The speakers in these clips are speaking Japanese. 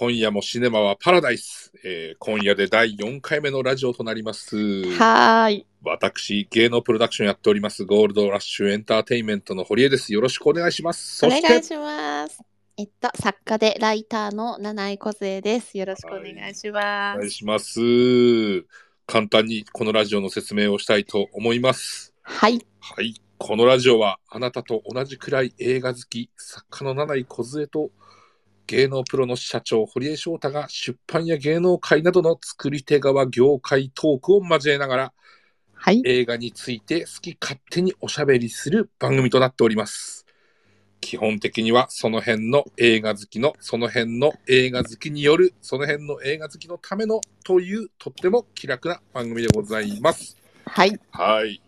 今夜もシネマはパラダイス。えー今夜で第4回目のラジオとなります。はーい。私、芸能プロダクションやっております、ゴールドラッシュエンターテインメントの堀江です。よろしくお願いします。お願いします。えっと、作家でライターの七井梢です。よろしくお願いしまお願いす。します。簡単にこのラジオの説明をしたいと思います。はい。はい。このラジオはあなたと同じくらい映画好き、作家の七井梢と芸能プロの社長堀江翔太が出版や芸能界などの作り手側業界トークを交えながらはい。映画について好き勝手におしゃべりする番組となっております。基本的にはその辺の映画好きのその辺の映画好きによるその辺の映画好きのためのというとっても気楽な番組でございます。はい。はい。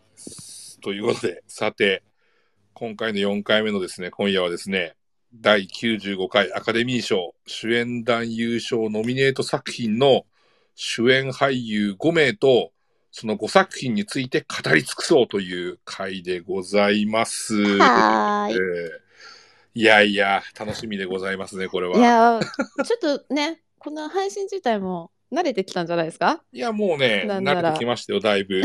ということで、さて、今回の4回目のですね、今夜はですね、第95回アカデミー賞主演男優賞ノミネート作品の主演俳優5名と、その5作品について語り尽くそうという回でございます。えーはーいやいや、楽しみでございますね、これは。い。いやー、ちょっとね、この配信自体も慣れてきたんじゃないですか？いや、もうね、慣れてきましたよ、だいぶ。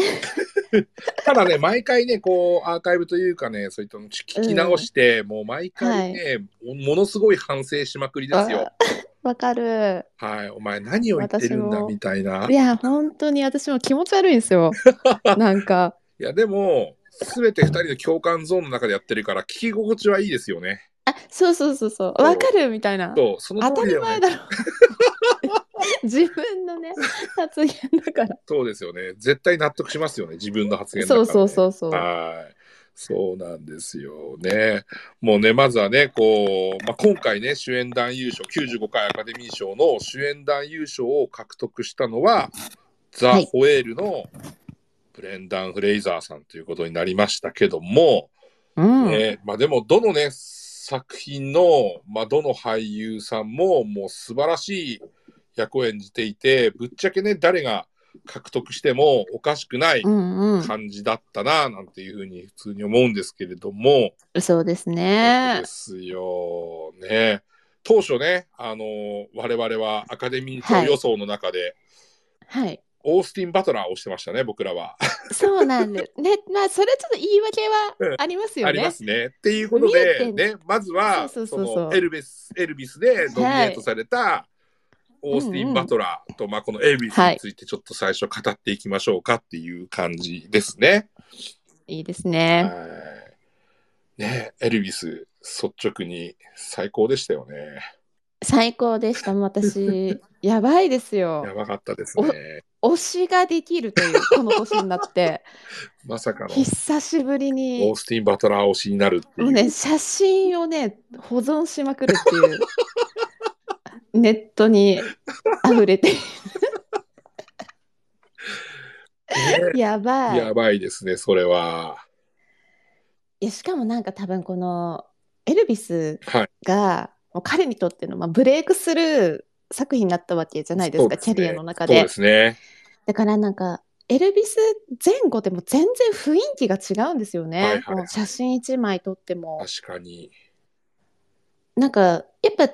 ただね、毎回ね、こう、アーカイブというかね、そういったの聞き直して、もう毎回ね、もものすごい反省しまくりですよ。わかる。はい、お前何を言ってるんだみたいな。いや、本当に私も気持ち悪いんですよ。なんか。いや、でも、すべて二人の共感ゾーンの中でやってるから、聞き心地はいいですよね。あ、そうそうそうそう。わかるみたいな。そう、その当たり。前だろ。自分のね、発言だから。そうですよね。絶対納得しますよね、自分の発言だから、ね。そうそうそうそう。はい。そうなんですよね。もうね、まずはね、こう、まあ、今回ね、主演男優賞、95回アカデミー賞の主演男優賞を獲得したのは、ザ・はいホエールのブレンダン・フレイザーさんということになりましたけども、うん。ね、まあでも、どのね、作品の、まあ、どの俳優さんも、もう素晴らしい役を演じていて、ぶっちゃけね、誰が獲得してもおかしくない。感じだったな、なんていうふうに普通に思うんですけれども、そうですねで。すよね。当初ね、あの我々はアカデミー賞予想の中で、はい。オースティン・バトラーをしてましたね、僕らは。そうなんです。ね、まあ、それちょっと言い訳うんはありますよね。ありますね。っていうことで、ね、まずはそうそそうそうそうのエルビスエルビスでノミネートされたオースティン・バトラーと、まあ、このエルビスについてちょっと最初語っていきましょうかっていう感じですね。いいですね。はいねエルビス率直に最高でしたよね。最高でした。もう私、やばいですよや。ばかったですね。推しができるという、この年になって、まさかの久しぶりオーに、スティン・バトラー推しになるっていう。もうね、写真をね、保存しまくるっていう、ネットに 溢れて、ねやばい。やばいですね、それは。いやしかもなんか多分このエルビスはい。がもう彼にとっての、まあ、ブレイクスルー作品になったわけじゃないですかねキャリアの中でそうですね。だからなんかエルビス前後でも全然雰囲気が違うんですよね、はいはいもう写真一枚撮っても確かに。なんかやっぱ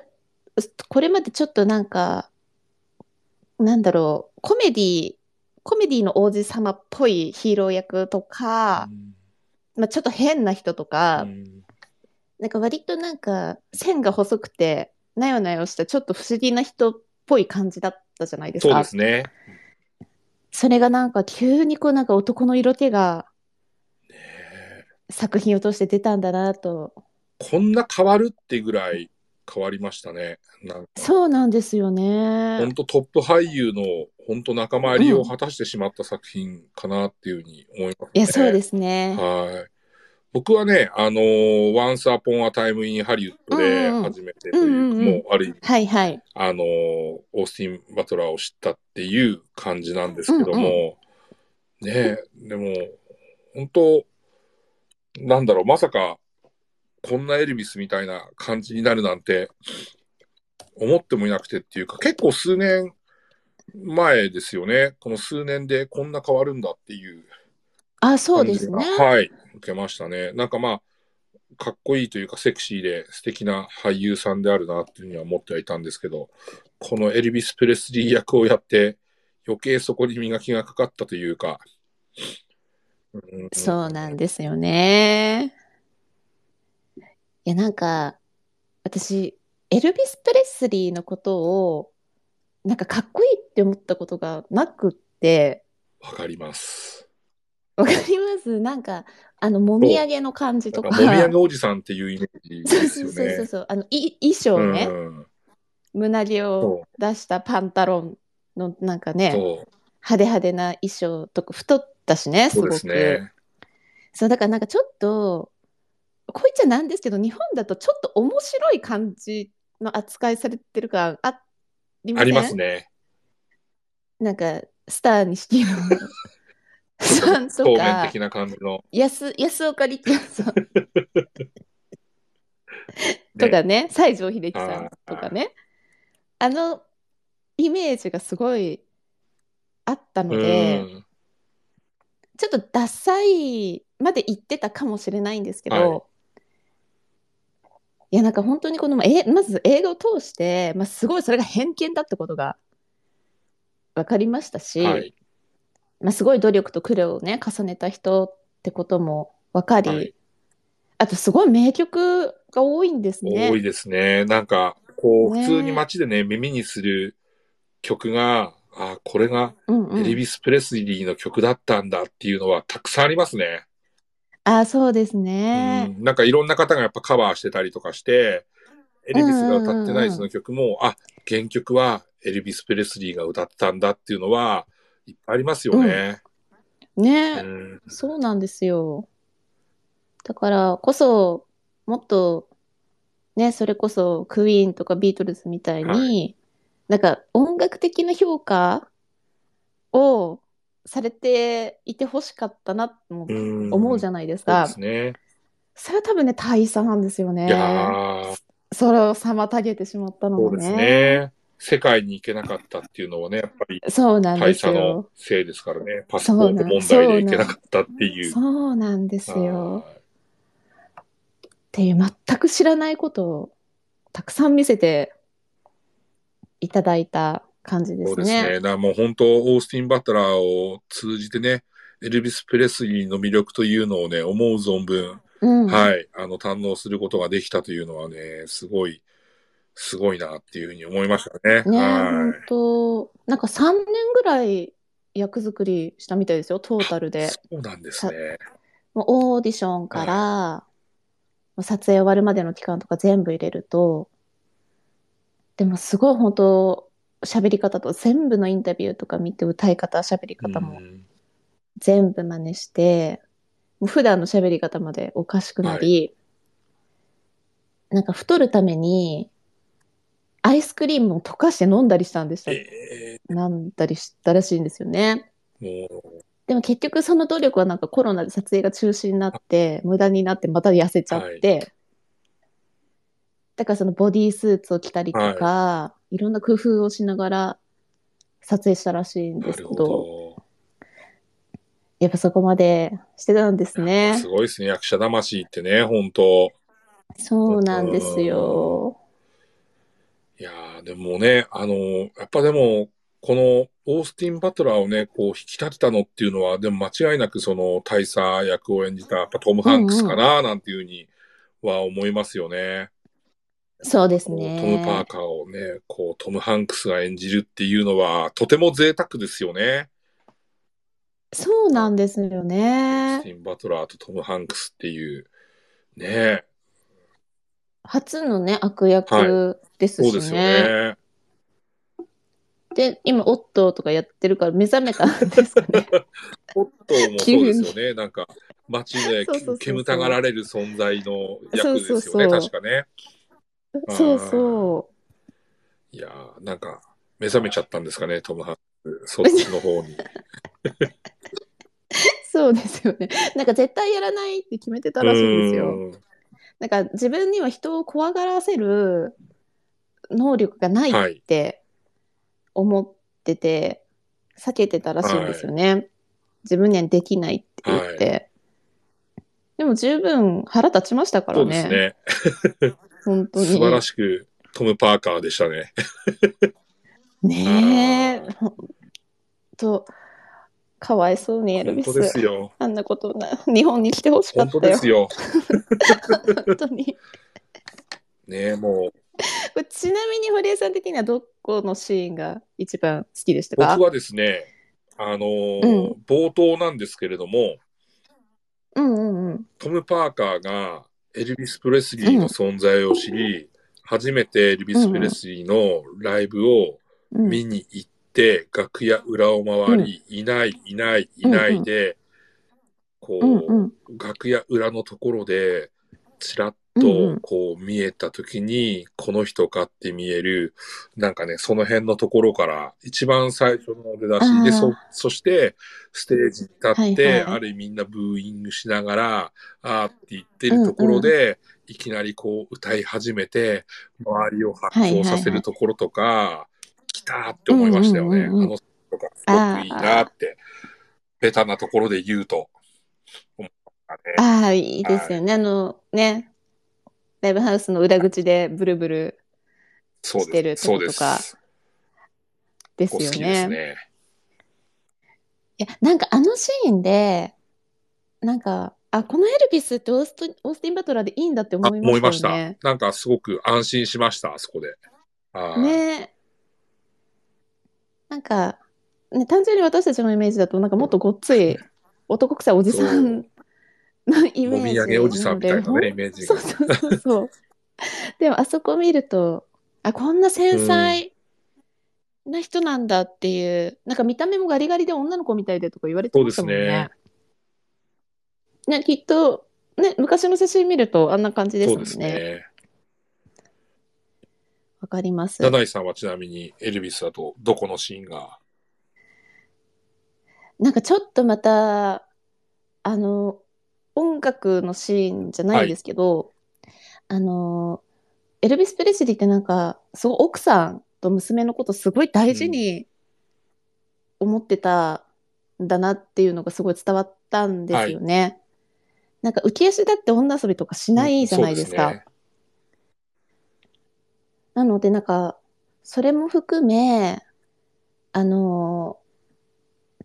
これまでちょっとなんかなんだろうコメディコメディの王子様っぽいヒーロー役とか、まあ、ちょっと変な人とか、うんなんか割となんか線が細くてなよなよしたちょっと不思議な人っぽい感じだったじゃないですそうか。ですね。それがなんか急にこうなんか男の色気がね作品を通して出たんだなと。こんな変わるってぐらい変わりましたね。そうなんですよ本ね。当トップ俳優の本当仲間入りを果たしてしまった作品かなっていうふうに思います、ねいや、そうですね。はい。僕はね、あのー、Once Upon a Time in Hollywood でうんうん初めてというもうある意味、はいはい。あのー、オースティン・バトラーを知ったっていう感じなんですけども、ねでも、本当なんだろう、まさか、こんなエルビスみたいな感じになるなんて、思ってもいなくてっていうか、結構数年前ですよね。この数年でこんな変わるんだっていうあ、そうですね。がはい、受けましたね。なんかまあ、かっこいいというかセクシーで素敵な俳優さんであるなっていうふうには思ってはいたんですけど、このエルビス・プレスリー役をやって余計そこに磨きがかかったというか、うんそうなんですよね。いや、なんか、私、エルビス・プレスリーのことを、なんかかっこいいって思ったことがなくって、わかります。わかります？なんか、あの、もみあげの感じとか。か、もみあげおじさんっていうイメージそうですよそうそうそうね。そう。あの、い衣装ね、うん胸毛をそ出したパンタロンの、なんかね、派手派手な衣装とか、太ったしね、すそうでごく。すね。そう、だからなんかちょっと、こいつはなんですけど、日本だとちょっと面白い感じの扱いされてる感ありません？ありますね。なんか、スター錦野さんとか、的な感じの。安安岡力也さん。とかね、西城秀樹さんとかね、あのイメージがすごいあったので、うん。ちょっとダサいまで言ってたかもしれないんですけど、はいい、やなんか本当にこのえまず映画を通して、まあ、すごいそれが偏見だってことが分かりましたし、はい。まあ、すごい努力と苦労をね重ねた人ってことも分かり、はいあとすごい名曲が多いんですね。多いですね。なんか、こう、ね普通に街でね、耳にする曲が、あ、これがうんうんエルビス・プレスリーの曲だったんだっていうのはたくさんありますね。あそうですね。うん、なんかいろんな方がやっぱカバーしてたりとかして、エルビスが歌ってないその曲も、あ、原曲はエルビス・プレスリーが歌ってたんだっていうのはいっぱいありますよね。ね、うんそうなんですよ。だからこそ、もっと、ね、それこそクイーンとかビートルズみたいに、なんか音楽的な評価をされていてほしかったなと思うじゃないですそうか。ですね。それは多分ね、大差なんですよね。いやー、それを妨げてしまったのもそうですね。ね。世界に行けなかったっていうのはね、やっぱり大差のよ。せいですからね。パスポート問題で行けなかったっていう。そうなんですよ。はいっていう全く知らないことをたくさん見せていただいた感じですね。そうですね。だからもう本当、オースティン・バトラーを通じてね、エルビス・プレスリーの魅力というのをね、思う存分、うん、はい、あの、堪能することができたというのはね、すごい、すごいなっていうふうに思いましたね。ねは本当なんか3年ぐらい役作りしたみたいですよトータルい。で。そうなんですね。もうオーディションから、もう撮影終わるまでの期間とか全部入れるとでもすごい本当喋り方と全部のインタビューとか見て歌い方喋り方もうん。全部真似して、もう普段の喋り方までおかしくなり、なんか太るために、アイスクリームを溶かして飲んだりしたんでした。えなんだりしたらしいんですよね。ーもう、でも結局その努力はなんかコロナで撮影が中止になって、無駄になってまた痩せちゃって、だからそのボディースーツを着たりとか、い、ろんな工夫をしながら撮影したらしいんですけど、ど。やっぱそこまでしてたんですねす。ごいですね、役者魂ってね、本当そうなんですよ。いやー、でもね、あのーやっぱでも、このオースティン・バトラーをね、こう引き立てたのっていうのは、でも間違いなくその大佐役を演じたやっぱトム・ハンクスかな、なんていうふうには思いますよね。そうですこうトム・パーね。カーをね、こうトム・ハンクスが演じるっていうのは、とても贅沢ですよね。そうなんですよオースねテ。ィン・バトラーとトム・ハンクスっていう、ね初のね、悪役ですしそうですよね。ね。で、今、オットーとかやってるから目覚めたんですかね。オットーもそうですよね。なんか、街で煙たがられる存在の役ですよね、そうそうそう確かね。そうそいやー、なんか、目覚めちゃったんですかね、トム・ハンクス。そっちの方に。う。そうですよね。なんか絶対やらないって決めてたらしいんですよ。うんなんか自分には人を怖がらせる能力がないはいって思ってて、避けてたらしいんですよね。自分にはできないって言って。でも十分腹立ちましたからそうですね。ね。本当に。素晴らしくトム・パーカーでしたね。ねえ。と、かわいそうにエルビス本当。ですよ。あんなことな、日本に来てほしかったよ本当です。よ。本当に。ねもう、ちなみに堀江さん的にはどこのシーンが一番好きでしたか？僕はですね、あのーうん冒頭なんですけれども、うんうんうん。トム・パーカーがエルビス・プレスリーの存在を知り、初めてエルビス・プレスリーのライブをうん。見に行って、楽屋裏を回り、いない、いない、いないで、こう、うんうん。楽屋裏のところで、ちらっうんうんとこう見えたときに、この人かって見える、なんかね、その辺のところから、一番最初の出だしで、そ、そして、ステージに立って、ある意味みんなブーイングしながら、あーって言ってるところで、いきなりこう歌い始めて、周りを発狂させるところとか、来たーって思いましたよね。あの人とか、すごくいいなって、ベタなところで言うと、思ったね。ああ、いいですよね。あの、ね、ライブハウスの裏口でブルブルそうしてるとことかす。ですよね。ね。いや、なんかあのシーンで、なんか、あ、このエルビスってオーストオースティン・バトラーでいいんだってあ思いま思いました。なんかすごく安心しました、あそこで。ねなんか、ね、単純に私たちのイメージだと、なんかもっとごっつい男臭いおじさんの イメージもみあげおじさんみたいなね、イメージが。そうそうそうそう。でもあそこ見ると、あ、こんな繊細な人なんだっていう、なんか見た目もガリガリで女の子みたいでとか言われてましたもんね。ねきっと、ね、昔の写真見るとあんな感じですそうですもんね。ね。わかります。七井さんはちなみにエルビスだとどこのシーンが？なんかちょっとまた、あの、音楽のシーンじゃないですけど、あの、エルビス・プレスリーってなんか、すごい奥さんと娘のことすごい大事に思ってたんだなっていうのがすごい伝わったんですよね。なんか浮き足だって女遊びとかしないじゃないですか。そうねなので、なんか、それも含め、あの、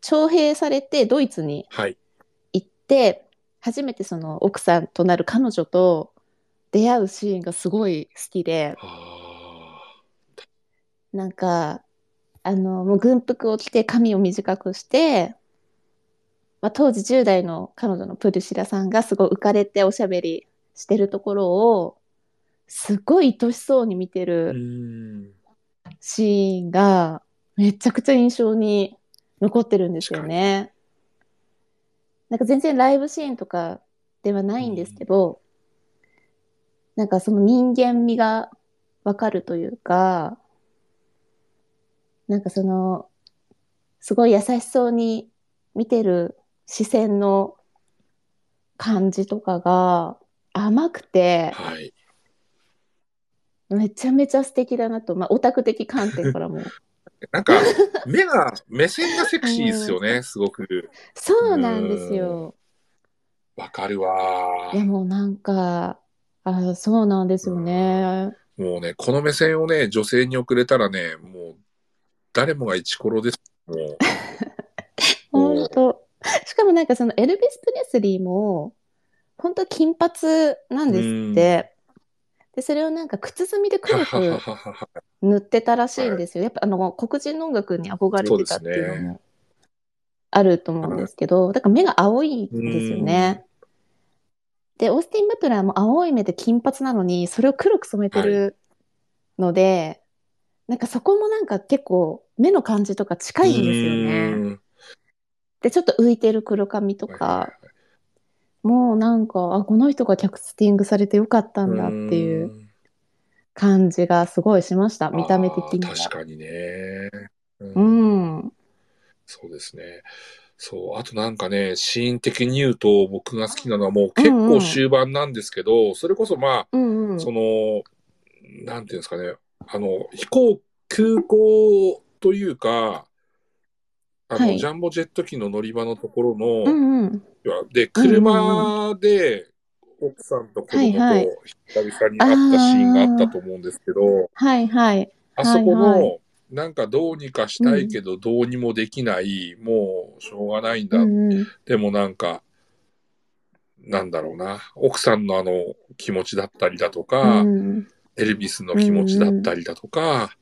徴兵されてドイツにはい。行って、初めてその奥さんとなる彼女と出会うシーンがすごい好きで、あなんか、あの、もう軍服を着て髪を短くして、まあ、当時10代の彼女のプルシラさんがすごい浮かれておしゃべりしてるところを、すごい愛しそうに見てる。シーンがめちゃくちゃ印象に残ってるんですよね。なんか全然ライブシーンとかではないんですけど、なんかその人間味がわかるというか、なんかその、すごい優しそうに見てる視線の感じとかが甘くて、はい。めちゃめちゃ素敵だなと、まあオタク的観点からも。なんか、目が、目線がセクシーですよね、すごく。そうなんですよ。わかるわいやもうなんか、あそうなんですよね。もうね、この目線をね、女性に送れたらね、もう、誰もがイチコロです。もう。本当。しかもなんかそのエルビス・プレスリーも、本当金髪なんですって。で、それをなんか靴墨で黒はははくははは。塗ってたらしいんですよ。やっぱあの黒人の音楽に憧れてたっていうのもあると思うんですけど、だから目が青いんですよね。で、オースティン・バトラーも青い目で金髪なのに、それを黒く染めてるので、なんかそこもなんか結構目の感じとか近いんですようね。で、ちょっと浮いてる黒髪とか、もうなんか、あ、この人がキャスティングされてよかったんだっていうん感じがすごいしました、見た目的には。確かにね。ううん。そうですね。そう。あとなんかね、シーン的に言うと、僕が好きなのはもう結構終盤なんですけど、それこそまうんうんあ、。その、なんていうんですかね、あの、飛行、空港というか、あの、はいジャンボジェット機の乗り場のところの、うんうん。で、車で奥さんと子供と久々に会ったシーンがあったと思うんですけど、はいはい。あそこの、なんかどうにかしたいけどどうにもできない、もうしょうがないんだ。うんうん。でもなんか、なんだろうな、奥さんのあの気持ちだったりだとか、うんエルビスの気持ちだったりだとか、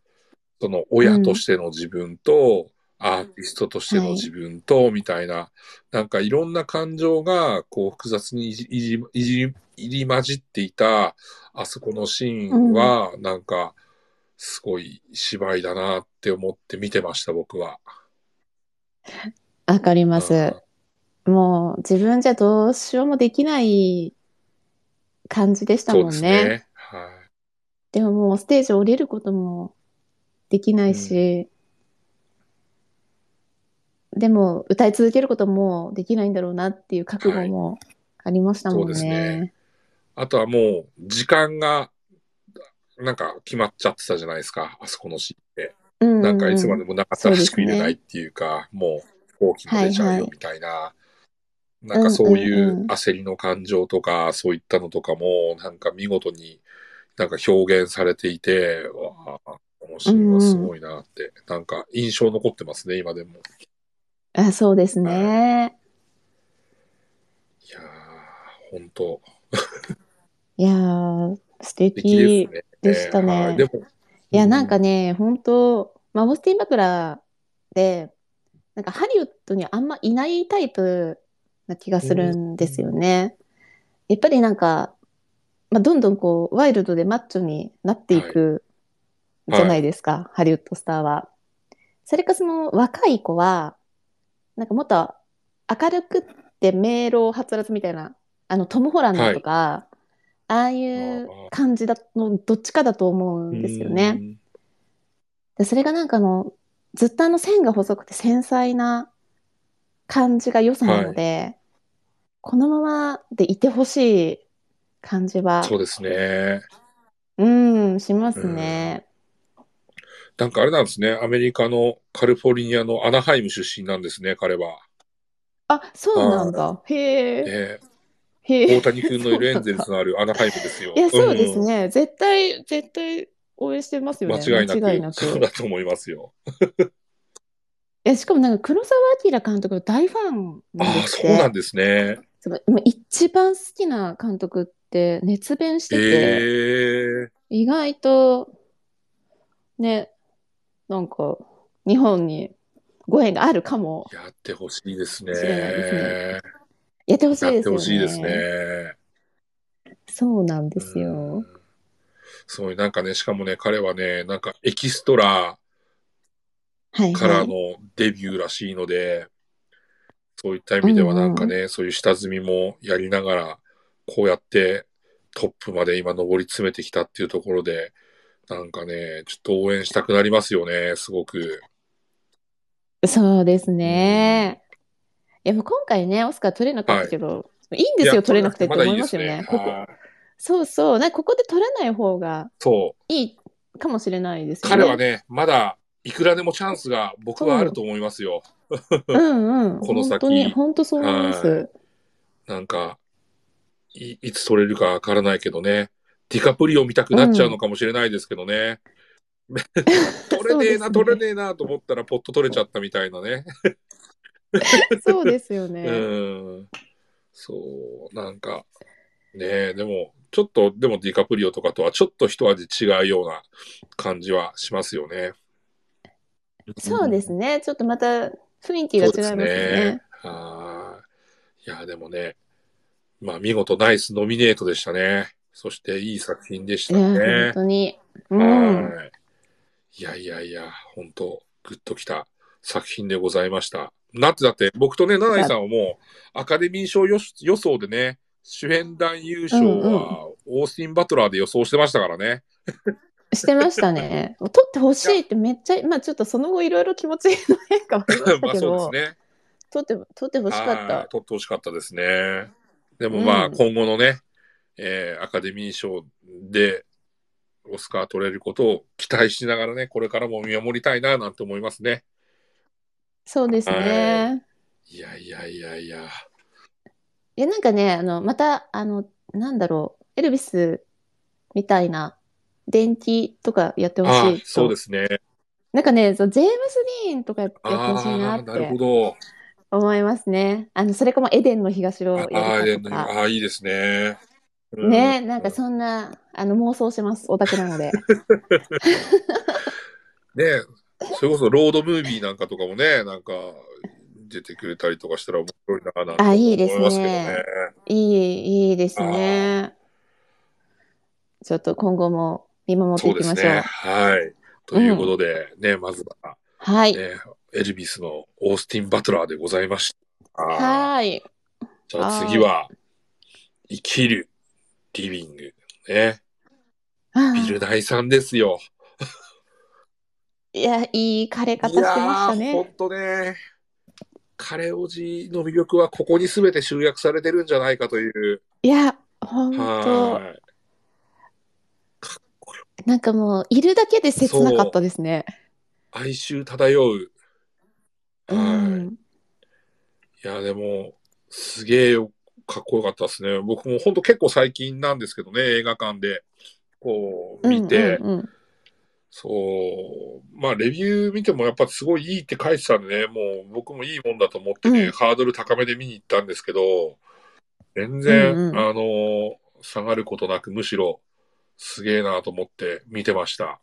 その親としての自分と、アーティストとしての自分と、みたいな、なんかいろんな感情が、こう複雑にいじいじいじ入り混じっていた、あそこのシーンは、なんか、すごい芝居だなって思って見てました、僕は。わかります。もう自分じゃどうしようもできない感じでしたそうもんね。ですね。はい。でももうステージ降りることもできないし、でも歌い続けることもできないんだろうなっていう覚悟もありましたもんそうですね。ね。あとはもう、時間が、なんか決まっちゃってたじゃないですか、あそこのシーンって。うんうんうん。なんかいつまでもなかったらしくそうですね入れないっていうか、もう飛行機も出ちゃうはいはいよみたい。な、なんかそういんうんううん焦りの感情とか、そういったのとかも、なんか見事になんか表現されていて、わあ、このシーンはすごいなって、なんか印象残ってますね、今でも。あ、そうですね。い。やー、本当。いやー、素素敵敵でしたね。はいでも、いや、なんかね、本当まあ、オースティン・バトラーで、なんかハリウッドにあんまいないタイプな気がするんですよね。やっぱりなんか、まあ、どんどんこう、ワイルドでマッチョになっていくじゃないですか、ハリウッドスターは。それかその若い子は、なんかもっと明るくって明朗はつらつみたいな、あのトム・ホランドとか、ああいう感じだの、どっちかだと思うんですよね。うん。で、それがなんかあの、ずっとあの線が細くて繊細な感じが良さなので、このままでいてほしい感じは、そうですね。うん、しますね。なんかあれなんですね。アメリカのカリフォルニアのアナハイム出身なんですね、彼は。あ、そうなんだ。へえ。えへえ。大谷君のいるエンゼルスのあるアナハイムですよ。いや、そうですん。ね。絶対、絶対応援してますよね。間違いなく。そうだと思いますよ。え、しかもなんか黒澤明監督の大ファンああ、なんですって。そうなんですね。すごいもう一番好きな監督って熱弁してて、ええ意外と、ね、なんか、日本にご縁があるかもやってほしいですね。やってほしいやってですよね。ほしいですね。そうなんですうよん。すごい、なんかね、しかもね、彼はね、なんかエキストラはいからはい。のデビューらしいので、そういった意味ではなんかね、そういう下積みもやりながら、こうやってトップまで今上り詰めてきたっていうところで、なんかね、ちょっと応援したくなりますよね、すごく。そうですね。いや、もう今回ね、オスカー取れなかったけど、いいんですよ、取れなくてってまだい思いますよねね。。ここ、はいそうそう。なここで取れない方がそう。いいかもしれないですよね。彼はね、まだいくらでもチャンスが僕はあると思いますよ。うんうん。この先本当に、本当そう思います。なんか、いいつ取れるかわからないけどね。ディカプリオ見たくなっちゃうのかもしれないですけどね。取れねえな、ね取れねえなと思ったらポッと取れちゃったみたいなね。そうですようね。ん。そう、なんか、ねえ、でも、ちょっと、でもディカプリオとかとはちょっと一味違うような感じはしますよね。そうですね。ちょっとまた雰囲気が違いますよそうですね。はい。いや、でもね、まあ見事ナイスノミネートでしたね。そしていい作品でしたね本。当に。うん。はい。いやいやいや、本当グッときた作品でございました。なってだって、僕とね、七井さんはもう、アカデミー賞予予想でね、主演男優賞は、オースティン・バトラーで予想してましたからね。してましたね。取ってほしいってめっちゃ、まあちょっとその後いろいろ気持ちの変化はありましまあたけど、そうですね。取って、取ってほしかっはいた。取ってほしかったですね。でもまあ、うん今後のね、えーアカデミー賞で、オスカー取れることを期待しながらね、これからも見守りたいな、なんて思いますね。そうですね。いやいやいやいや。いや、なんかね、あの、また、あの、なんだろう、エルビスみたいな電気とかやってほしい、あそうですね。なんかね、そうジェームス・ディーンとかやってほしいなっああ、なるほてど。思いますね。あの、それかもエデンの東をやるああ、でかとか。ああ、いいですね。うんね、なんかそんな、あの、妄想します。オタクなので。ねそれこそロードムービーなんかとかもね、なんか出てくれたりとかしたら面白いななんてあいいですね思いますけどね。いい、いいですね。ちょっと今後も見守ってそいうきましょう。ね。はい。ということで、ね、まずは、はい。ね、エルビスのオースティン・バトラーでございました。はい。じゃあ次は、生きるリビング。ね。あビルダイさんですよ。いや、いい枯れ方いしてましたやー、ほんね。とね。カレオジの魅力はここに全て集約されてるんじゃないかという。いや、ほんと、はい。なんかもう、いるだけで切なかったですね。哀愁漂う。うはい。ん。いや、でも、すげえよかっこよかったですね。僕も本当結構最近なんですけどね、映画館で、こう、見て、うんうんうんそう、まあ、レビュー見てもやっぱすごいいいって書いてたんでね、もう僕もいいもんだと思ってね、うんハードル高めで見に行ったんですけど、全然、うんうんあの、下がることなく、むしろ、すげえなと思って見てました。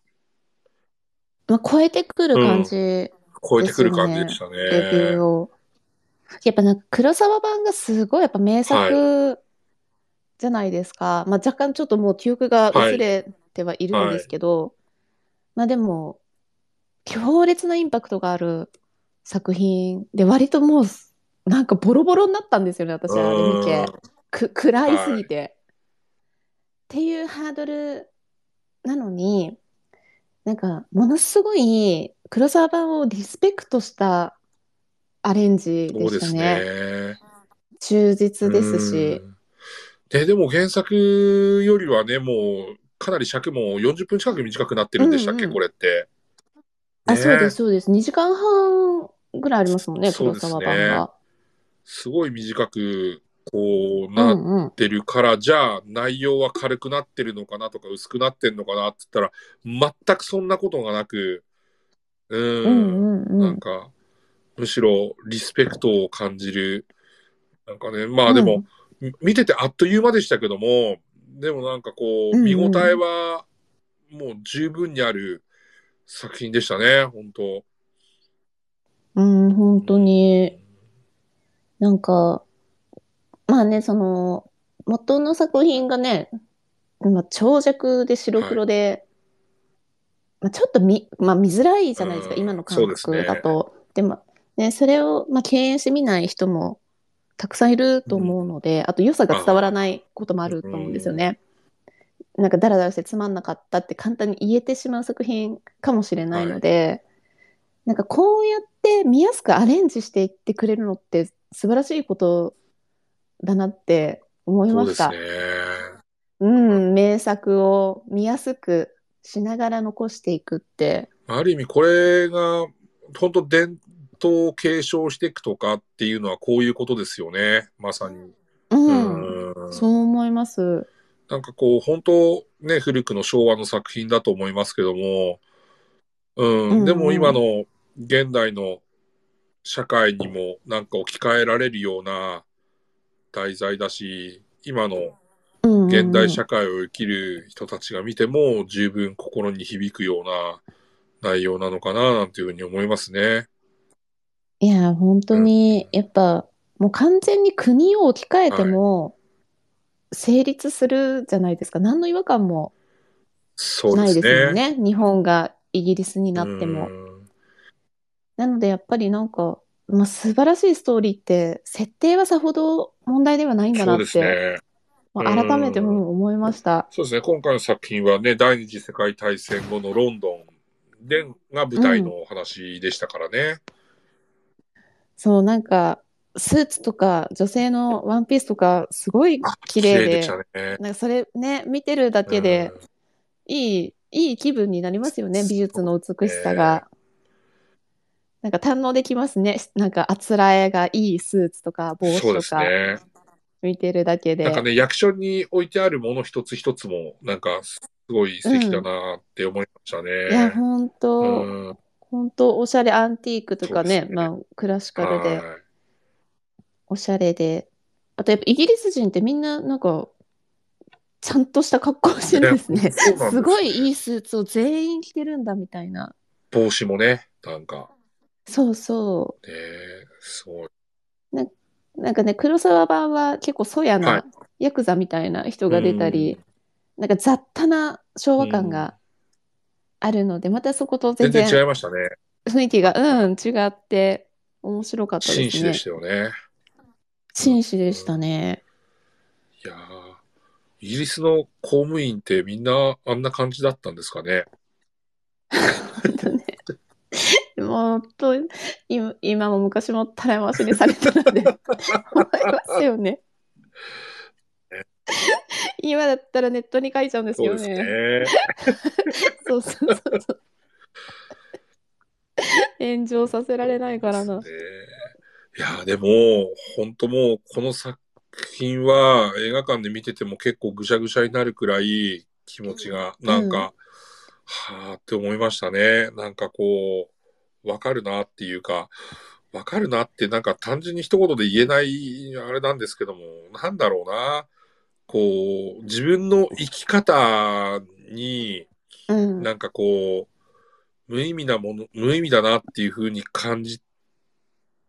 まあ、超えてくる感じ、超えてくる感じでしたね。レビューを。やっぱなんか黒沢版がすごいやっぱ名作じゃないですか。まあ若干ちょっともう記憶が薄れてはいるんですけど、まあでも、強烈なインパクトがある作品で、割ともうなんかボロボロになったんですよね、私あれ見て。く暗いすぎて、っていうハードルなのになんかものすごい黒沢版をリスペクトしたアレンジそうでしたね。ね。忠実ですしう。ん。で、でも原作よりはね、もう、かなり尺も40分近く短くなってるんでしたっけ、うんうんこれって。あ、ねそうです、そうです。2時間半ぐらいありますもんね、黒沢版が。すごい短く、こう、うなっんうん。てるから、じゃあ、内容は軽くなってるのかなとか、薄くなってるのかなって言ったら、全くそんなことがなく、うん、うんうんうん。なんか、むしろリスペクトを感じる。なんかね、まあでも、み見ててあっという間でしたけども、でもなんかこう、うんうん見応えはもう十分にある作品でしたね、本当うん、本当に。なんか、まあね、その、元の作品がね、まあ、長尺で白黒で、まあ、ちょっと見、まあ、見づらいじゃないですか、うん今の感覚だと。でも、ね、それを、まあ、敬遠して見ない人もたくさんいると思うので、あと良さが伝わらないこともあると思うんですよね。なんかダラダラしてつまんなかったって簡単に言えてしまう作品かもしれないので、なんかこうやって見やすくアレンジしていってくれるのって素晴らしいことだなって思いそうですました。ね。うん、名作を見やすくしながら残していくって。ある意味これが、本当伝統を継承していくとかっていうのはこういうことですよね、まさに。うん、うん。そう思います。なんかこう、本当ね、古くの昭和の作品だと思いますけども、うん、うん。でも今の現代の社会にもなんか置き換えられるような題材だし、今のうんうんうん。現代社会を生きる人たちが見ても十分心に響くような内容なのかな、なんていうふうに思いますね。いや、本当に、やっぱ、もう完全に国を置き換えても、成立するじゃないですか。何の違和感もないそうですですもんね。ね。日本がイギリスになっても。うんなので、やっぱりなんか、まあ、素晴らしいストーリーって、設定はさほど問題ではないんだなって、ね。まあ、改めてうんも思いました。そうですね。今回の作品はね、第二次世界大戦後のロンドンでが舞台のお話でしたからね。そう、なんか、スーツとか、女性のワンピースとか、すごいあ綺麗で、ね。なんかそれね、見てるだけで、いい、いい気分になりますよね、美術の美しさが。なんか堪能できますね。なんかあつらえがいいスーツとか帽子とかね。見てるだけで。なんかね、役所に置いてあるもの一つ一つも、なんか、すごい素敵だなって思いましたね。いや、ほんと、うん。ほんとおしゃれアンティークとかね、ねまあクラシカルではいおしゃれで。あとやっぱイギリス人ってみんななんか、ちゃんとした格好をしてるんですね。ねすすごいいいスーツを全員着てるんだみたいな。帽子もね、なんか、そうそね、すごい。う。なんかね、黒沢版は結構そやはなヤクザみたいな人が出たり、なんか雑多な昭和感があるので、またそこと全然全然違いましたね。雰囲気が、うん、違って面白かったですね。紳士でしたよね。紳士でしたね。いやーイギリスの公務員ってみんなあんな感じだったんですかね。本当ね。もうと今今も昔もたらい回しにされてるので 思いますよね。今だったらネットに書いちゃうんですよそうですね。ね。そうそうそうそう。炎上させられないからな。ねいやーでも、本当もう、この作品は映画館で見てても結構ぐしゃぐしゃになるくらい気持ちが、なんか、はーって思いましたね。なんかこう、わかるなっていうか、わかるなってなんか単純に一言で言えないあれなんですけども、なんだろうな。こう、自分の生き方に、うん。なんかこう、無意味なもの、無意味だなっていう風に感じ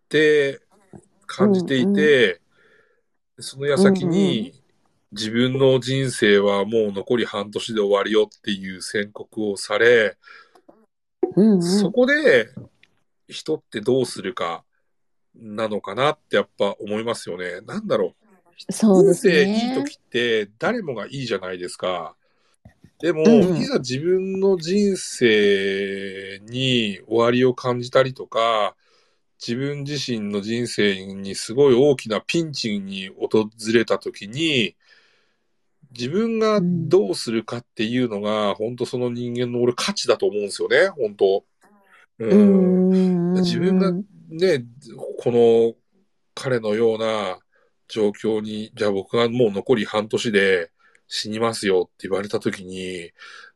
て、感じていて、その矢先に、自分の人生はもう残り半年で終わりよっていう宣告をされ、うんうんそこで人ってどうするかなのかなってやっぱ思いますよね。なんだろう。そうです人生いいね。時って誰もがいいじゃないですか。でも、うんうんいざ自分の人生に終わりを感じたりとか、自分自身の人生にすごい大きなピンチに訪れた時に、自分がどうするかっていうのが、本当その人間の俺価値だと思うんですよね、本当。ううんんうんうん自分がね、この彼のような状況に、じゃあ僕がもう残り半年で死にますよって言われたときに、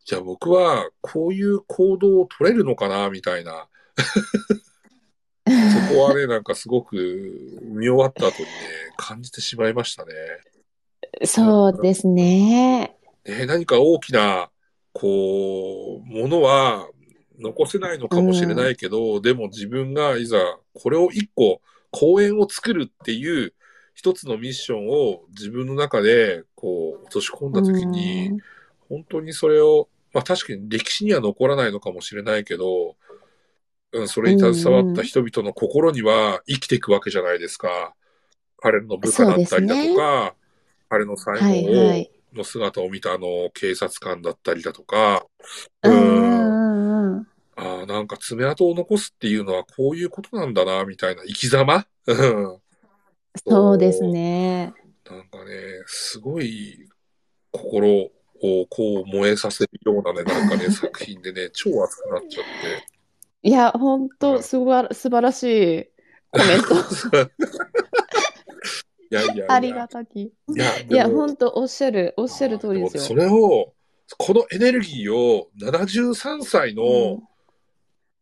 じゃあ僕はこういう行動を取れるのかな、みたいな。そこはね、なんかすごく見終わった後にね、感じてしまいましたね。そうですね。ね何か大きな、こう、ものは残せないのかもしれないけど、でも自分がいざこれを一個公園を作るっていう一つのミッションを自分の中でこう落とし込んだ時に、本当にそれを、まあ確かに歴史には残らないのかもしれないけど、うん、それに携わった人々の心には生きていくわけじゃないですか。彼の部下だったりだとか、彼の最はい後をはい。の姿を見たあの警察官だったりだとか、ううんんうんうん。ああ、なんか爪痕を残すっていうのはこういうことなんだな、みたいな生き様？う んそうですね。なんかね、すごい心をこう燃えさせるようなね、なんかね、作品でね、超熱くなっちゃって。いや、本当すごい素晴らしいコメント。いやいやいや。ありがたき。いや、いや、本当おっしゃる、おっしゃる通りですよ。それを、このエネルギーを73歳の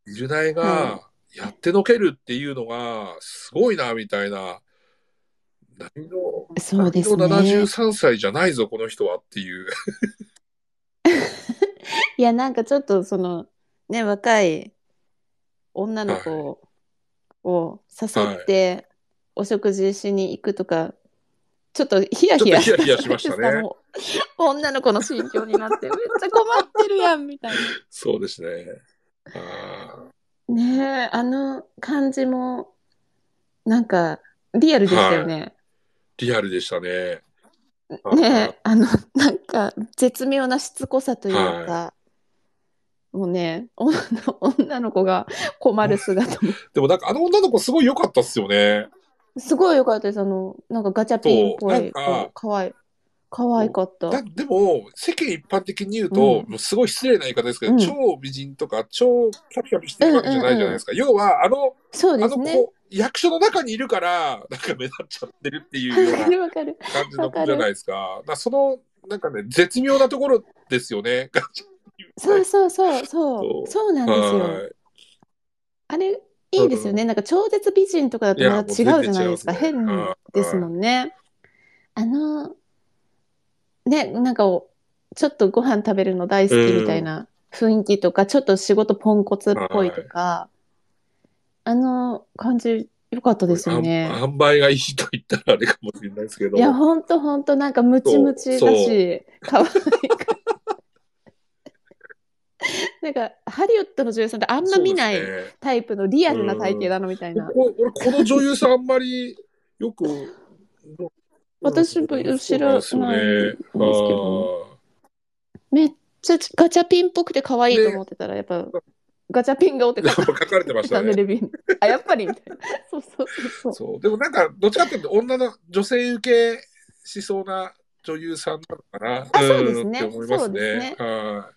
ビルナイがはやってのけるっていうのがすごいな、みたいな。何の、そうですね何の73歳じゃないぞ、この人はっていう。いや、なんかちょっとその、ね、若い女の子を誘ってお食事しに行くとか、ちょっとヒヤヒヤヒヤヒヤしましたね女の子の心境になって、めっちゃ困ってるやん、みたいそうですね。あな。ねえ、あの感じも、なんか、リアルでしたよね。ーリアルでしたね。あねえ、あの、なんか、絶妙なしつこさというか、もうね、女の子が困る姿も、でもなんかあの女の子すごい良かったっすよね。すごい良かったです。あの、なんかガチャピンっぽい、かわいい。可愛かった。だでも、世間一般的に言うと、うんもうすごい失礼な言い方ですけど、うん超美人とか、超キャピキャピしてるわけじゃないじゃないですか。要は、あの、あのそうですね。子、役所の中にいるから、なんか目立っちゃってるっていうよう わな。感じの子じゃないですか。だからその、なんかね、絶妙なところですよね。そうそうそうそそうう。そうなんですよ。はいあれ、いいですよね。なんか超絶美人とかだとまた違うじゃないですか。ね変ですもんね。あの、ね、なんかおちょっとご飯食べるの大好きみたいな雰囲気とか、ちょっと仕事ポンコツっぽいとか、あの感じ良かったですよね。あん塩梅がいいと言ったらあれかもしれないですけど。いや、ほんとほんとなんかムチムチだし、可愛いから。なんか、ハリウッドの女優さんってあんま見ないタイプのリアルな体型なのみたいな。こ俺、この女優さんあんまりよく。私も知らないんですけどど。めっちゃガチャピンっぽくて可愛いと思ってたら、やっぱ、ガチャピン顔って書かれて ましたね。あ、やっぱりみたいな。そうそうそうそう。でもなんか、どっちかっていうと、女の女性受けしそうな女優さんなのかな。あそうですねんって思いますねね。は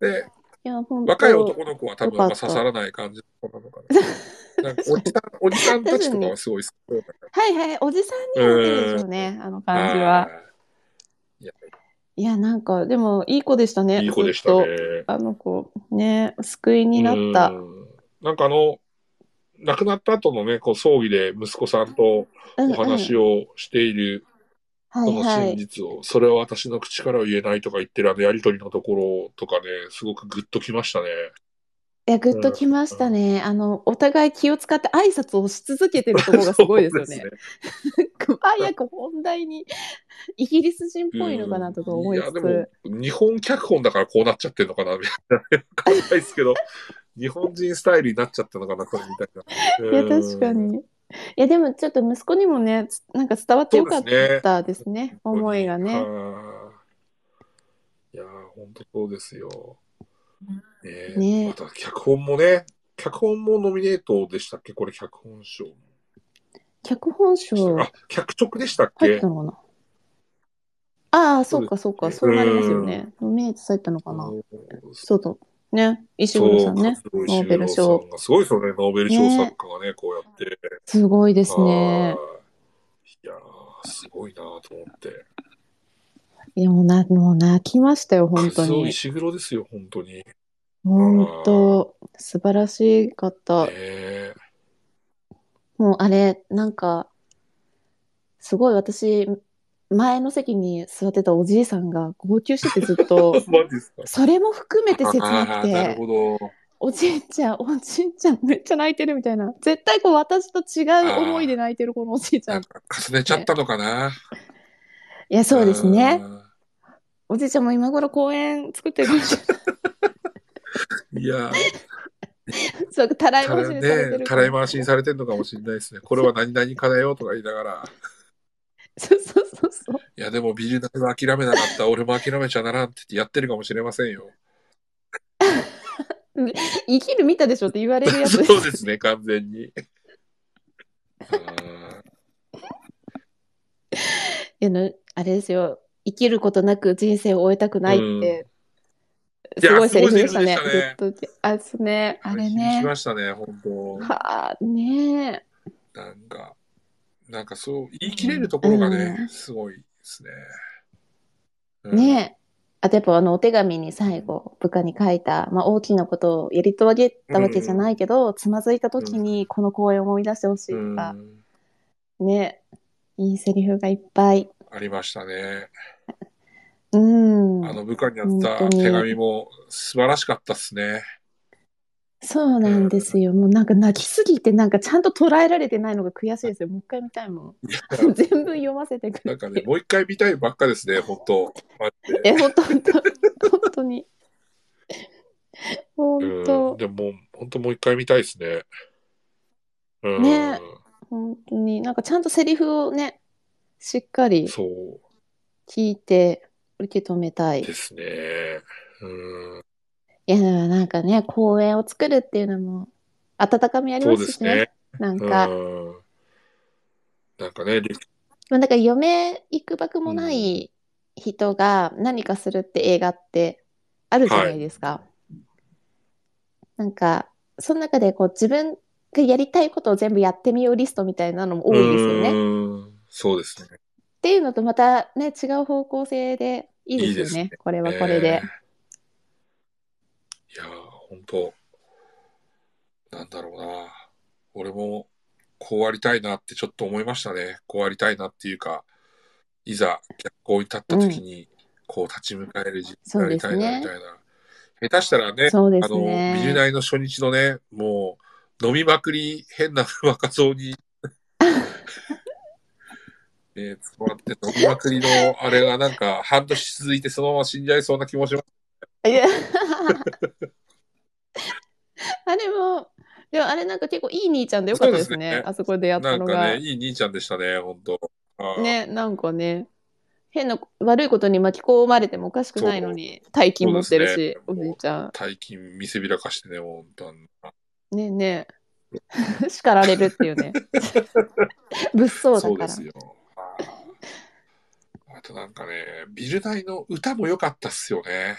い。で、若い男の子は多分刺さらない感じの子なのかな。なんかおじさん、おじさんたちとかはすごい好きそうだはいはい、おじさんにはモテるでしょうね、あの感じは。いや、なんか、でも、いい子でしたね。いい子でしたね。とあの子、ね、救いになった。うんなんかあの、亡くなった後のね、こう葬儀で息子さんとうんお話をしている、はいこの真はい。実を、それは私の口からは言えないとか言ってるあのやりとりのところとかね、すごくグッときましたね。いや、ぐっときましたね。あの、お互い気を使って挨拶をし続けてるところがすごいですよね。早 く本題に、イギリス人っぽいのかなとか思いついや、でつ。も、日本脚本だからこうなっちゃってるのかな、みたいな。わかんないですけど、日本人スタイルになっちゃったのかな、これみたいな。いや、うん確か。に。いや、でもちょっと息子にもね、つなんか伝わってよかったですね。思いがね。はいいやー、本当そうですよ。ねねまた脚本もね、脚本もノミネートでしたっけ？これ脚本賞。脚本賞あ、脚色でしたっけ？入ったのかな？ああ、そうか、そううか、そうなりますよね。ノミネートされたのかな？うんそうだ。ね、石黒さんね。そうノーベル賞すごいですよね、ノーベル賞作家がね、こうやって。すごいですね。はいいやー、すごいなと思って。いや、もうな、もう泣きましたよ、本当そう、に。石黒ですよ、本当に。ね本当、素晴らしかった。えもうあれ、なんか、すごい私、前の席に座ってたおじいさんが号泣しててずっと、マジですかそれも含めて切なくあーなるて、ほど。おじいちゃん、おじいちゃんめっちゃ泣いてるみたいな。絶対こう私と違う思いで泣いてるこのおじいちゃん。重ねちゃったのかな。いや、そうですね。あおじいちゃんも今頃公園作ってるかもしれない。ー。いやー、そう、たらい回しにされてね、るたらい回しにされてるのかもしれないですね。これは何々かだよとか言いながら。そうそうそうそう。いや、でもビルダーは諦めなかった。俺も諦めちゃならんって言ってやってるかもしれませんよ。生きる見たでしょって言われるやつです。そうですね、完全に。あいやなあれですよ。生きることなく人生を終えたくないって、うんすごいセリフでしたね。ずっと。あ、ですね。ーあれしね。ましたね、本当。はあ、ねなんか、なんかそう、言い切れるところがね、うんすごいですね。え。うんねえ。あとやっぱあのお手紙に最後部下に書いた、まあ、大きなことをやり遂げたわけじゃないけど、つまずいた時にこの公演を思い出してほしいとうんか、ねいいセリフがいっぱい。ありましたね。うん。あの部下にあった手紙も素晴らしかったですね。そうなんですよ。もうなんか泣きすぎてなんかちゃんと捉えられてないのが悔しいですよ。もう一回見たいもん。全部読ませてくれて。なんかね、もう一回見たいばっかですね、本当。え、本当本当本当に。本うん、当、でも、本当もう一回見たいですね。うん、ね本当に。なんかちゃんとセリフをね、しっかり聞いて受け止めたい。ですね。うん、いや、なんかね、公演を作るっていうのも温かみありそうま。ですすね。なんか、うん、なんかね、歴まあ、だから嫁行くばくもない人が何かするって映画ってあるじゃないですか。なんか、その中でこう自分がやりたいことを全部やってみようリストみたいなのも多いですよね。うそうですね。っていうのとまたね、違う方向性でいいですよね。いいねこれはこれで。えーいやー、本当なんだろうな。俺も、こうありたいなってちょっと思いましたね。こうありたいなっていうか、いざ逆光に立った時に、こう立ち向かえる自分でありたいな、みたいな。下手したらね、そうであの。ビジュナイの初日のね、もう、飲みまくり、変な若造に、ね、捕まって飲みまくりの、あれがなんか、半年続いてそのまま死んじゃいそうな気もします。いや あれも、でもあれなんか結構いい兄ちゃんでよかったですね。すねあそこでやったのが。なんかね、いい兄ちゃんでしたね、本当ね、なんかね、変な悪いことに巻き込まれてもおかしくないのに、大金持ってるし、ねおじいちゃん。大金見せびらかしてね、本当ねえねえ。叱られるっていうね。物騒だから。そうですよ。あとなんかね、ビルダイの歌も良かったっすよね。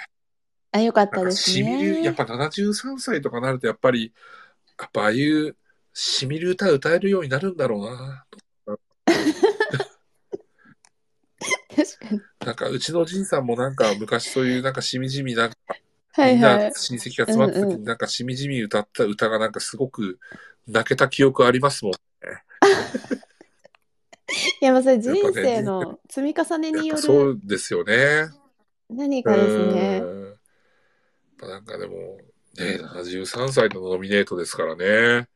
あ、よかったですしみる、やっね。ぱ73歳とかなると、やっぱり、やっぱああいうしみる歌歌えるようになるんだろうな。確かに。なんかうちのじいさんもなんか昔そういうなんかしみじみなんかはいは。みんない親戚が集まった時になんかしみじみ歌った歌がなんかすごく泣けた記憶ありますもん。いや、まあそれ人生の積み重ねによやっぱそるうですよね。何かですね。なんかでも、ね、73歳のノミネートですからね。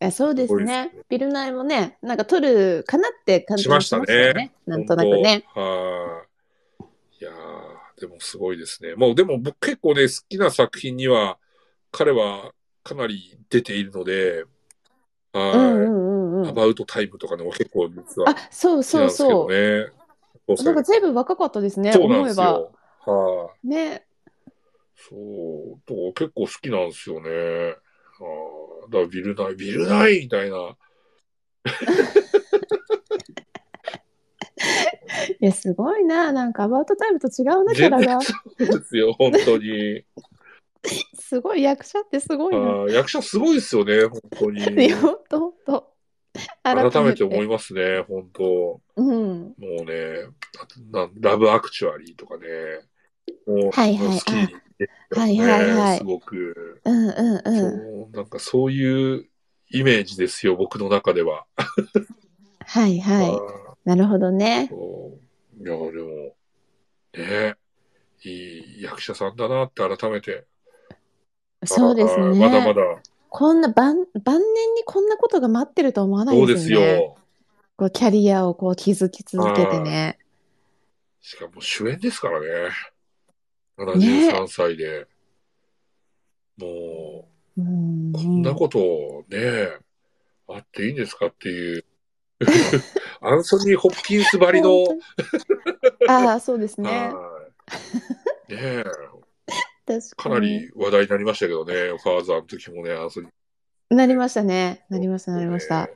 いやそうですね。ビルナイもね、なんか撮るかなって感じしましたねよね。なんとなくね。はい。いやーでもすごいですね。もうでも僕結構ね、好きな作品には、彼はかなり出ているので、はい。うんうん。アバウトタイムとかでも結構実はあ、そうそうそう。ね。そうなんか随分若かったですね。そうなん思えば。ですよ。はい。ね。そう、と結構好きなんですよね。はあ、だからビルナイ、ビルナイみたいな。いや、すごいな。なんかアバウトタイムと違うな、キャラが。そうですよ、本当に。すごい、役者ってすごいな。ああ役者すごいですよね、本当に。いや、ほんとほんと。改めて思いまますね、本当。うん。もうね、ラブアクチュアリーとかね。もう、はいはいもう好きですよね、はいはいはいすごく。うんうんうん。なんかそういうイメージですよ、僕の中では。はいはあい。なるほどね。いや、でも、ねいい役者さんだなって改めて。そうですね。まだまだ、こんな晩、晩年にこんなことが待ってると思わないそうですすよ。こうキャリアをこう築き続けてね。しかも主演ですからね。73歳で。もうんう、こんなことをね、あっていいんですかっていう。アンソニー・ホプキンスばりの、本当にああ、そうですね。はい。ねえ、確かなり話題になりましたけどね、ファーザーの時もね、アンソニー。なりましたね。なりました、なりました。ね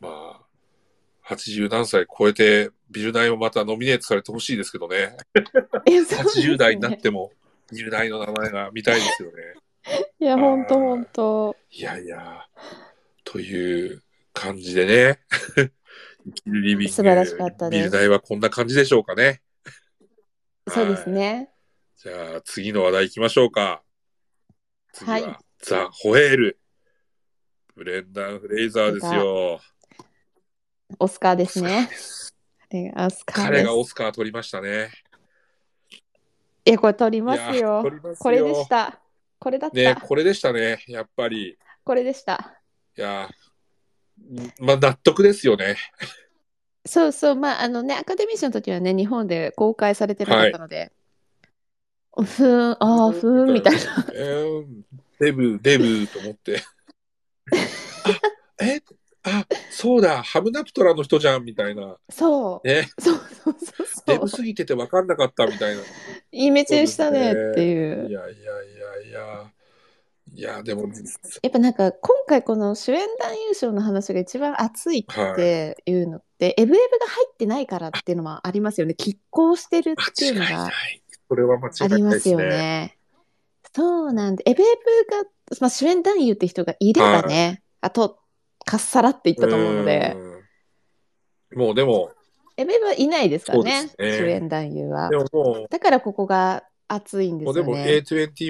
まあ、80何歳超えて、ビルナイもまたノミネートされてほしいですけどね。ね80代になっても、ビルナイの名前が見たいですよね。いや、ほんとほんと。いやいや、という感じでね。リビング。素晴らしかったですビルナイはこんな感じでしょうかね。そうですね。じゃあ、次の話題行きましょうか。次は、はいザ・ホエール。ブレンダン・フレイザーですよ。オスカーですね。彼が。オスカー取りましたね。いや、これ取りますよこれでした。これだった。ね、これでしたね。やっぱり。これでした。いや、まあ、納得ですよね。そうそう、まあ、あのね、アカデミー賞の時はね、日本で公開されてなかったので、ふーん、ああ、ふーん、みたいな。えーデブ、デブと思って。あ、え、あ、そうだ、ハムナプトラの人じゃん、みたいな。そう。ね、そうそうそうデブそう。すぎてて分かんなかったみたいな。いい目中したねってい。いやいやいやいや。いや、でも、やっぱなんか今回この主演男優賞の話が一番熱いっていうのって、エブエブが入ってないからっていうのもありますよね。拮抗してるっていうのが間違いない。それは間違あいないでりますすよね。ね。そうなんで、エブエブが、まあ、主演男優って人がいればね、あと、かっさらっていったと思うので、うんもうでも、エブエブはいないですからね、ね主演男優はで。ももだからここが熱いんでう、もうでもすよね。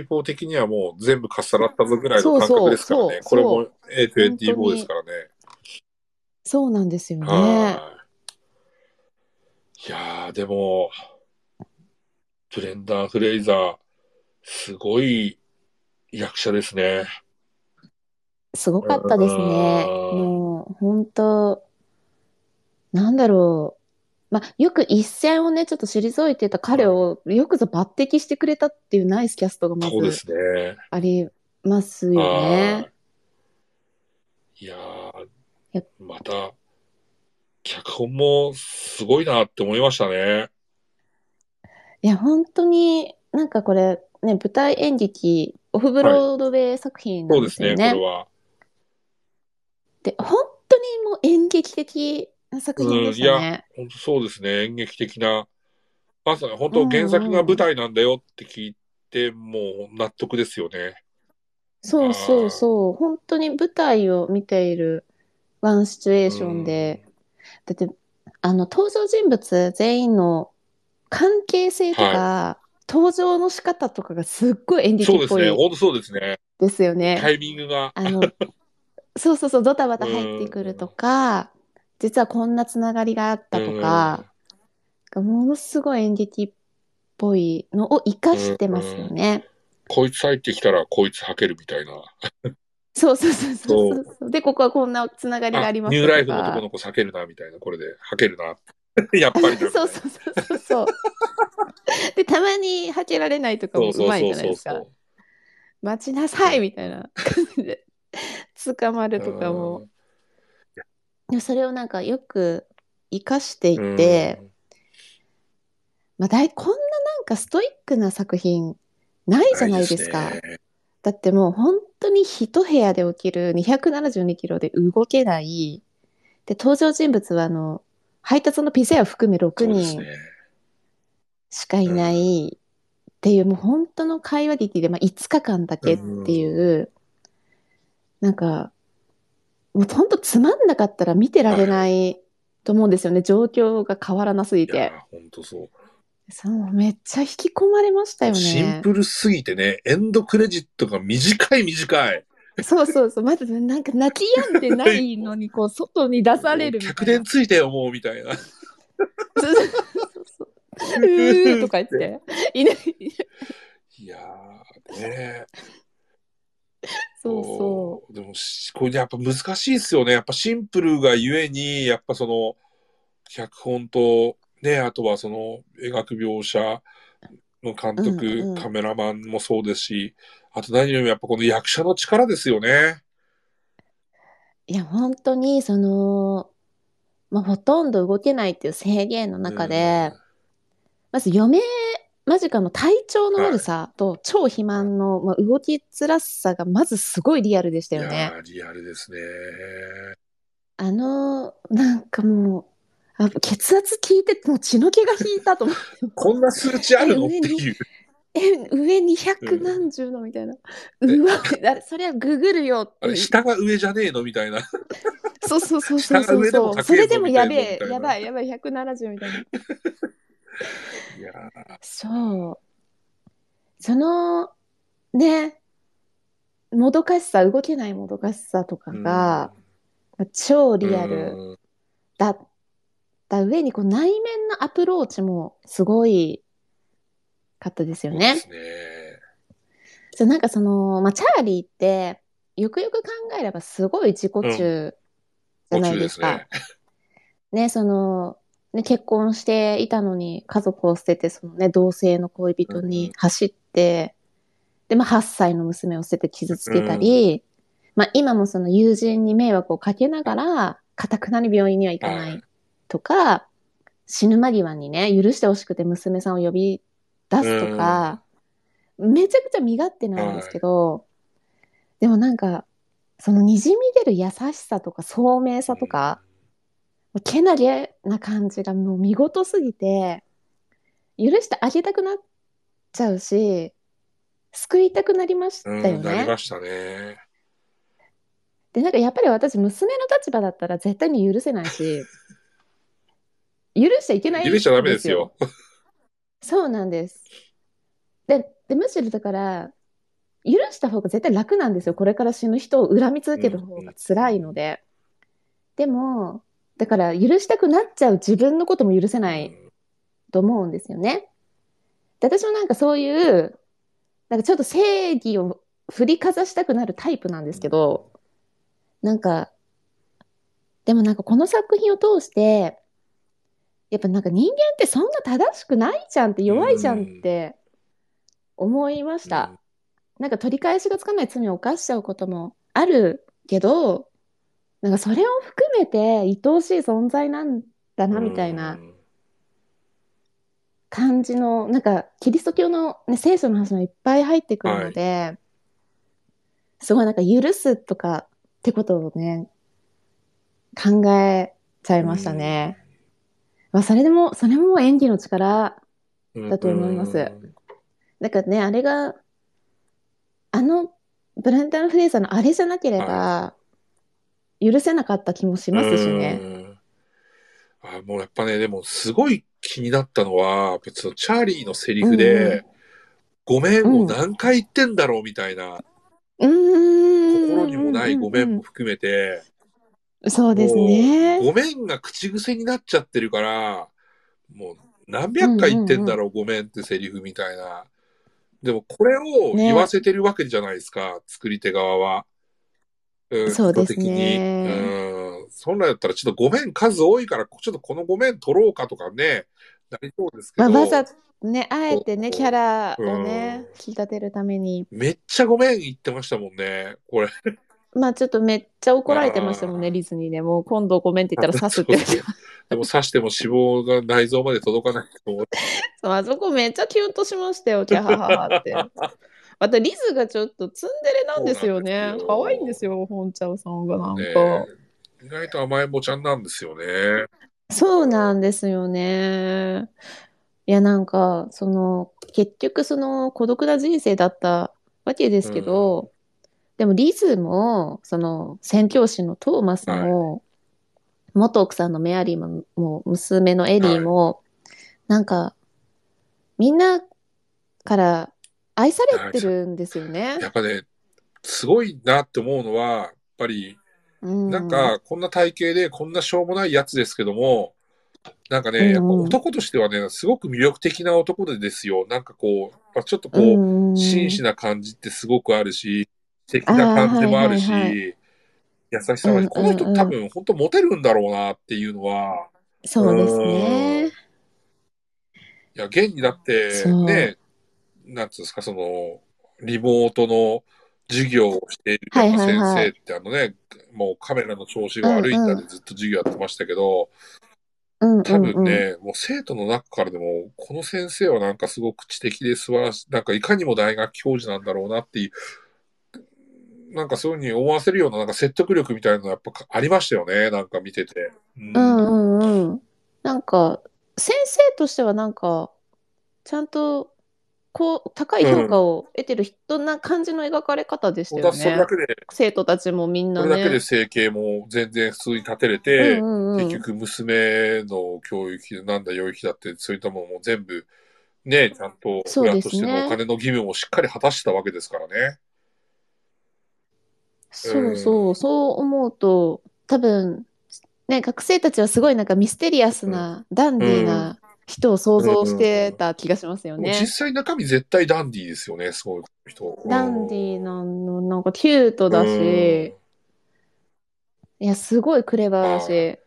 A24 的にはもう全部かっさらったぞぐらいの感覚ですからね。これも A24 本当にですからね。そうなんですよね。はい。いやー、でも、ブレンダー・フレイザー、すごい役者ですね。すごかったですね。うんもう、本当なんだろう。まあ、よく一線をね、ちょっと退いてた彼をよくぞ抜擢してくれたっていうナイスキャストがまずそうですね。ありますよね。はいいややー、また、脚本もすごいなって思いましたね。いや、本当になんかこれ、ね、舞台演劇、オフブロードウェイ作品なそうんですね、ですよね。これは。で、本当にもう演劇的な作品でしたね。本当そうですね、演劇的な。まさに本当原作が舞台なんだよって聞いて、もう納得ですよね。そうそうそう。本当に舞台を見ているワンシチュエーションで、だって、あの、登場人物全員の関係性とか、登場の仕方とかがすっごい演劇っぽそうですね、い本当そうですね。ですよね。タイミングが。あの、そうそうそう、ドタバタ入ってくるとか、実はこんなつながりがあったとか、ものすごい演劇っぽいのを活かしてますよね。こいつ入ってきたらこいつ吐けるみたいな。そうそうそうそうそう。で、ここはこんなつながりがありますニューライフの男の子避けるなみたいな、これで吐けるな。やっぱり。そうそうそうそうそう。で、たまにはけられないとかもうまいじゃないですか。待ちなさいみたいな感じで捕まるとかも。でもそれをなんかよく活かしていうんて、まあ、だいこんななんかストイックな作品ないじゃないですか。ないねだってもう本当に一部屋で起きる272キロで動けない。で、登場人物はあの、配達のピザ屋を含め6人。しかいないっていう、もう本当の会話劇で、まあ、5日間だけっていう、なんか、もう本当つまんなかったら見てられないと思うんですよね。状況が変わらなすぎて。本当そう。そう、めっちゃ引き込まれましたよシンね。プルすぎてね、エンドクレジットが短い短い。そうそうそう。まずなんか泣き止んでないのに、こう、外に出されるみたいな。客電ついてよ、もう、みたいな。そうそうそう。うーとか言って。いない。いやー、ねそうそでもし、これやっぱ難しいですよね。やっぱシンプルがゆえに、やっぱその、脚本と、ね、あとはその、描く描写の監督、うんうんカメラマンもそうですし、あと何よりもやっぱこの役者の力ですよね。う。いや、本当に、その、まあ、ほとんど動けないっていう制限の中で、まず余命間近の体調の悪さと超肥満の、まあ、動きづらさがまずすごいリアルでしたうん、よね。いやー、リアルですね。あの、なんかもう、あ血圧聞いてもう血の気が引いたと思って。こんな数値あるの？っていう。え、上200何十のみたいな。うわ、あれ、それはググるよってあれ、下が上じゃねえのみたいな。そうそうそうそうそう。も高えぞそれでもやべえみたいな、やばい、やばい、170みたいな。いやーそう。その、ね、もどかしさ、動けないもどかしさとかが、まあ超リアルうんだった上に、こう内面のアプローチもすごいかったですよね。そうですね。そうなんかその、まあ、チャーリーって、よくよく考えればすごい自己中じゃないですか。ね。ね、その、ね、結婚していたのに家族を捨てて、そのね、同性の恋人に走って、で、まあ、8歳の娘を捨てて傷つけたり、まあ、今もその友人に迷惑をかけながら、かたくなに病院には行かなはいいとか、死ぬ間際にね、許してほしくて娘さんを呼び出すとか、めちゃくちゃ身勝手なんですけど、でもなんか、そのにじみ出る優しさとか聡明さとか、けなげな感じがもう見事すぎて、許してあげたくなっちゃうし、救いたくなりましたようん、なりね。ましたね。で、なんかやっぱり私、娘の立場だったら絶対に許せないし、許しちゃいけないん許しちゃダメですよ。そうなんです。で、でむしろだから、許した方が絶対楽なんですよ。これから死ぬ人を恨み続ける方が辛いので。でも、だから許したくなっちゃう自分のことも許せないと思うんですよね。で、私もなんかそういう、なんかちょっと正義を振りかざしたくなるタイプなんですけど、なんか、でもなんかこの作品を通して、やっぱなんか人間ってそんな正しくないじゃんって弱いじゃんって思いました。なんか取り返しがつかない罪を犯しちゃうこともあるけど、なんかそれを含めて愛おしい存在なんだなみたいなうん感じの、なんかキリスト教の、ね、聖書の話もいっぱい入ってくるので、すごいなんか許すとかってことをね、考えちゃいましたね。まあそれでも、それも演技の力うん。だと思います。うん。だからね、あれが、あの、ブレンダン・フレイザーのあれじゃなければ、許せなかった気もしますしね。うん。あもうやっぱね、でもすごい気になったのは、別のチャーリーのセリフで、ごめんを何回言ってんだろうみたいな、うーん。心にもないごめんも含めて、そうですね。ごめんが口癖になっちゃってるから、もう何百回言ってんだろう、ごめんってセリフみたいな。でもこれを言わせてるわけじゃないですか、作り手側は。うんそうですね。うん本来だったらちょっとごめん数多いから、ちょっとこのごめん取ろうかとかね、なりそうですけまあ、ど、わざね、あえてね、キャラをね、うん引き立てるために。めっちゃごめん言ってましたもんね、これ。まあちょっとめっちゃ怒られてましたもんね、あーディズニーで。もう今度ごめんって言ったら刺すって言われて。でも刺しても脂肪が内臓まで届かないと思って。そうあそこめっちゃキュンとしましたよ、キャハハハって。またリズがちょっとツンデレなんですよね可愛いんですよ、本ちゃんさんがなんか。ね意外と甘えん坊ちゃんなんですよね。そうなんですよね。いや、なんか、その、結局、その、孤独な人生だったわけですけど、でも、リズも、その、宣教師のトーマスも、元奥さんのメアリーも、もう娘のエリーも、なんか、みんなから愛されてるんですよね。やっぱね、すごいなって思うのは、やっぱり、うん、なんか、こんな体型で、こんなしょうもないやつですけども、なんかね、やっぱうん男としてはね、すごく魅力的な男でですよ。なんかこう、まあちょっとこう、うん、真摯な感じってすごくあるし、素敵な感じもあるし、優しさは、うんこの人多分本当モテるんだろうなっていうのは、そうですね。いや、現にだってね、なんつうんですか、その、リモートの授業をしているはい先生って、あのね、もうカメラの調子が悪いんだでずっと授業やってましたけど、多分うんね、もう生徒の中からでも、この先生はなんかすごく知的で素晴らしい、なんかいかにも大学教授なんだろうなっていう、なんかそういうふうに思わせるようななんか説得力みたいなのやっぱありましたよね、なんか見てて。うんうんうんうん。なんか、先生としてはなんか、ちゃんと、こう、高い評価を得てる人な感じの描かれ方でしたよだそれねだ。けで、生徒たちもみんなそれだけでね。生計も全然普通に立てれて、うんうんうん結局娘の教育費なんだ養育費だってそういったものも全部ねちゃんと親としてのお金の義務もしっかり果たしたわけですからね。そうそう、そう思うと、多分、ね、学生たちはすごいなんかミステリアスな、ダンディーな人を想像してた気がしますよね。実。際中身絶対ダンディーですよね、そういう人。ダンディーなの、なんかキュートだし、いや、すごいクレバーだし、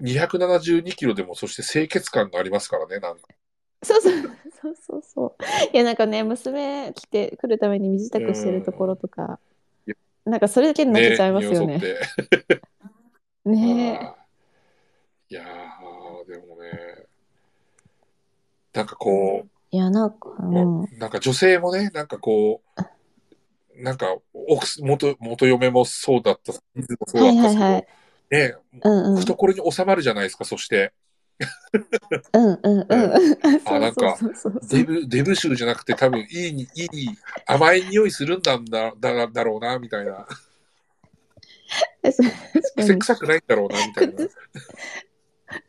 272キロでもそして清潔感がありますからね、なんか。そうそう。そうそうそう。いや、なんかね、娘来て、来るために身支度してるところとか、なんかそれだけで泣けちゃいますよね。ね いやー、でもね、なんかこう、え。いや、なんか、うん。なんか女性もね、なんかこう、なんか、奥す、元、元嫁もそうだった、そうだはいったんですけど、はいはい。ね、うんうん。懐に収まるじゃないですか、そして。うんうんうん。あなんかデブ、デブ臭じゃなくて多分いいに、いい、甘い匂いするんだんだ、だ、だろうな、みたいな。癖臭くないんだろうな、みたいな。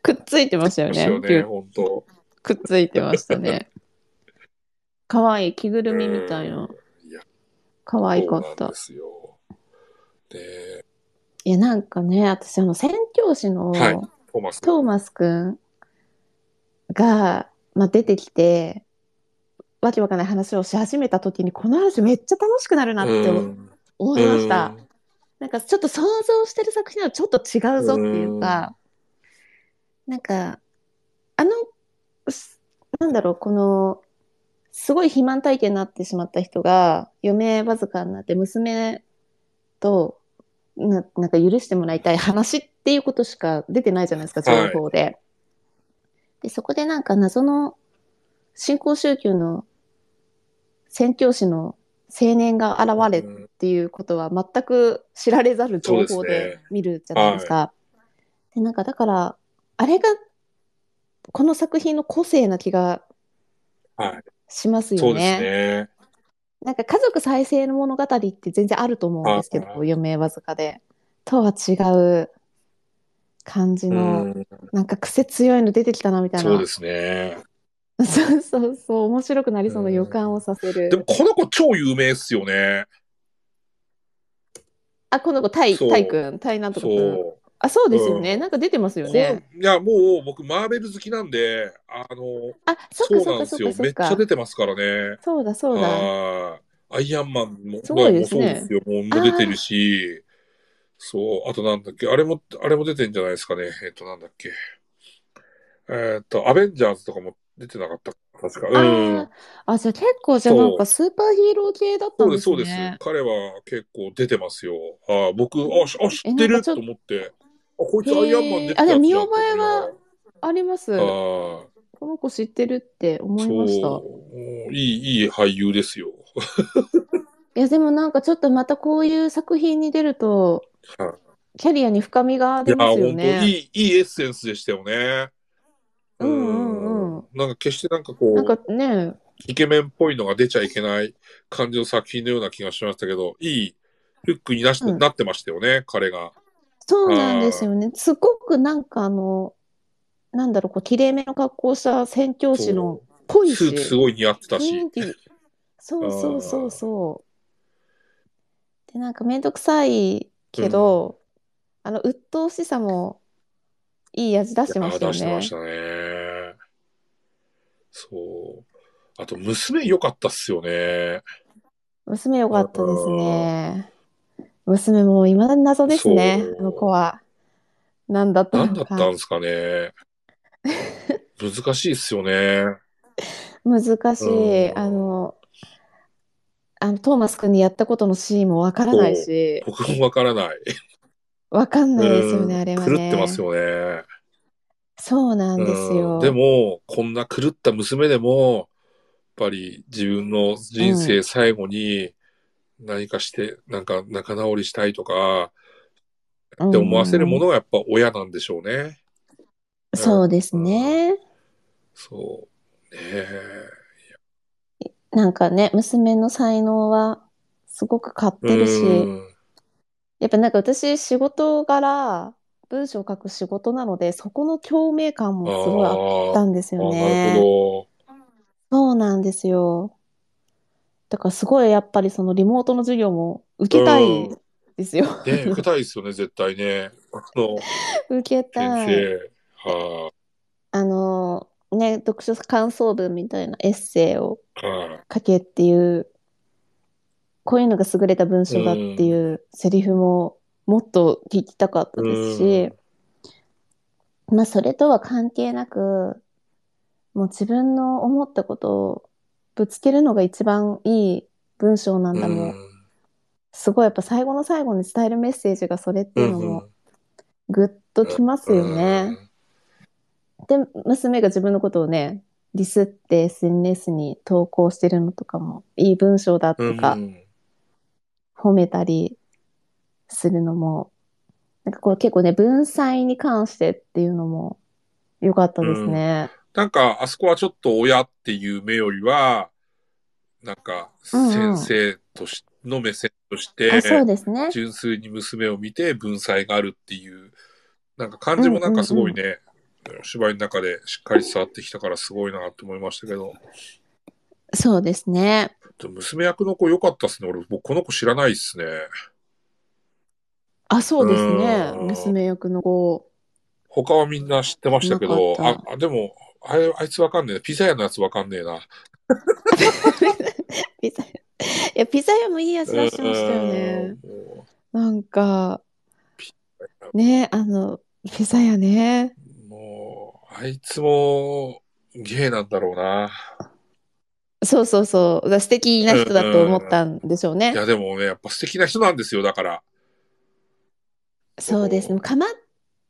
くっついてましたよね。よね、本当くっついてましたね。かわいい着ぐるみみたいな。いや、かわいかったで。すよ。で、いや、なんかね、私、あの、宣教師のはいトーマス。トーマスくんが、まあ、出てきて、わけわかんない話をし始めた時に、この話めっちゃ楽しくなるなってうん思いました。なんかちょっと想像してる作品はちょっと違うぞっていうか、なんか、あの、すなんだろう、この、すごい肥満体験になってしまった人が、余命わずかになって娘と、ななんか許してもらいたい話っていうことしか出てないじゃないですか、情報で。で、そこでなんか謎の新興宗教の宣教師の青年が現れうんっていうことは全く知られざる情報で見るじゃないですか。で、なんかだから、あれがこの作品の個性な気がはい。しますよそうですね。ね。なんか家族再生の物語って全然あると思うんですけど、はい余命わずかで。とは違う感じうの、ん、なんか癖強いの出てきたなみたいな。そうですね。そうそうそう、面白くなりそうな予感をさせる。でも、この子超有名っすよね。あ、この子、タイ、そうタイ君、タイなんとか君。あ、そうですよね。うんなんか出てますよこね。のいや、もう僕、マーベル好きなんで、あの、あ、そうなんですよ。めっちゃ。出てますからね。そうだそうだ。はいアイアンマンも、そうですよ。もう出てるし、そう、あとなんだっけ、あれも、あれも出てんじゃないですかね。えっ、と、なんだっけ。えっ、と、アベンジャーズとかも出てなかったか確か。うん。あじゃあ結構じゃあなんかスーパーヒーロー系だったそうです、んですそうですね。。彼は結構出てますよ。あ僕、あ、しあ知ってると思って。あ、こいつアイアンマン出てたへーあでも見覚えはあります。ながらこあの子知ってるって思いまーした。いい、いい俳優ですよ。いや、でもなんかちょっとまたこういう作品に出ると、はキャリアに深みが出ますよね。いい、いいエッセンスでしたよね。うんうんうん。なんか決してなんかこなんかう、ね、イケメンっぽいのが出ちゃいけない感じの作品のような気がしましたけど、いいフックになし、うんなってましたよね、彼が。そうなんですよね。すごくなんかあの、なんだろう、こう、綺麗めの格好した宣教師のっぽいし、スーツすごい似合ってたし。そうそうそうそう。で、なんかめんどくさいけど、あの、鬱陶しさもいい味出してましたよね出してまし。たね。そう。あと、娘良かったっすよね。娘よかったですね。娘も未だに謎ですねそう、あの子は。何だった何だのか。ったんですかね。難しいっすよね。難しい。うんあの、あの、トーマス君にやったことのシーンもわからないし、僕もわからない。わかんないですよね、うんあれは狂ね。ってますよね。そうなんですよ。うんでも、こんな狂った娘でも、やっぱり自分の人生最後に何かして、なんか仲直りしたいとか、うん、って思わせるものがやっぱ親なんでしょうね。そうですね。そう。ねえ。なんかね、娘の才能はすごく買ってるし、うんやっぱなんか私仕事柄、文章を書く仕事なので、そこの共鳴感もすごいあったんですよね。ほそうなんですよ。だからすごいやっぱりそのリモートの授業も受けたいですよ。ど。ね受けたいですよね、絶対ね。受けた先い。生。はあの、ね、読書感想文みたいなエッセイを書けっていう、こういうのが優れた文章だっていうセリフももっと聞きたかったですし、まあそれとは関係なく、もう自分の思ったことをぶつけるのが一番いい文章なんい。だもん。うんすごいやっぱ最後の最後に伝えるメッセージがそれっていうのもグッときますよね。で、娘が自分のことをね、ディスって SNS に投稿してるのとかもいい文章だうん。とかうん褒めたりするのも、なんかこう結構ね、文才に関してっていうのも良かったですね。なんか、あそこはちょっと親っていう目よりは、なんか、先生とし、の目線としてあ、、そうですね。純粋に娘を見て文才があるっていう、なんか感じもなんかすごいね、芝居の中でしっかり伝わってきたからすごいなって思いましたけど、そうですね。娘役の子良かったっすね。俺、僕この子知らないっすね。あ、そうですね。うん娘役の子。他はみんな知ってましたけど、あでも、あれ、あいつわかんねえな。ピザ屋のやつわかんねえな。ピザ屋。いや、ピザ屋もいいやつ出してましたよね。なんか、ね、あの、ピザ屋ね。う、もうあいつも、ゲイなんだろうな。そうそうそう。素敵な人だと思ったんでしょうねい。や、でもね、やっぱ素敵な人なんですよ、だから。そうですね。かま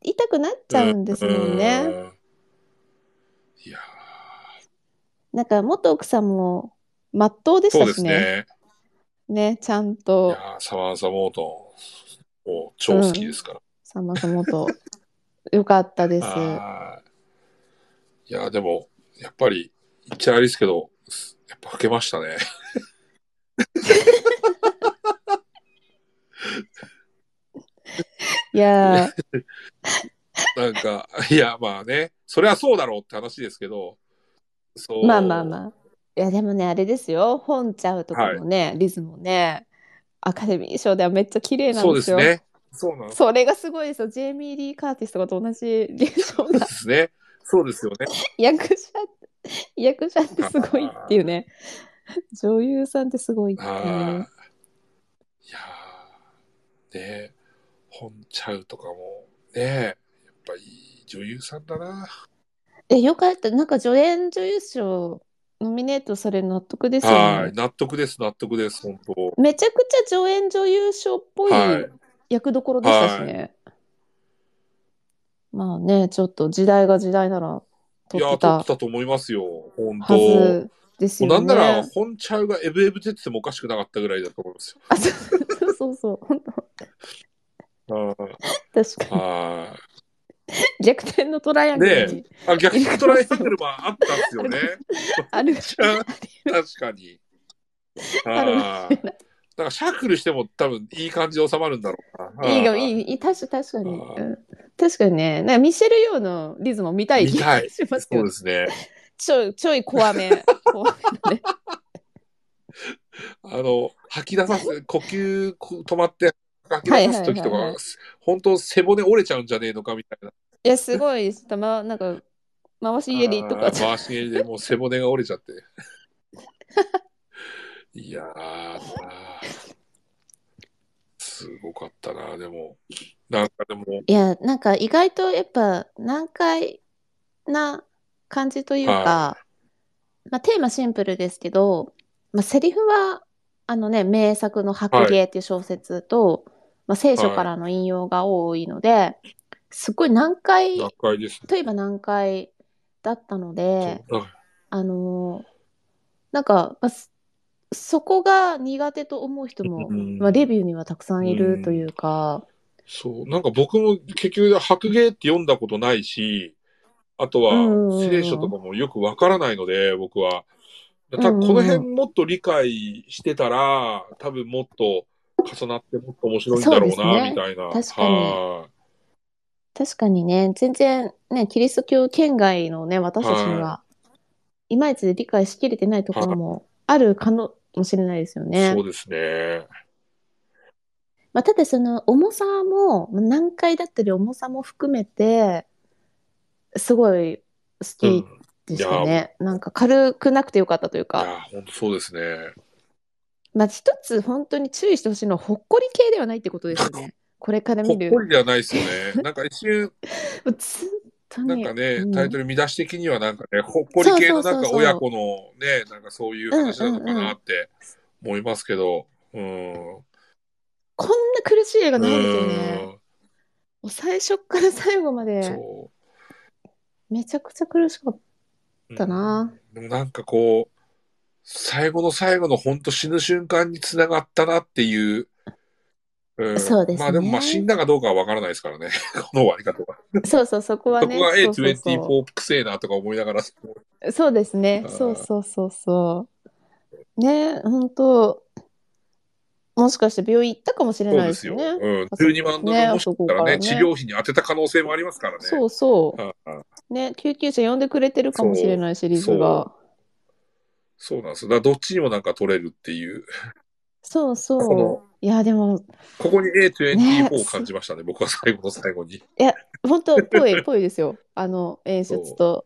いたくなっちゃうんですもんね。うんいやなんか、元奥さんも、まっとうでーそうですしたしね。ね。ね、ちゃんいと、やーサマンサ・モートン、もう超好きですから。さまさもと、よかったです。はいいや、でも、やっぱり、言っちゃあれですけど、やっぱ老けましたね。いやー、なんか、いや、まあね、それはそうだろうって話ですけど、そう。まあまあまあ。いや、でもね、あれですよ。本ちゃうとかもね、リズもね、アカデミー賞ではめっちゃ綺麗なんそうですすね。そうなんですそれがすごいですよ。ジェイミー・リー・カーティスとかと同じ現象が。ですね。そうですよね。役者、役者ってすごいっていうね。女優さんってすごいっていうはい。ね。いやー、ね本ちゃうとかも、ねやっぱいい女優さんだな。え、よかった。なんか助演女優賞ノミネートされる納得ですよねはい。。納得です、納得です、本当。めちゃくちゃ助演女優賞っぽいはい。役どころでしたしね。まあね、ちょっと時代が時代なら撮ってたたと思いますよ、本は当。ずですよもうなんなら、ね。本ちゃうがエブエブ出ててもおかしくなかったぐらいだと思いますよ。あ、そうそうそう、本当あ確かあに。逆転のトライアングルにあ、逆にトライアングルもあったんですよね。ある。確かに。あるああ。だからシャッフルしても多分いい感じで収まるんだろうな。いいが、い。い確か確かに。確かにね、なんかミシェル・ヨーのリズム見たい気見たいがしますけどそうで、すね。ちょい、ちょい怖め。怖めのね。あの、吐き出さす、呼吸こ止まって吐き出さす時とはいはいはいはか、本当背骨折れちゃうんじゃねえのかみたいな。いや、すごい、たま、なんか、回し蹴りとか回し蹴りでもう背骨が折れちゃって。いやー、すごかったな、でも。なんかでも、いや、なんか意外とやっぱ難解な感じというか、はまあテーマシンプルですけど、まあセリフはあのね、名作の白芸っていう小説と、まあ聖書からの引用が多いので、すごい難解難解です。といえば難解だったので、ね。そう。あのーなんか、まあそそこが苦手と思う人も、うんまあ、レビューにはたくさんいるというか、そう、なんか僕も結局白芸って読んだことないし、あとはうん聖書とかもよくわからないので、僕は。多分この辺もっと理解してたら、多分もっと重なってもっと面白いんだろうな、ねみたいな。確かには確かにね、全然ね、キリスト教圏外のね、私たちには、いまいち理解しきれてないところもあるかもしれないですよいねそう。ですね。まあ、ただその重さも、まあ難解だったり重さも含めて、すごい好うん。きでしたね。なんか軽くなくてよかったというか。いや、本当そうですね。まあ一つ本当に注意してほしいのは、ほっこり系ではないってことですよね。これからほ見る。っこりではないですよね。なんか一瞬、もうずっとねなんかね、うんタイトル見出し的にはなんかね、ほっこり系のなんか親子のね、なんかそういう話なのかなって思いますけど、うん。こんな苦しい映画ないですよね。最初から最後までそめちゃくちゃ苦しかっう。たな。うんでもなんかこう、最後の最後の本当死ぬ瞬間につながったなっていううんそうですねまあでもまあ死んだかどうかはわからないですからね。この終わり方は。そうそう、そこはね。そこはそうそう A24 くせえなとか思いながら。そうですねそうそうそうそう。ね、本当もしかして病院行ったかもしれないそうですすよね。うん。あそこ12万ドねルもしかしたらね、あそこからね治療費に当てた可能性もありますからね。そうそう。ね、救急車呼んでくれてるかもしれないし、リズが。そうなんです。だからどっちにもなんか取れるっていう。そうそう。いや、でも、ここにね A24 を感じましたね。僕は最後の最後に。本当ぽい、ぽいですよ。あの演出と。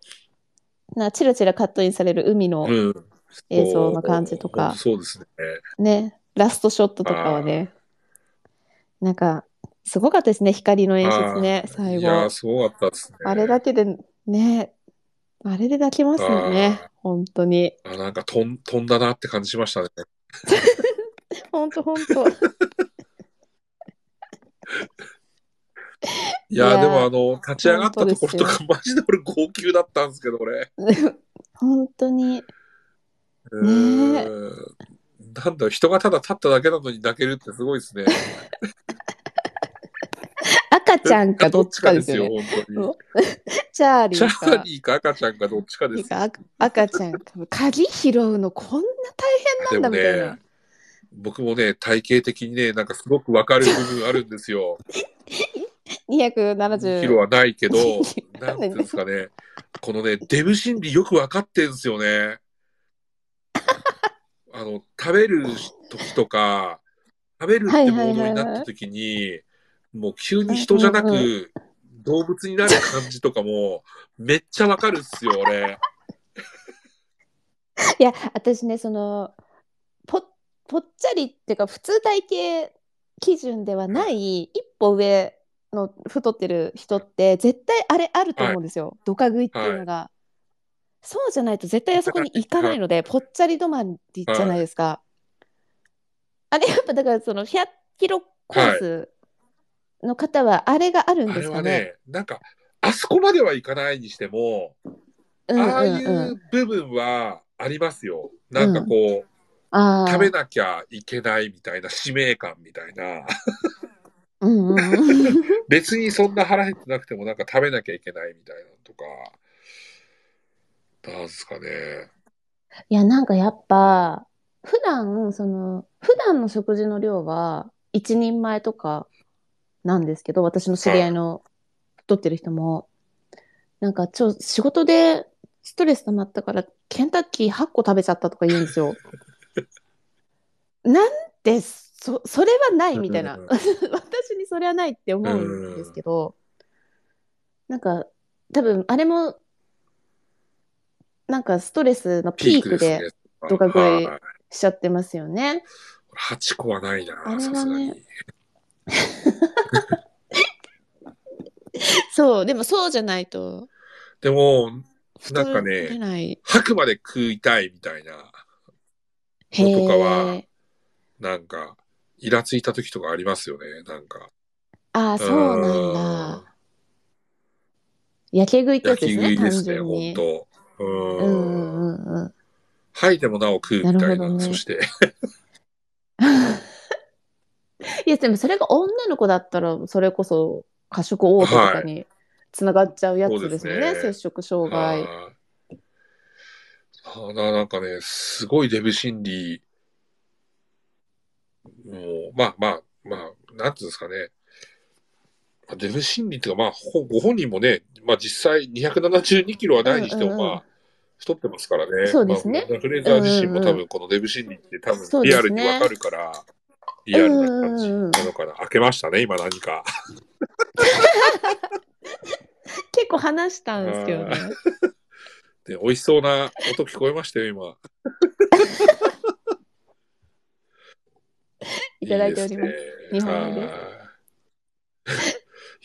な、チラチラカットインされる海のうん。映像の感じとか。そうですね。ね、ラストショットとかはね、なんか、すごかったですね、光の演出ね、最いやー、後。すごかったですね。あれだけで、ね、あれで泣きますよねあ、本当に。あなんか飛ん飛んだなって感じしましたね。本当本当。いやーいやーでもあの、立ち上がったところと本か、マジで俺号泣だったんですけど、俺。本当に。うーんなんだ人がただ立っただけなのに泣けるってすごいですね。赤ちゃんかどっちかですよね。どっちかですよ、本 チャーリ当に。チーかャーリーか赤ちゃんかどっちかです赤赤ちゃんか。鍵拾うのこんな大変なんだみたいな。僕もね、体型的にね、なんかすごくわかる部分あるんですよ。270キロはないけど、な なんていうんですかね。このね、デブ心理よくわかってんですよね。あの、食べる時とか、食べるってモードになった時に、もう急に人じゃなく、動物になる感じとかも、めっちゃわかるっすよ、俺。いや、私ね、その、ぽぽっちゃりっていうか、普通体型基準ではない、一歩上の太ってる人って、絶対あれあると思うんですよ。ドカ食いっていうのが。そうじゃないと絶対あそこに行かないので、ぽっちゃり止まりじゃないですか。あれやっぱだからその100キロコースの方はあれがあるんですかね？ね、なんか、あそこまではいかないにしても、うんああいうんうんう部分はありますよ。なんかこう、あー食べなきゃいけないみたいな使命感みたいな。うんうんうん 別にそんな腹減ってなくてもなんか食べなきゃいけないみたいなのとか。なんですかね。いや、なんかやっぱ、普段、その、普段の食事の量は、一人前とかなんですけど、私の知り合いの太ってる人も、なんか、ちょ、仕事でストレス溜まったから、ケンタッキー8個食べちゃったとか言うんですよ。なんで、そ、それはないみたいな。うん 私にそれはないって思うんですけど、なんか、多分、あれも、なんかストレスのピークで。ドカ食いはいしちゃってますよね。8個はないな、あれはねさすがに。そう、でもそうじゃないと、でも、太なんかれね、ない。吐くまで食いたいみたいな、へとかはえ。なんか、イラついた時とかありますよね、なんか。ああ、そうなんだ。やけ食いってやつ焼ですね、単き食いですね、純に。本当ううんうんうんうん。吐いてもなお食うみたいな。なねそして、いや、でもそれが女の子だったら、それこそ過食嘔吐とかにつながっちゃうやつですよね、そうですね。摂食障害。はい。あななんかね、すごいデブ心理、もう、まあまあ、まあ、なんていうんですかね。まあデブ心理っていうか、まあ、ほご本人もね、まあ実際272キロはないにしても、うんうんうん。まあ、太ってますからね。そうですね。まあフレーザー自身も多分このデブ心理って多分リアルにわかるから、リアルな感じなのかな。開けましたね、今何か。結構話したんですけどね。で、美味しそうな音聞こえましたよ、今。いただいております。いいですね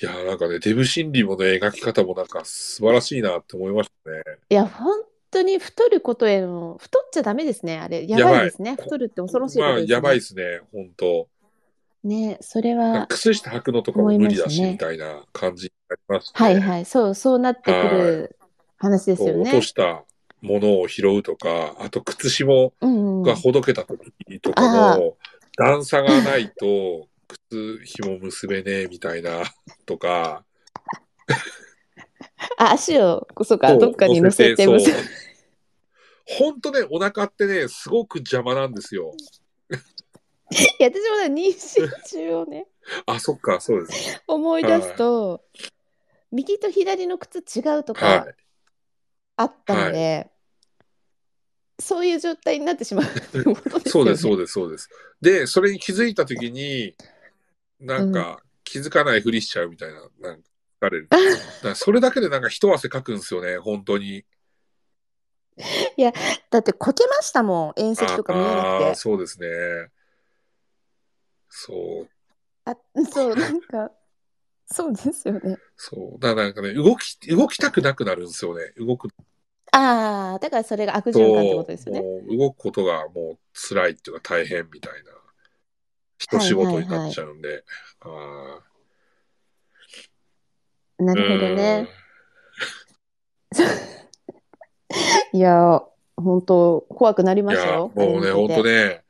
いや、なんかね、デブ心理もね、描き方もなんか素晴らしいなって思いましたね。いや、本当に太ることへの、太っちゃダメですね、あれ。やばいですね。太るって恐ろしいですね。やばいですね、本当ね、それは、靴下履くのとかも無理だし、ねみたいな感じになりますね。はいはい、そう、そうなってくる話ですよね落と。したものを拾うとか、あと靴紐うんうんがほどけた時とあかも、段差がないと靴紐結べねえみたいなとか、あ、足を、そうか、どっかに乗せて乗結ぶ。ほんとね、お腹ってね、すごく邪魔なんですよ。いや、私もね妊娠中をね、あ、そっか、そうです。思い出すと、右と左の靴違うとはかあったので、そういう状態になってしまうってことい。ですよね。そうです、そうです、そうです。で、それに気づいたときに、なんか、気づかないふりしちゃうみたいな、なんか、疲れる。だそれだけでなんか一汗かくんですよね、本当に。だってこけましたもん、遠赤とか見えなくて。そうですね。そう、あ、そう、なんか、そうですよね。そう。だからなんかね、動き、動きたくなくなるんですよね。動くああ、だからそれが悪循環ってことですよね。もう動くことがもう辛いっていうか大変みたいな、一仕事になっちゃうんで。あなーるほどね。いや、本当怖くなりましたよ。もうね、本当ね、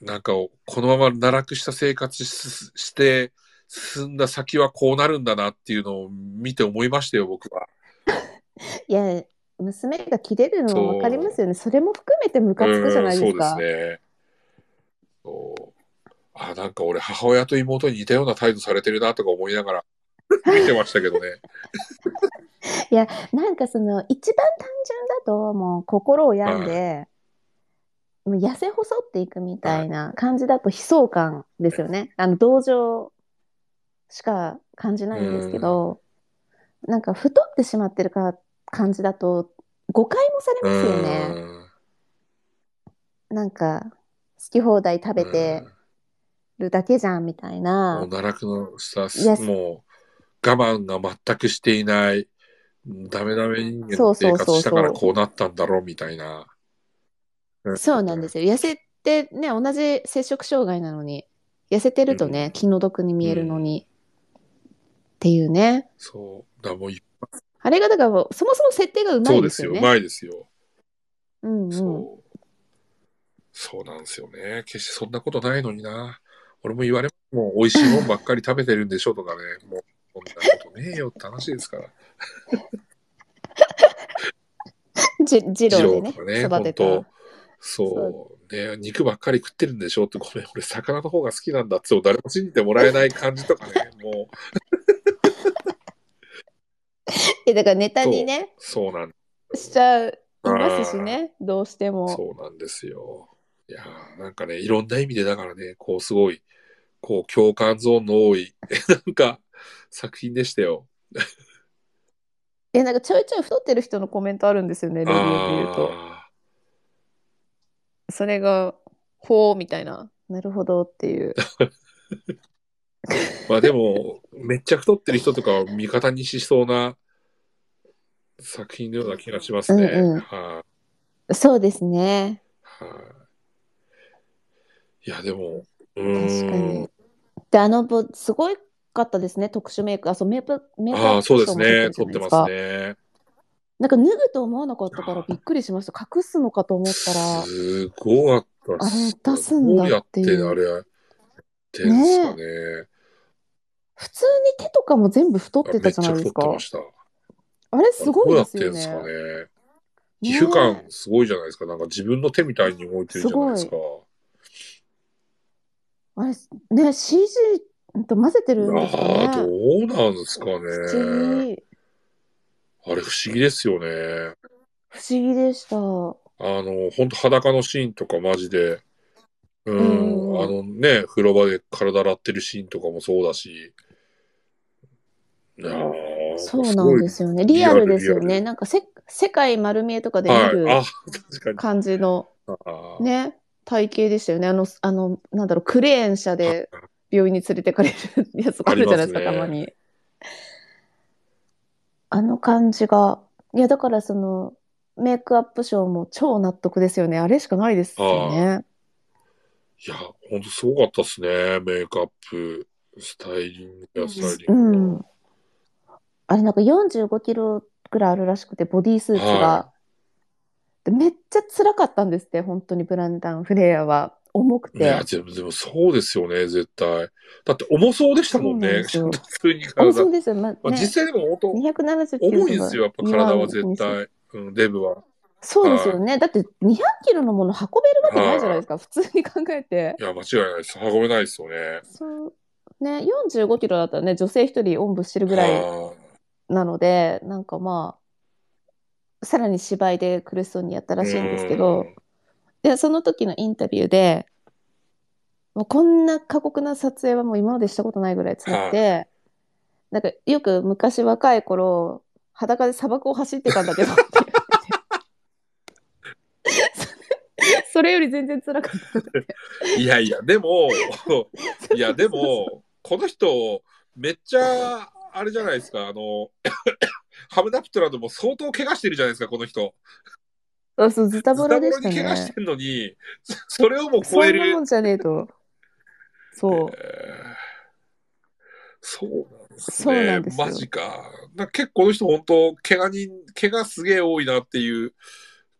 なんか、このまま奈落した生活しして、進んだ先はこうなるんだなっていうのを見て思いましたよ、僕は。いや、娘が切れるのもわかりますよね。それも含めてムカつくじゃないですか。うんそうですね。そうあ、なんか俺、母親と妹に似たような態度されてるなとか思いながら 見てましたけどね。なんかその一番単純だともう心を病んで、もう痩せ細っていくみたいな感じだと悲壮感ですよね。あの同情しか感じないんですけど、なんか太ってしまってるか感じだと誤解もされますよね。うん。なんか好き放題食べてるだけじゃんみたいもう落のさいや、もう我慢が全くしていない、ダメダメ人間のそうそうそうそう生活したからこうなったんだろうみたいな。そうなんですよ。痩せてね、同じ摂食障害なのに、痩せてるとね、うん気の毒に見えるのに、っていうね。そう。だもうあれがだからそもそも設定がうまそうですよ。いですよね。うまいですよ。うんうん。そう。そうなんですよね。決してそんなことないのにな。俺も言われもう美味しいもんばっかり食べてるんでしょとかね。もうそんなことねえよって話ですから。じ二郎とかね育てた。本そう。ね、肉ばっかり食ってるんでしょって、ごめん、俺魚の方が好きなんだって、誰も信じてもらえない感じとかね、もう、えだからネタにね、そうなんしちゃう、いますしね、どうしても。そうなんですよ。いやーなんかね、いろんな意味でだからね、こうすごい、こう共感ゾーンの多い、なんか作品でしたよ。え、なんかちょいちょい太ってる人のコメントあるんですよね、レビューで言うと。あそれが、ほうみたいな。なるほどっていう。ー まあでも、めっちゃ太ってる人とかを味方にしそうな作品のような気がしますね。うんうんはい、そうですね。はい、いや、でも、うーん確かに。で、あの、ぼすごいかったですね、特殊メイク。あ、そう、メイク、メイクあそうですね。撮っててますね。なんか脱ぐと思わなかったからびっくりしました。隠すのかと思ったら、すごかったっす。あれ出すんだっていうどうやってあれやってんすかね。普通に手とかも全部太ってたじゃないですか。あれすごいですよどうやってんすかね。ね。皮膚感すごいじゃないですか。なんか自分の手みたいに動いてるじゃないですか。あれ、ね、CG と混ぜてるんですかああ、どね。うなんですか不ね。あれ不思議ですよね。不思議でした。あの、本当裸のシーンとかマジで、うん、うんあのね、風呂場で体洗ってるシーンとかもそうだし、そうなんですよね。リアルですよね。なんかせ世界丸見えとかではい。見るあ、確かに。感じのね、体型でしたよね。あの、あの、なんだろう、クレーン車で病院に連れてかれるやつがあるじゃないですか、たまに。あの感じが。いや、だからその、メイクアップショーも超納得ですよね。あれしかないですよね。いや、ほんとすごかったっすね。メイクアップ、スタイリングやスタイリうング。ん。あれなんか45キロぐらいあるらしくて、ボディースーツが。はでめっちゃ辛かったんですって、本当にブランダン・フレアは。重くて。いや、でも、そうですよね、絶対。だって重そうでしたもんね。普通にあ体。そうですよ。まあまあ、ね、実際でも本当、279重いんですよ、やっぱ体は絶2対。うん、デブは。そうですよね。だって200キロのもの運べるわけないじゃないですか。普通に考えてい。や、間違いないです。運べないですよね。そうね、45キロだったらね、女性一人おんぶしてるぐらいはなので、なんかまあ、さらに芝居で苦しそうにやったらしいんですけど、で、その時のインタビューで、もうこんな過酷な撮影はもう今までしたことないぐらい辛くて、なんかよく昔若い頃、裸で砂漠を走ってたんだけどって言っててそれより全然辛かったいやいや、でも、いや、でも、この人、めっちゃ、あれじゃないですか、あの、ハムナプトラでも相当怪我してるじゃないですか、この人。あそう、ズタボロロでしたねに怪我して。んのに、それをもう超えるそんなも。んじゃねえと。そう。えーそうなんですそうね。なんですよマジか。か結構この人本当、怪我人、怪我すげえ多いなっていう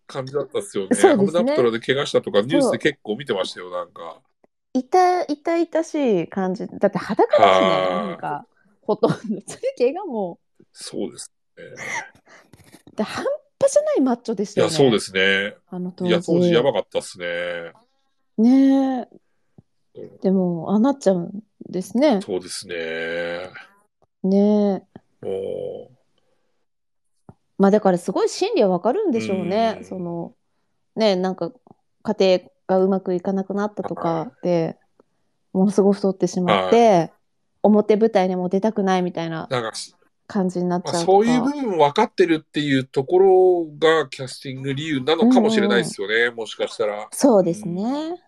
感じだったっすよね。ハムナプトラで怪我したとかニュースで結構見てましたよ、なんか。痛痛々しい感じ。だって裸だしね、はいなんか、ほとんど。それ怪我も、そうですね。で半端じゃないマッチョでしいや、たよね。そうですね。あの当時。いや、当時やばかったっすね。ねえうん。でも、ああなっちゃうんですね。そうですね。ねえ。もまあだからすごい心理はわかるんでしょうね。うんその、ねえ、なんか家庭がうまくいかなくなったとかで、ものすごく太ってしまって、表舞台にも出たくないみたいなう、なんか、感じになっちまあ、ゃうとそういう部か。分分かってるっていうところがキャスティング理由なのかもしれないですよね、もしかしたら。そうですね。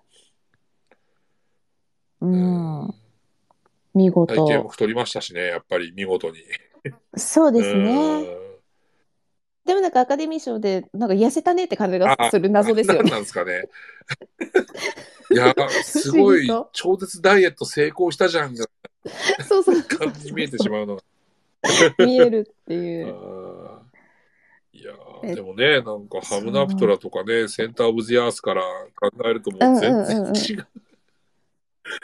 うん。見体型も事。太りましたしね、やっぱり見事に。そうですうね。んでもなんかアカデミー賞で、なんか痩せたねって感じがする謎ですよね。何なんですかね。いや、すごい超絶ダイエット成功したじゃんがそうそう。感じに見えてしまうのが。見えるっていあう。ーいやえーでもね、なんかハムナプトラとかね、センターオブジアースから考えるともう全うんうんうんうん然違う。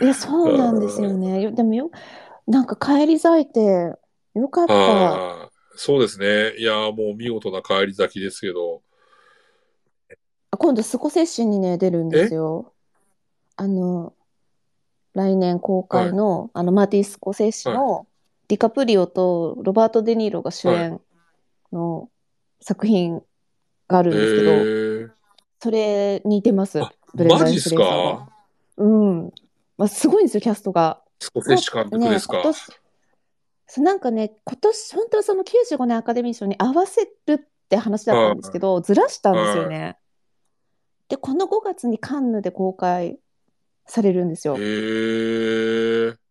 いや、そうなんですよね。よでもよ、なんか帰り咲いて、よかった。そうですね。いやーもう見事な帰り咲きですけど。今度、スコセッシにね、出るんですよ。あの、来年公開の、あの、マーティ・スコセッシの、ディカプリオとロバート・デ・ニーロが主演の作品があるんですけど、えー、それに出ます。あブレンダンマジっすフレイザーがかうん。まあ、すごいんですよ、キャストが。スコセッシ監督ですか？なんかね、今年、本当はその95年アカデミー賞に合わせるって話だったんですけど、ずらしたんですよね。で、この5月にカンヌで公開されるんですよへ。ー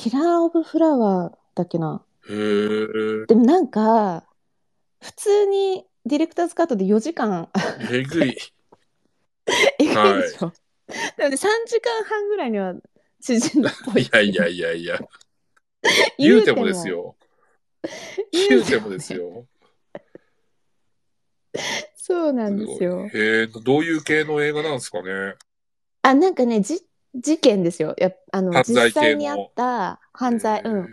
キラー・オブ・フラワーだっけな？へーでもなんか、普通にディレクターズカットで4時間、えぐい。えぐいでしょ。なので3時間半ぐらいには縮んだっぽい。いやいやいやいや。言うてもですよ。言うてもですよ。そうなんですよ。へえ、どういう系の映画なんですかね？あ、なんかね、じ、事件ですよ。やあの、犯罪実際系のにあった犯罪。うん。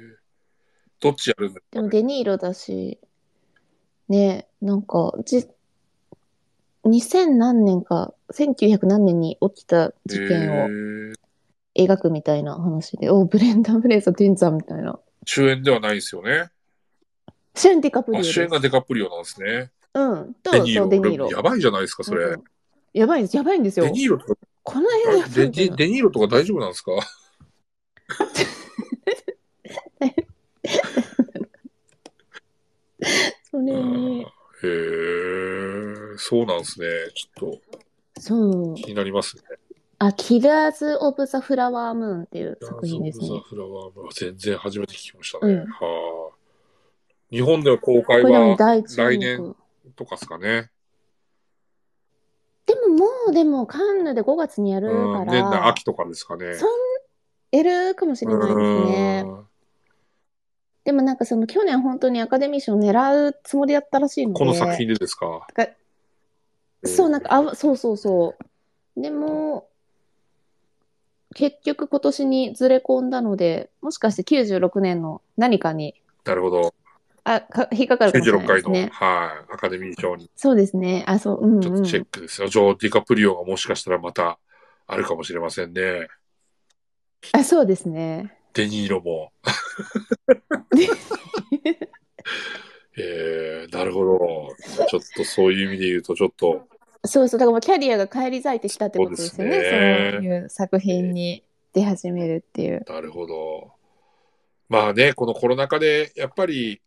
どっちやるんですでも。デニーロだし、ね、なんか、じ、2000何年か、1900何年に起きた事件を描くみたいな話で、お、ブレンダー・ブレイザー・デンザーみたいな。主演ではないんですよね。主演ディカプリオあ、です。主演がデカプリオなんですね。うん。と、デニーロ。そう、デニーロ。やばいじゃないですか、それ。うんやばいです、やばいんですよデ。ニーロとか、この映画やばいデデデニーロとか大丈夫なんですか？それに、へえ、そうなんですね。ちょっそうと。気になりますね。あ、キラーズ・オブ・ザ・フラワームーンっていう作品ですねザ・。フラワームは全然初めて聞きましたね。うんはあ。日本では公開は来年目。とかですかね。でももう、でもカンヌで5月にやるうん、か年内ら、秋とかですかね。そんやるかもしれないですね。うんでもなんかその去年本当にアカデミー賞を狙うつもりだったらしいので、この作品でですか？そうなんかあそうそうそう。でも結局今年にずれ込んだので、もしかして96年の何かに、なるほど。あ、か引っかかるかもしれな96回の、いですね。はい、アカデミー賞にそうですね。あ、そう、うん、うん。ちょっとチェックですよ。ジョー・ディカプリオがもしかしたらまたあるかもしれませんね。あ、そうですね。デニーロも。えー、なるほど。ちょっとそういう意味で言うと、ちょっと、そうそう、だからもうキャリアが返り咲いてきたってことですよね。そうねそういう作品に出始めるっていう。なるほど。まあね、このコロナ禍で、やっぱり、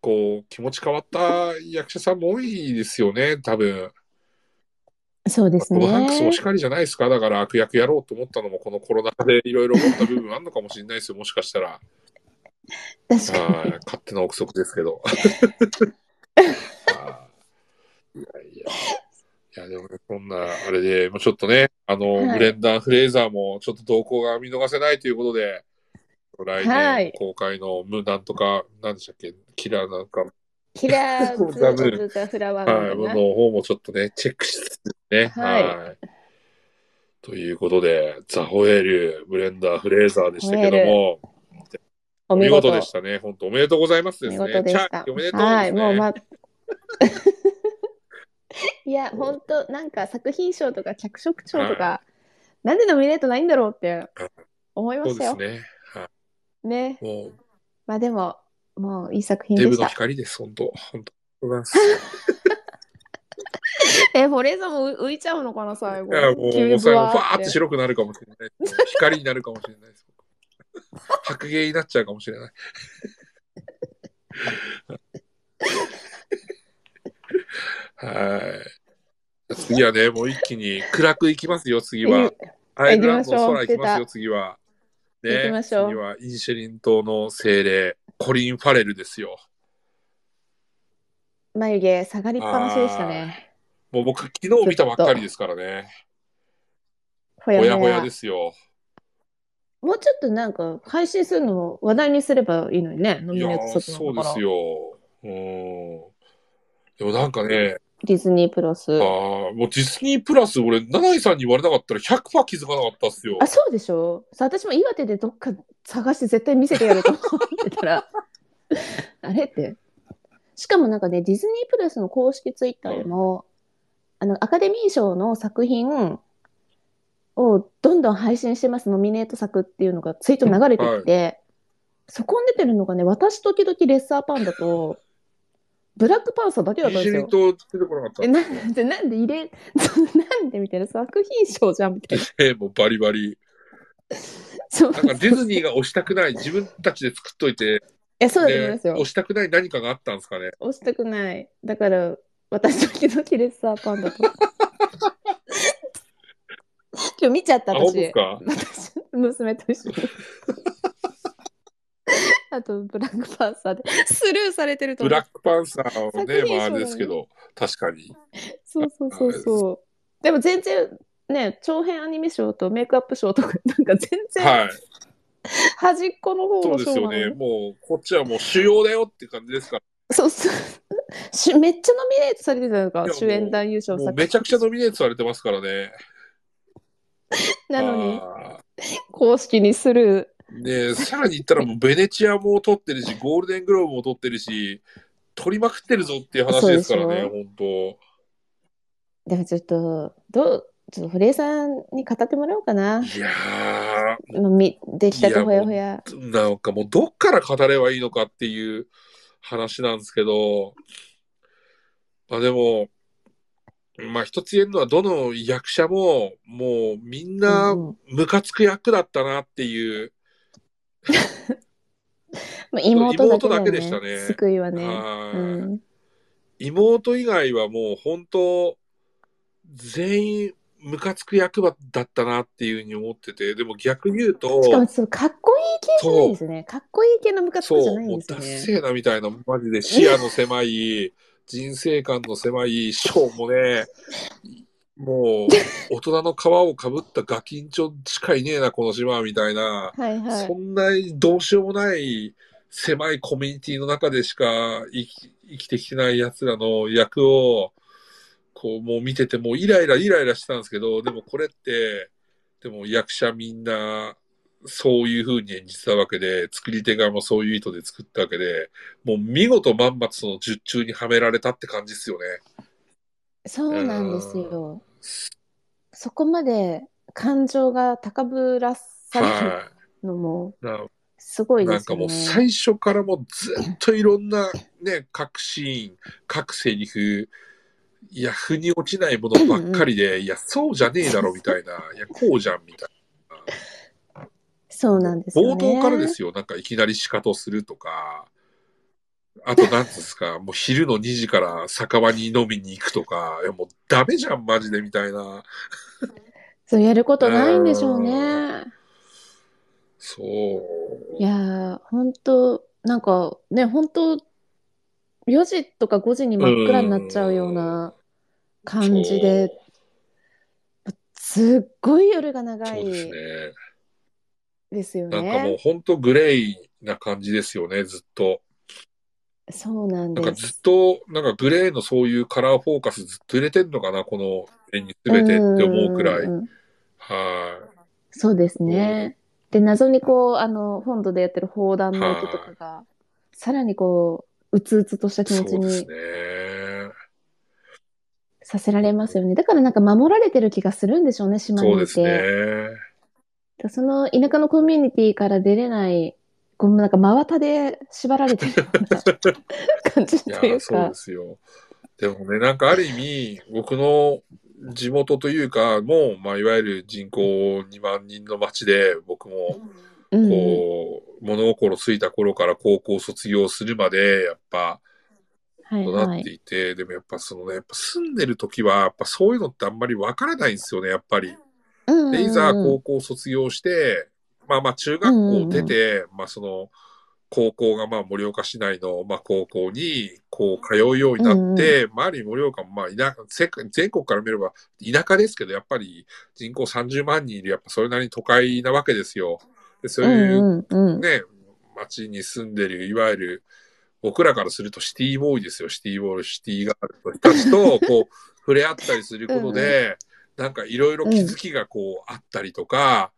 こう、気持ち変わった役者さんも多いですよね、多分。そうですトム・ハンクスもね。しかりじゃないですか。だから悪役やろうと思ったのも、このコロナ禍でいろいろ思った部分あるのかもしれないですよ、もしかしたら。確かはい勝手な憶測ですけど。はいいやいや。いや、でもね、そんな、あれで、もうちょっとね、あの、はいブレンダン・フレイザーもちょっと動向が見逃せないということで、来はい年公開のムなんとか、なんでしたっけ、キラーなんか、に。キラーフラワーはい、のの方もちょっとね、チェックしつつね。はいということで、ザ・ホエール、ブレンダー・フレーザーでしたけども、お見事でしたね。本当おめでとうございますですね。見事でしたおめでとうね。はい、もうま いや、本当なんか作品賞とか脚色賞とか、なんでノミネートないんだろうって思いまそうしたよ。ですね。はね。い、もう、まあでも、もういい作品デブの。光です、本当本当ございます。え、フォレーザーも浮浮いちゃうのかな、最後。いや、もう、急にもう最後、ブワファーって白くなるかもしれない。光になるかもしれないです。白芸になっちゃうかもしれない。はい。次はね、もう一気に暗くいきますよ、次は。アイルランドの空行きますよ、次は。ね、行きましょう次はインシェリン島の精霊、コリン・ファレルですよ。眉毛下がりっぱなしでしたね。もう僕、昨日見たばっかりですからね。ほやほやですよ。もうちょっとなんか配信するのを話題にすればいいのにね、ノミネートそうで。すよ。うん。でもなんかね、ディズニープラス。あーもうディズニープラス、俺、七井さんに言われなかったら100%気づかなかったっすよ。あ、そうでしょ？さ私も岩手でどっか探して絶対見せてやると思ってたら、あれって。しかもなんかね、ディズニープラスの公式ツイッターでも、あの、アカデミー賞の作品をどんどん配信してます、ノミネート作っていうのがツイート流れてきて、そこに出てるのがね、私時々レッサーパンダと、ブラックパンサーだけだったんですよ。え、。なんで、なんで入れ、なんでみたいな作品賞じゃんみたいな。えもうバリバリ。そうなんかディズニーが押したくない、自分たちで作っといて、え、そうだと思いでますよ押。したくない何かがあったんですかね。押したくない。だから、私時々レッサーパンダと。今日見ちゃった私 私、娘と一緒に。あと、ブラックパンサーで。スルーされてるとブラックパンサーはね、まああれですけど、確かに。そうそうそうそう。でも全然、ね、長編アニメ賞とメイクアップ賞とか、なんか全然はい。端っこの方そうのですよね。もう、こっちはもう主要だよって感じですかそうそう。し めっちゃノミネートされてたのか主演男優ら。賞作もうめちゃくちゃノミネートされてますからね。なのに、あ公式にスルーで、さらに言ったらもうベネチアも取ってるし、ゴールデングローブも取ってるし、取りまくってるぞっていう話ですからね、本当。でもちょっと、どう、ちょっと堀江さんに語ってもらおうかな。いやまあみ出来たてほやほや。ー、なんかもうどっから語ればいいのかっていう話なんですけど、まあでも、まあ一つ言えるのはどの役者ももうみんなムカつく役だったなっていう、まあ、妹だけだけでしたね救いはね。はいうん。妹以外はもう本当全員ムカつく役だったなっていうふうに思ってて、でも逆に言うと、しかもそうかっこいい系じゃないんですね。かっこいい系のムカつくじそう、ゃないんもうダッですよね。セーなみたいな、マジで視野の狭い、人生観の狭い、ショーもね、もう、大人の皮をかぶったガキンチョしかいねえな、この島みたいな、はいはいそ。んなどうしようもない狭いコミュニティの中でしか生き生きてきてない奴らの役を、こう、もう見てて、もうイライライライラしてたんですけど、でもこれって、でも役者みんな、そういう風に演じてたわけで、作り手側もそういう意図で作ったわけで、もう見事まんまその術中にはめられたって感じですよね。そうなんですよ。そこまで感情が高ぶらされるはのもすごいなんですよね。かもう最初からもうずっといろんなね、各シーン、各セリフ、いや、腑に落ちないものばっかりで、いや、そうじゃねえだろみたいな、いや、こうじゃんみたいそうなんですね。冒頭からですよ、なんかいきなり仕方するとか、あと、なんですか、もう昼の2時から酒場に飲みに行くとか、いや、もうダメじゃん、マジで、みたいな。そうやることないんでしょうね。そう。いやー、本当なんかね、本当4時とか5時に真っ暗になっちゃうような感じで、すっごい夜が長いそうですね。ですよなんかもうね。本当グレーな感じですよね、ずっと。そうなんなんかずっです。と、なんかグレーのそういうカラーフォーカスずっと入れてんのかな、この絵に全てって思うくらい。はそうですね。で、謎にこう、あの、本土でやってる砲弾の音とかが、さらにこう、うつうつとしたい。気持ちそうですにね。させられますよね。だからなんか守られてる気がするんでしょうね、島にいて。そうですね。だその田舎のコミュニティから出れない、こうなんか真綿で縛られてるような 感じいというや、そうかで。すよ。でもね、なんかある意味、僕の地元というか、もう、まあ、いわゆる人口2万人の町で、僕も、うんこう、物心ついた頃から高校卒業するまで、やっぱ、はい育ってはい。いて、でもやっぱそのね、やっぱ住んでる時は、やっぱそういうのってあんまりわからないんですよね、やっぱり。うんで、いざうんうん高校卒業して、まあまあ中学校出て、まあその、高校がまあ盛岡市内のまあ高校にこう通うようになって、まあある意味盛岡もまあ田全国から見れば田舎ですけど、やっぱり人口30万人いる、やっぱそれなりに都会なわけですよ。で、そういううんうんうん。ね、町に住んでる、いわゆる、僕らからするとシティボーイですよ。シティボーイ、シティガールの人たちと、こう、触れ合ったりすることで、なんかいろいろ気づきがこう、あったりとか、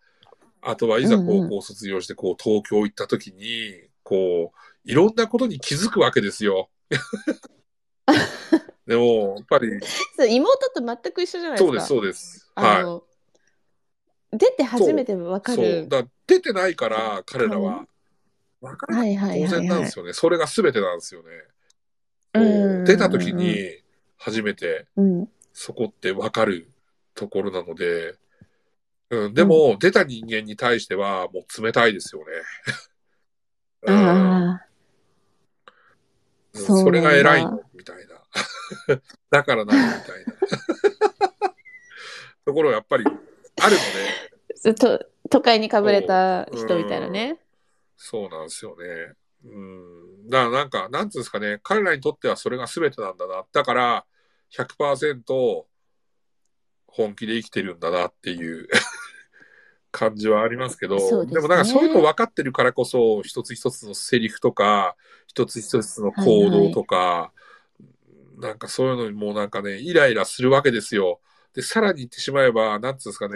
あとはいざ高校卒業して、こう、東京行った時に、こう、いろんなことに気づくわけですよ。でも、やっぱり、そう妹と全く一緒じゃないですか。そうです、そうです。はあの、出て初めてわい。かそう。る。だ出てないから、彼らは、わからない。当然なんです。よね。それが全てなんですよね。うん出た時に初めてうん。そこって分かるところなので、うん、でも、出た人間に対してはもう冷たいですよね。うんああ、それが偉いのみたいな。だから何みたいな。ところがやっぱりあるので、と都会にかぶれた人みたいなね。そうなんですよね。うん。だからなんか、なんつうんですかね、彼らにとってはそれが全てなんだな。だから、100%本気で生きてるんだなっていう感じはありますけど、ですねもなんかそういうの分かってるからこそ、一つ一つのセリフとか、一つ一つの行動とか、なんかそういうのにもうなんかね、イライラするわけですよ。で、さらに言ってしまえば、なんつうんですかね、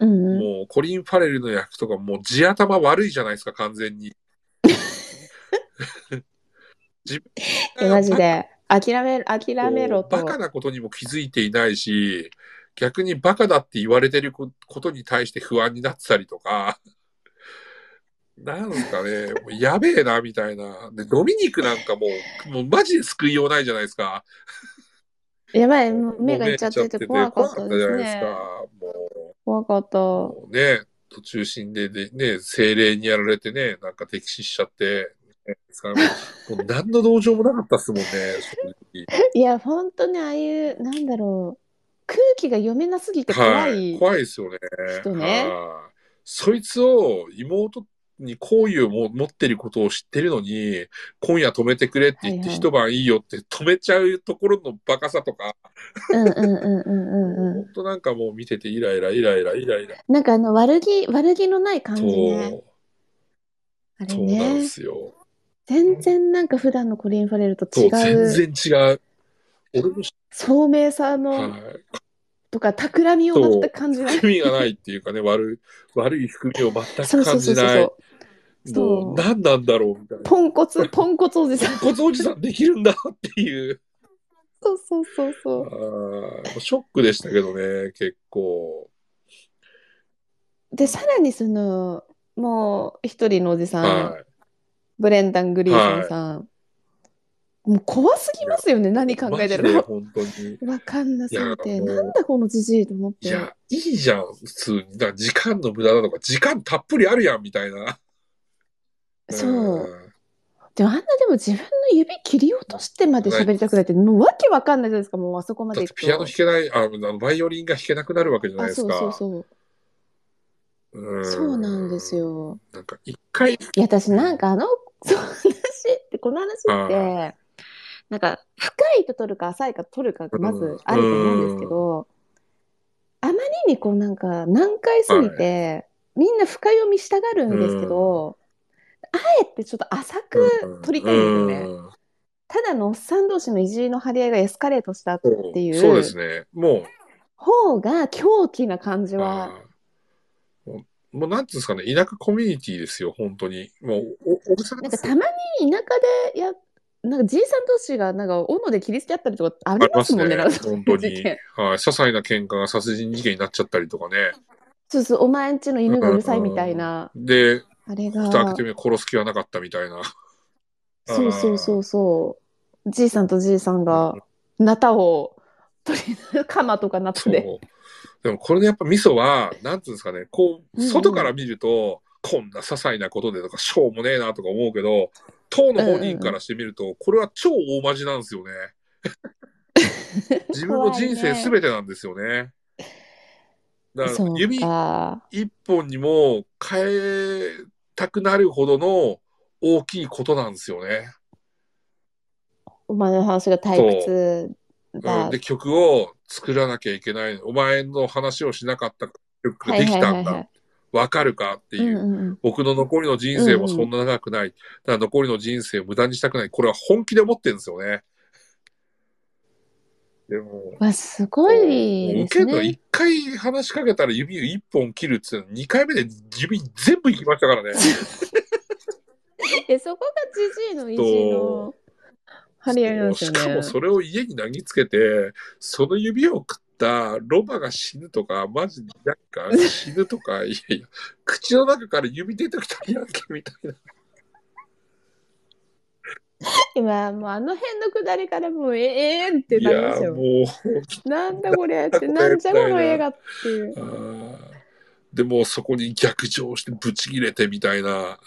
うんうん。もうコリン・ファレルの役とかもう地頭悪いじゃないですか、完全に。マジで、諦め、諦めろと。バカなことにも気づいていないし、逆にバカだって言われてるこことに対して不安になってたりとか、なんすかね、もうやべえな、みたいな。で、ドミニクなんかもう、もうマジで救いようないじゃないですか。やばい、もう目がいっちゃってて怖かったですじゃないですね。か。も怖かった。う、もうね、途中死んでで、ね、精霊にやられてね、なんか溺死しちゃって、もう何の同情もなかったっすもんね、正直。いや、本当にああいう、なんだろう、空気が読めなすぎて怖はいい。怖いですよね。人ねはいそいつを妹に好意をも持ってることを知ってるのに、今夜止めてくれって言って一晩いいよって止めちゃうところのバカさとか、うんうんうんうんうんうん。本当なんかもう見ててイライライライライライラ。なんかあの、悪気、悪気のない感じね。そう、あれそうなんでね。すよ。全然なんか普段のコリン・ファレルと違う、全然違う。聡明さのはい。とか企みを全く感じない。含みがないっていうかね、悪い、悪い含みを全く感じない。もそうう、何なんだろうみたいな。ポンコツ、ポンコツおじさん。ポンコツおじさんできるんだっていう。そうそうそうそあう。ーショックでしたけどね、結構。で、さらにその、もう一人のおじさん、はい。ブレンダン・グリーソンさん。もう怖すぎますよね、何考えてるの。マジで本当に。わかんなすぎて、なんだこのじじいと思って。いや、いいじゃん、普通に。だ時間の無駄だとか、時間たっぷりあるやん、みたいな。そう。でもあんなでも自分の指切り落としてまで喋りたくないって、もうわけわかんないじゃないですか、もうあそこまで行くと。ピアノ弾けない、ああの、バイオリンが弾けなくなるわけじゃないですか。そうそう。うんそうなんです。よ。なんか、一回、いや、私なんかあの、その話って、この話っては、なんか深いと取るか浅いか取るかがまずあると思うんですけど、あまりにこうなんか難解すぎて、みんな深読みしたがるんですけど、あえてちょっと浅く取りたいんですよね。うん。ただのおっさん同士の意地の張り合いがエスカレートしたっていうそうですね。も方が狂気な感じう、は。もう、なんていうんですかね、田舎コミュニティですよ、本当に。もう、お、おなんかたまに田舎でや、なんかじいさん同士がなんか斧で切りつけ合ったりとかありますもんね、ありますね本当にはい。些細な喧嘩が殺人事件になっちゃったりとかね。そうそう、お前んちの犬がうるさいみたいな、で、あれ蓋開けてが、み殺す気はなかったみたいな。そうそうそうそう、じいさんとじいさんが、ナタを取り、鎌とかナタそうで。。でもこれでやっぱ味噌は、なんていうんですかね、こう、うんうん外から見ると、こんな些細なことでとか、しょうもねえなとか思うけど、当の本人からしてみると、これは超大マジなんですよね。自分の人生すべてなんですよね。だから指か。一本にも変えたくなるほどの大きいことなんですよね。お前の話が退屈うだん、。で、曲を作らなきゃいけない。お前の話をしなかった曲ができたんだはいはいはいはい。わかるかってうんいう。うんうん僕の残りの人生もそんな長くない。だから残りの人生を無駄にしたくない。これは本気で思ってるんですよね。でも、わ、すごいですもう受ける。一回話しかけたら指を一本切るっていうの二回目で指全部いきましたからね。え、そこがじじいの意地の張り合いなんですよね。しかもそれを家に投げつけて、その指を食ったロバが死ぬとか、マジでなんか死ぬとか、いやいや、口の中から指出てきたやんけみたいな。今、もうあの辺のくだりからもうええーってなりますよ。もう、なんだこれって、なんじゃこの映画っていう。でもそこに逆上してブチ切れてみたいな、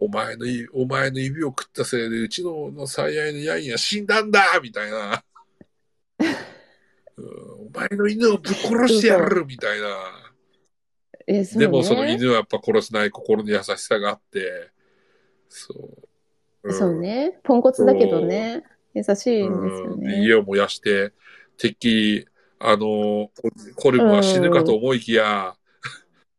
お前のい、お前の指を食ったせいで、うちのの最愛のヤインは死んだんだみたいな。うんお前の犬をぶっ殺してやるみたいな。え、そうでもそのね。犬はやっぱ殺せない心の優しさがあって、そう。んそうね。ポンコツだけどね。優しいんですよね。家を燃やして、てっきり、あの、コルムは死ぬかと思いきや、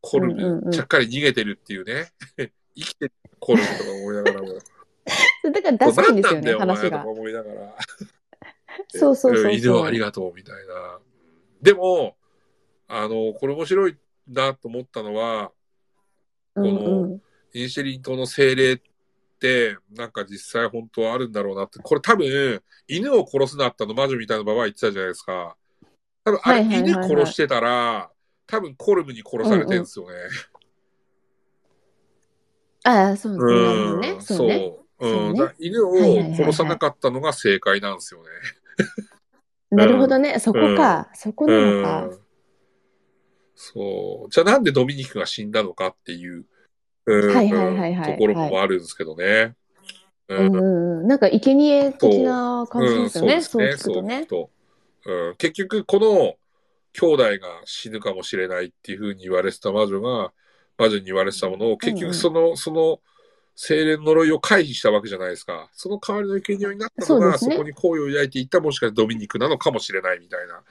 コルム、ちゃっかり逃げてるっていうね。生きてるコルムとか思いながらも。だからダサいんですよね、話がか。思いながら。そうそうそうありがとうみたいな。でも、あの、これ面白いなと思ったのは、うんうん。インシェリン島の精霊って、なんか実際本当はあるんだろうなって。これ多分、犬を殺すなったの魔女みたいなババア言ってたじゃないですか。多分、あれ、はいはいはいはい犬殺してたら、多分コルムに殺されてるんですよね。ああ、そうですね。なるほどうん、ね。そそううね。うんそうねだ犬を殺さなかったのが正解なんですよね。なるほどね。そこか。そこなのかう。んそう。じゃあなんでドミニクが死んだのかっていう、うんはいはいはいはいところもあるんですけどね。ううんうんうん。なんか、生贄的な感じですよね。そううん聞くとね。そう聞くとうん、結局、この兄弟が死ぬかもしれないっていうふうに言われてた魔女が、魔女に言われてたものを、結うんうん局その、その、精霊の呪いを回避したわけじゃないですか。その代わりの生贄になったのが、そ,、ねこに好意を抱いていったもしかしてドミニクなのかもしれないみたいな。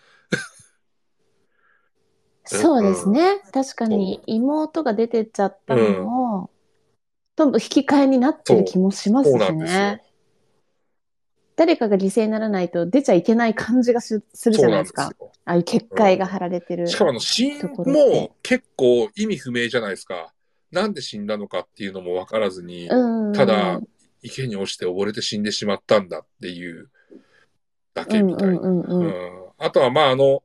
そうですね。確かに妹が出てっちゃったのも、多分引き換えになってる気もしますしね。誰かが犠牲にならないと出ちゃいけない感じがすするじそうないんですか。よ。ああいう結界が張られてる。しかもあの死因も結構意味不明じゃないですか。なんで死んだのかっていうのも分からずに、うんただ池に落ちて溺れて死んでしまったんだっていうだけみたいな。うんうんうんうんうんあとはまああの、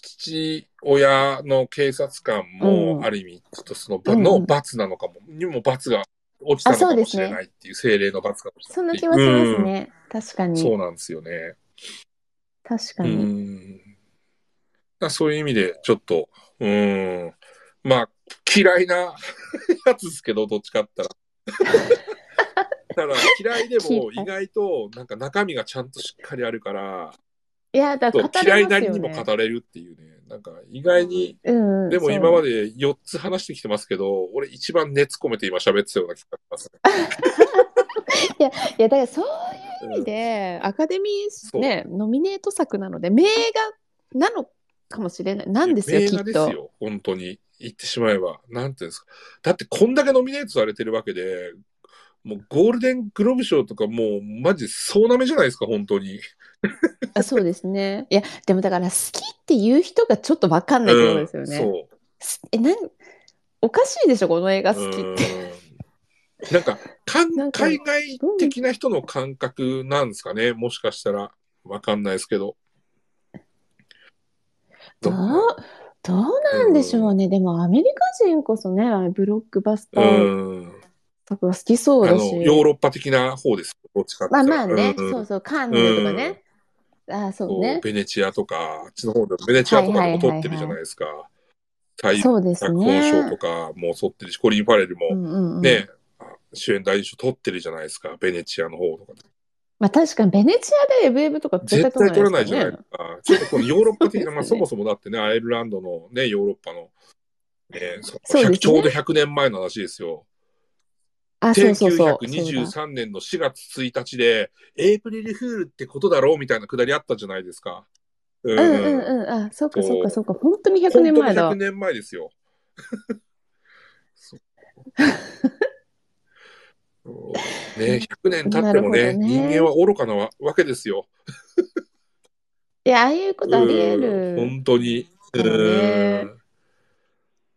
父親の警察官も、うんある意味、ちょっとその、うんうんの罰なのかも、にも罰が落ちたのかもしれないっていう、精霊の罰が落ちたそんなっていう気はしますね。確かうんに。そうなんですよね。う確かに。ん。だからそういう意味で、ちょっと、うん。まあ、嫌いな やつですけど、どっちかったら。た だ嫌いでも意外となんか中身がちゃんとしっかりあるから、いや、だから語嫌いなりにもね。語れるっていうね。なんか意外に、うんうん、でも今まで4つ話してきてますけど、俺一番熱込めて今喋ってたような気がしますね。いや、だからそういう意味で、アカデミーね、ノミネート作なので、名画なのかもしれない。なんですよ、名きっと。画ですよ、本当に。言ってしまえば。なんていうんですか。だってこんだけノミネートされてるわけで、もうゴールデングローブ賞とかもうマジ総なめじゃないですか、本当に。あそうですね。いや、でもだから好きっていう人がちょっとわかんないってことですよね。うんすえ、なん、おかしいでしょ、この映画そう。好きって。うんなんかかん海外的な人の感覚なんですかね、もしかしたら。わかんないですけど。どう、どうなんでしょうね。でもアメリカ人こそね、ブロックバスタうーん。作が好きそうあの、だし。ヨーロッパ的な方です。どっちかってまあまあね、うんそうそう、カンヌとかね。ああ、そうね。ベネチアとか、あっちの方でベネチアとかでも撮ってるじゃないですか。最そうです脚本賞ねと。かも撮ってるし、コリン・ファレルうもね、主演男優賞取ってるじゃないですか、ベネチアの方とかで。まあ確かにベネチアでエブエブとか絶絶対対取らないじゃないですか。ちょっとこのヨーロッパ的な、まあそもそもだってね、アイルランドのね、ヨーロッパの、ね、そそうですね100ちょうど100年前の話ですよ。あ、そうそうそう。そうだ1923年の4月1日で、エイプリルフールってことだろうみたいなくだりあったじゃないですか。ううんうんうん。あ、そっかそっかそっか。本当に100本当に年前だ100。年前ですよ。ね、100年経ってもねね人間は愚かなわわけですよ。いや、ああいうことあり得うんる。本当に。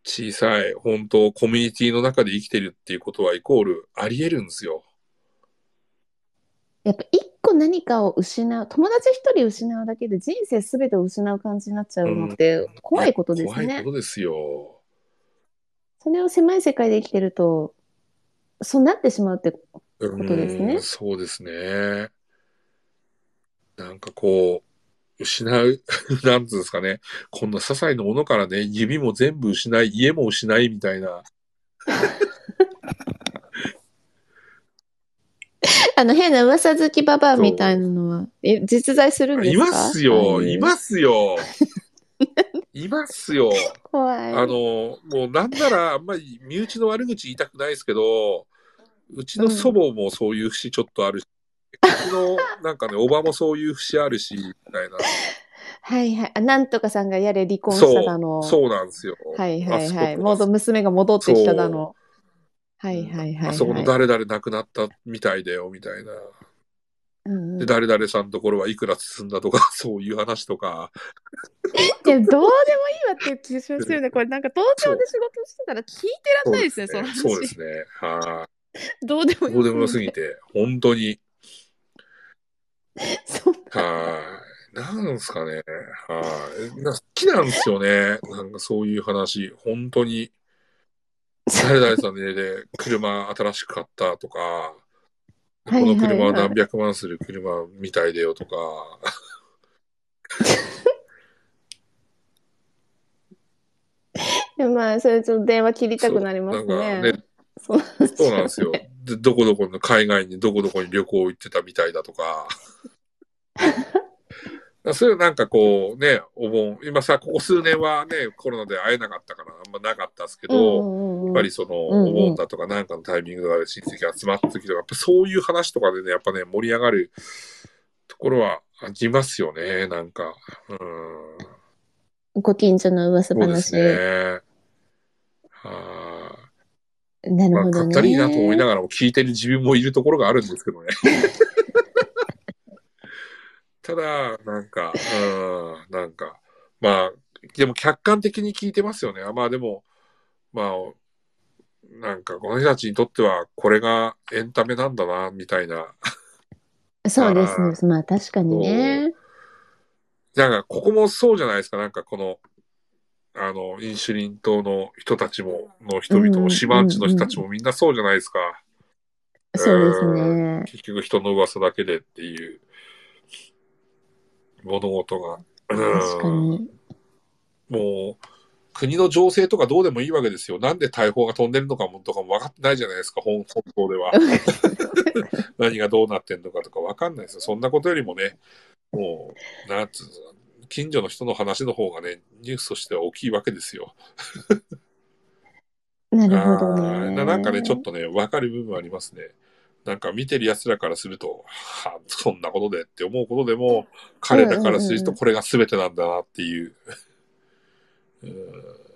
小さい、本当、コミュニティの中で生きてるっていうことはイコールあり得るんですよ。やっぱ一個何かを失う、友達一人失うだけで人生すべてを失う感じになっちゃうのって怖いことです怖いねこ。とですよ。それを狭い世界で生きてると、そうなってしまうって、うんことですねそうですね。なんかこう、失う、なんつうんですかね。こんな些細なものからね、指も全部失い、家も失いみたいな。あの変な噂好きババアみたいなのは、え実在するんですか？いますよ、いす。ますよ。いますよ。怖い。あの、もうなんなら、あんまり身内の悪口言いたくないですけど、うちの祖母もそういう節ちょっとあるし、うちのなんかね、おばもそういう節あるし、みたいな。はいはい。あなんとかさんがやれ離婚しただの。そうなんですよ。はいはいはい。もう娘が戻ってきただの。はいはいはい、はい。あそこの誰々亡くなったみたいだよ、みたいな。で、誰々さんのところはいくら進んだとか、そういう話とか。いや、どうでもいいわっていう気がしますよね。これなんか東京で仕事してたら聞いてらんないですね、その話。そうですね。はい。どうでもいい。どうでもよすぎて、本当に。はい。なんですかね。はい。な好きなんですよね。なんかそういう話。本当に。誰々さんの家で車新しく買ったとか、この車は何百万する車みたいだよとか。まあ、それちょっと電話切りたくなりますね。かねそうそうなんですよ。で、どこどこの海外にどこどこに旅行行ってたみたいだとか。それはなんかこうね、お盆、今さ、ここ数年はね、コロナで会えなかったからあんまなかったですけど、うんうんうんやっぱりその、お盆だとかなんかのタイミングで親戚が集まった時とか、やっぱそういう話とかでね、やっぱね、盛り上がるところはありますよね、なんか。うん。ご近所の噂そうです話。ね。はまあ、なるほどね。かったりいいなと思いながらも聞いてる自分もいるところがあるんですけどね。ただ、なんか、うん、なんか、まあ、でも客観的に聞いてますよね。まあでも、まあ、なんかこの人たちにとってはこれがエンタメなんだな、みたいな。そうですあね。まあ確かにね。なんかここもそうじゃないですか。なんかこの、あの、インシュリン島の人たちも、の人々も、うんうんシバンチの人たちもみんなそうじゃないですか。そうですね。結局人の噂だけでっていう物事が。うん確かに。もう、国の情勢とかどうでもいいわけですよ。なんで大砲が飛んでるのかもとかも分かってないじゃないですか、本本当では。何がどうなってんのかとか分かんないですよ。そんなことよりもね、もう、なんつうの近所の人の話の方がね、ニュースとしては大きいわけですよ。なるほどね。ななんかね、ちょっとね、分かる部分ありますね。なんか見てる奴らからすると、はあ、そんなことでって思うことでも、彼らからするとこれが全てなんだなっていう。うん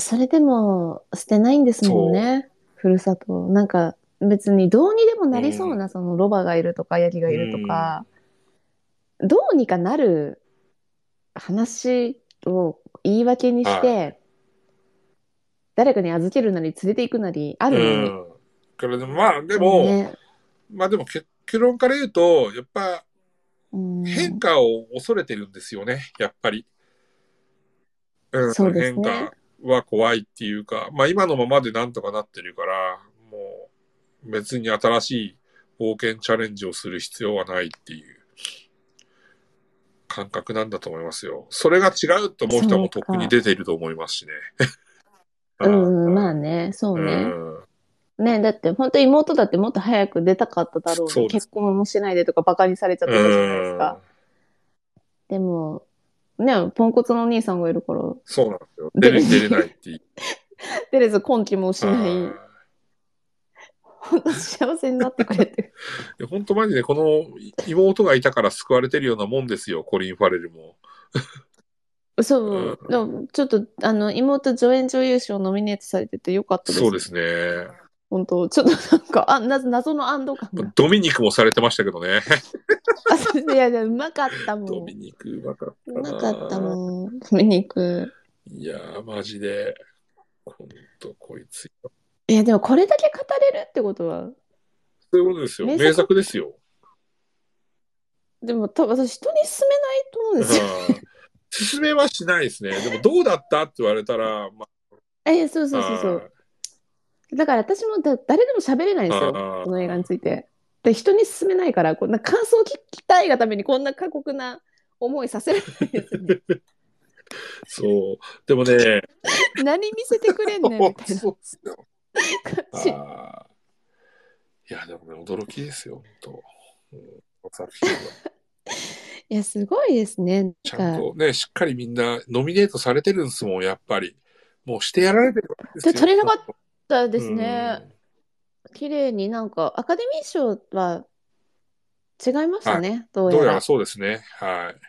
それでも捨てないんですもんね。ふるさと。なんか別にどうにでもなりそうな、そのロバがいるとかヤギがいるとか、どうにかなる話を言い訳にして、誰かに預けるなり連れて行くなりあるのに。うん。からでもまあ、でも、ねまあでも結論から言うと、やっぱうん変化を恐れてるんですよね、やっぱり。うん、そうですね変化は怖いっていうか、まあ今のままでなんとかなってるから、もう別に新しい冒険チャレンジをする必要はないっていう感覚なんだと思いますよ。それが違うと思う人もとっくに出ていると思いますしね。うんうん、まあね。ね、そうね。うんね、だって本当妹だってもっと早く出たかっただろうに、そうです結婚もしないでとかバカにされちゃってたじゃないですか。でも、ね、ポンコツのお兄さんがいるから、そうなんですよ。出れ出れないっていう。テレズ今期もしないは、本当幸せになってくれて。い本当マジでこの妹がいたから救われてるようなもんですよ、コリン・ファレルも。そう、でもちょっと、あの、妹助演女優賞ノミネートされててよかったです。そうですね。本当ちょっとなんか、あ、な謎の安堵感が。ドミニクもされてましたけどね。あいやいや、うまかったもんドミ。ニクうまかったうな。まかったもん。ドミニク。いやー、マジで。ほんと、こいつ。いや、でもこれだけ語れるってことは、そういうことですよ。名作？ですよ。でも多分私人に勧めないと思うんですよ。うん進めはしないですね。でも、どうだった？って言われたら、ま え、そうそうそうそう。だから私もだ誰でも喋れないんですよ。この映画について。で、人に勧めないから、こんな感想を聞きたいがためにこんな過酷な思いさせられないですよね。そう。でもね、何見せてくれんねんみたいな そうっすよ。感じ。あーいや、でもね、驚きですよ、本当。うん、作品は。いや、すごいですね。ちゃなんんかとね、しっかりみんなノミネートされてるんですもん、やっぱり。もうしてやられてるわけですよ。で取れなかっただですね。綺麗になんか、アカデミー賞は違いましたね、どう。うんやうやら。そうですね。はい。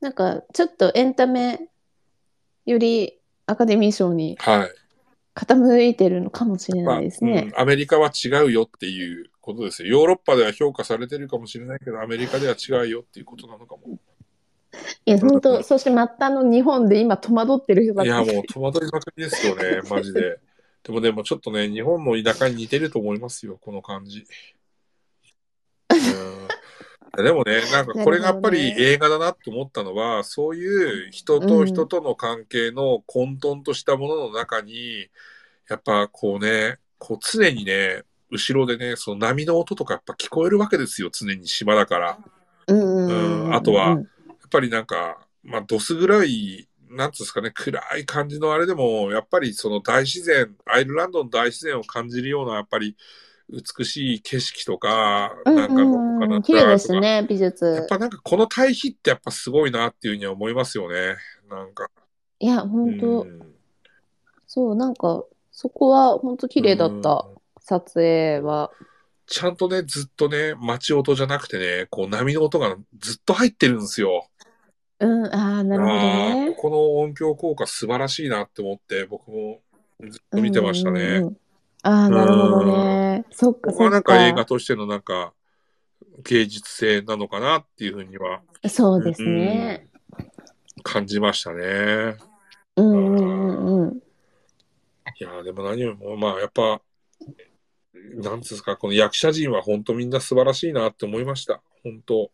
なんか、ちょっとエンタメよりアカデミー賞にはい。傾いてるのかもしれまあ、ないですね。うんアメリカは違うよっていうことですよ。ヨーロッパでは評価されてるかもしれないけど、アメリカでは違うよっていうことなのかも。いや、本当、そして末端の日本で今戸惑ってる人ばっいや、もう戸惑いまくりですよね、マジで。でもでもちょっとね、日本の田舎に似てると思いますよ、この感じ。うん、でもね、なんかこれがやっぱり映画だなって思ったのは、そういう人と人との関係の混沌としたものの中に、やっぱこうね、こう常にね、後ろでね、その波の音とかやっぱ聞こえるわけですよ、常に島だから。うんうんうん。うん。あとはぱりなんか、まあ、どす黒い、なんつうんですかね、暗い感じのあれでも、やっぱりその大自然、アイルランドの大自然を感じるような、やっぱり美しい景色とか、うんなんかのうん綺麗ですね、美やっ術。ぱなんかこの対比ってやっぱすごいなっていうふうには思いますよね。なんか。いや、う本当、んそう、なんか、そこは本当綺麗だった、うん撮影は。ちゃんとね、ずっとね、街音じゃなくてね、こう波の音がずっと入ってるんですよ。うん、ああ、なるほどあーね。この音響効果素晴らしいなって思って、僕もずっと見てましたね。うんうんうんああ、なるほどね。そっか、僕そ。はなんか映画としてのなんか、芸術性なのかなっていうふうにはそうですね。感じましたね。うんうんうんうん。いやーでも何よりも、まあやっぱ、なんつうんですか、この役者陣は本当みんな素晴らしいなって思いました。本当。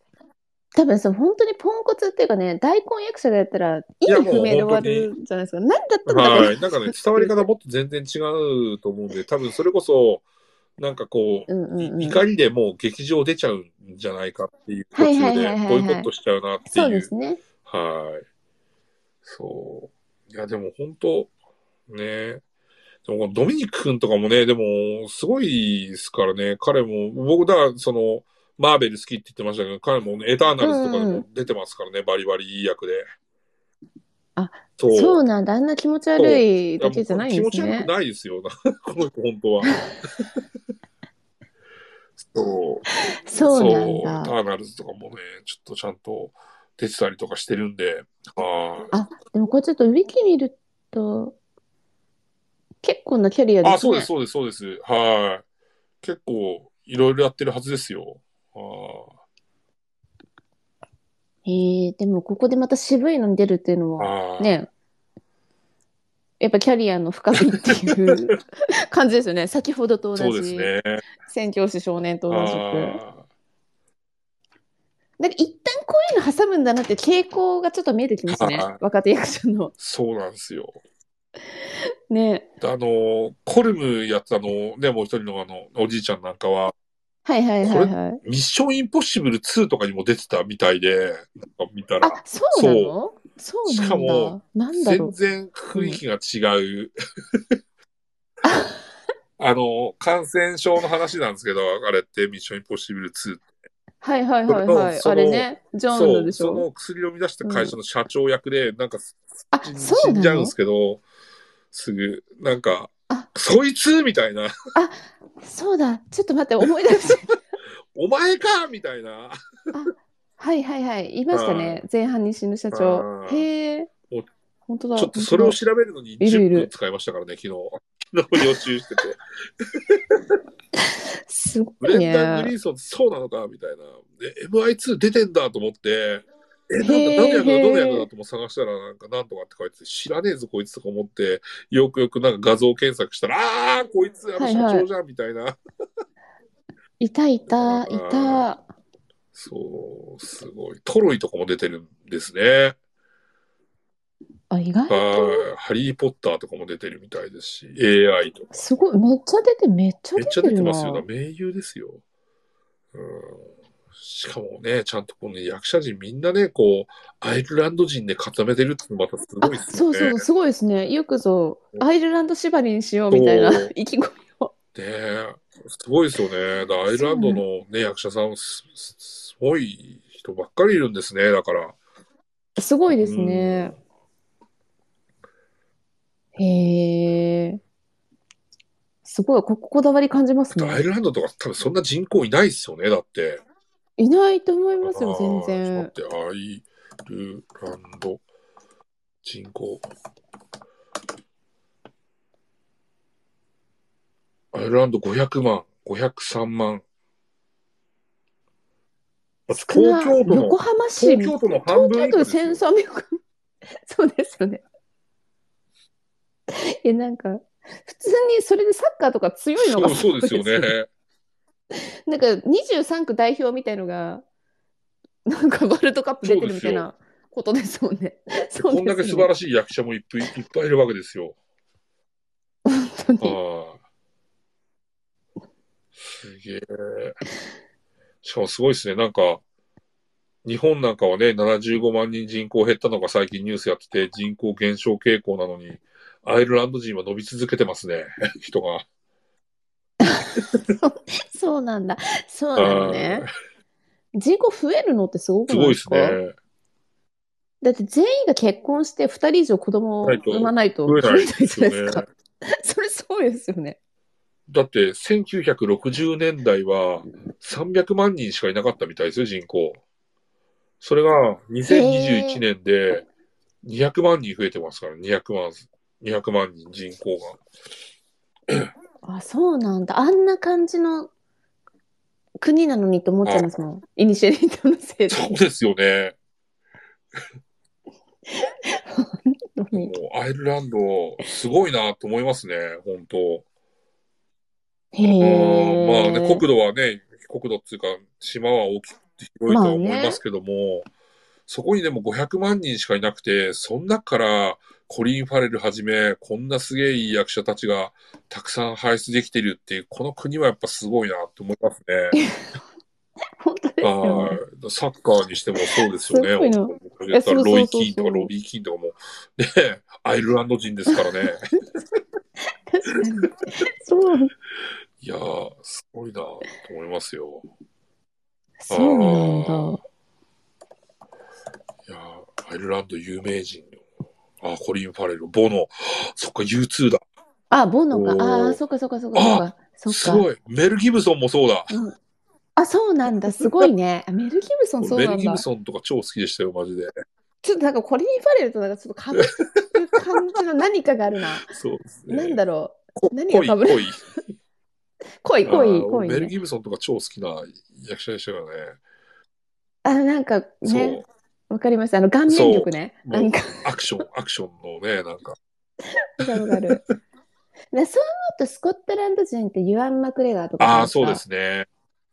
多分さ、本当にポンコツっていうかね、大根役者がやったら、意味不明で終わるじゃないですか。何だったんだろうはい。なんかね、伝わり方もっと全然違うと思うんで、多分それこそ、なんかこう、うんうんうん。怒りでもう劇場出ちゃうんじゃないかっていう途はい中でボイコットしちゃうなっていう。そうですね。はい。そう。いや、でも本当、ね。でもドミニク君とかもね、でも、すごいですからね。彼も、僕だから、その、マーベル好きって言ってましたけど、彼もね、エターナルズとかでも出てますからね、バリバリいい役で。あ、そう。そうなんだ。あんな気持ち悪いだけじゃないんですね気持ち悪く。ないですよ。この人、本当は。そう。そうなんだターナルズとかもね、ちょっとちゃんと出てたりとかしてるんで、はい。あ、でもこれちょっとウィキ見ると、結構なキャリアですね。あ、そうです、そうです、そうです。はい。結構、いろいろやってるはずですよ。えでもここでまた渋いのに出るっていうのあも、あね、やっぱキャリアの深みっていう 感じですよね。先ほどと同そうですじ、ね。宣教師少年と同じく。あなんか一旦こういうの挟むんだなって傾向がちょっと見えてきますねはい。若手役者の。そうなんですよ。ね。あの、コルムやったの、ね、もう一人のあの、おじいちゃんなんかは、はいはいはいはい。ミッションインポッシブル2とかにも出てたみたいで、なんか見たら、あ、そうなの？そう。しかも。全然雰囲気が違う。あの、感染症の話なんですけど、あれってミッションインポッシブル2はいはいはいはい。そのあれね、ジョーンのでしょ？その薬を生み出した会社の社長役で、なんかあ、死んじゃうんですけど、すぐ、なんかあ、そいつ？みたいな、そうだ。ちょっと待って、思い出して。お前かみたいな。はいはいはい。いましたね。前半に死ぬ社長。へえお。本当だ。ちょっとそれを本調べるのにいるい10る分使いましたからね、昨日。昨日予習してて。すごいブレンダン・グね。リーソンそうなのかみたいな。で、MI2 出てんだと思って、え、なんだ、へー何の役だ、どの役だとも探したら、なんか、なんとかって書いてて、知らねえぞ、こいつとか思って、よくよくなんか画像検索したら、あー、こいつ、あの社長じゃん、みたいな。いたいた、いた。そう、すごい。トロイとかも出てるんですね。あ、意外と。はい。ハリー・ポッターとかも出てるみたいですし、AI とか。すごい。めっちゃ出て、めっちゃめっちゃ出てますよ。名優ですよ。うん。しかもね、ちゃんとこの役者陣みんなね、こう、アイルランド人で固めてるってまたすごいあ、ですよね。そうそう、すごいですね。よくぞ、アイルランド縛りにしようみたいな意気込みを。ねえすごいですよね。アイルランドのね、役者さんす、すすごい人ばっかりいるんですね、だから。すごいですね。へえ。すごい、こここだわり感じますね。アイルランドとか多分そんな人口いないですよね、だって。いないと思いますよ、全然。ちょっと待って、アイルランド人口。アイルランド500万、503万。東京都の横、浜市、東京都の半分以下ですよ。都 1300そうですよね。いや、なんか、普通にそれでサッカーとか強いのがそうそうですよね。なんか23区代表みたいのが、なんかワールドカップ出てるみたいなことですもんね。そうこんだけ。素晴らしい役者もいっぱいいっぱいいるわけですよ。本当に。ああ。すげえ。しかもすごいですね。なんか、日本なんかはね、75万人人口減ったのが最近ニュースやってて、人口減少傾向なのに、アイルランド人は伸び続けてますね、人が。そうなんだ。そうなのね。人口増えるのってすごくすごいですないですかね。だって全員が結婚して2人以上子供を産まないと増えないじですよねゃないですか？それそうですよね。だって、1960年代は300万人しかいなかったみたいですよ、人口。それが2021年で200万人増えてますから、200万、200万人人口が。あ、そうなんだ。あんな感じの国なのにと思っちゃいますもん。イニシエリートのせいで。そうですよね。本当にもうアイルランド、すごいなと思いますね、本当へうんえ。まあね、国土はね、国土っていうか、島は大きくて広いとは思いますけども、そこにでも500万人しかいなくて、その中からコリン・ファレルはじめ、こんなすげえいい役者たちがたくさん輩出できてるっていう、この国はやっぱすごいなと思いますね。本当ですよはね。い。サッカーにしてもそうですよね。ロイ・キーンとかロビー・キーンとかも、ね、アイルランド人ですからね。確かに。そう、いやー、すごいなと思いますよ。そうなんだ。いやーアイルランド有名人あ、コリン・ファレル、ボノ、そっか、U2 だ。あ、ボノか。ああ、そっかそっかそっかそっか。そっか。すごい。メル・ギブソンもそうだ。うんあ、そうなんだ。すごいね。あメル・ギブソンそうメル・なんだ。ギブソンとか超好きでしたよ、マジで。ちょっとなんかコリン・ファレルとなんかちょっとかぶってる感じの 何かがあるな。そうですね。なんだろこ何が被る？濃い、濃い。う。濃い濃いあー濃いね。メル・ギブソンとか超好きな役者でしたよね。あ、なんかね。。わかります。あの顔面力ね。なんか、アクション、アクションのね、なんか。わかるわかる。でそう思うとスコットランド人ってユアン・マクレガーとかああ、そうですね。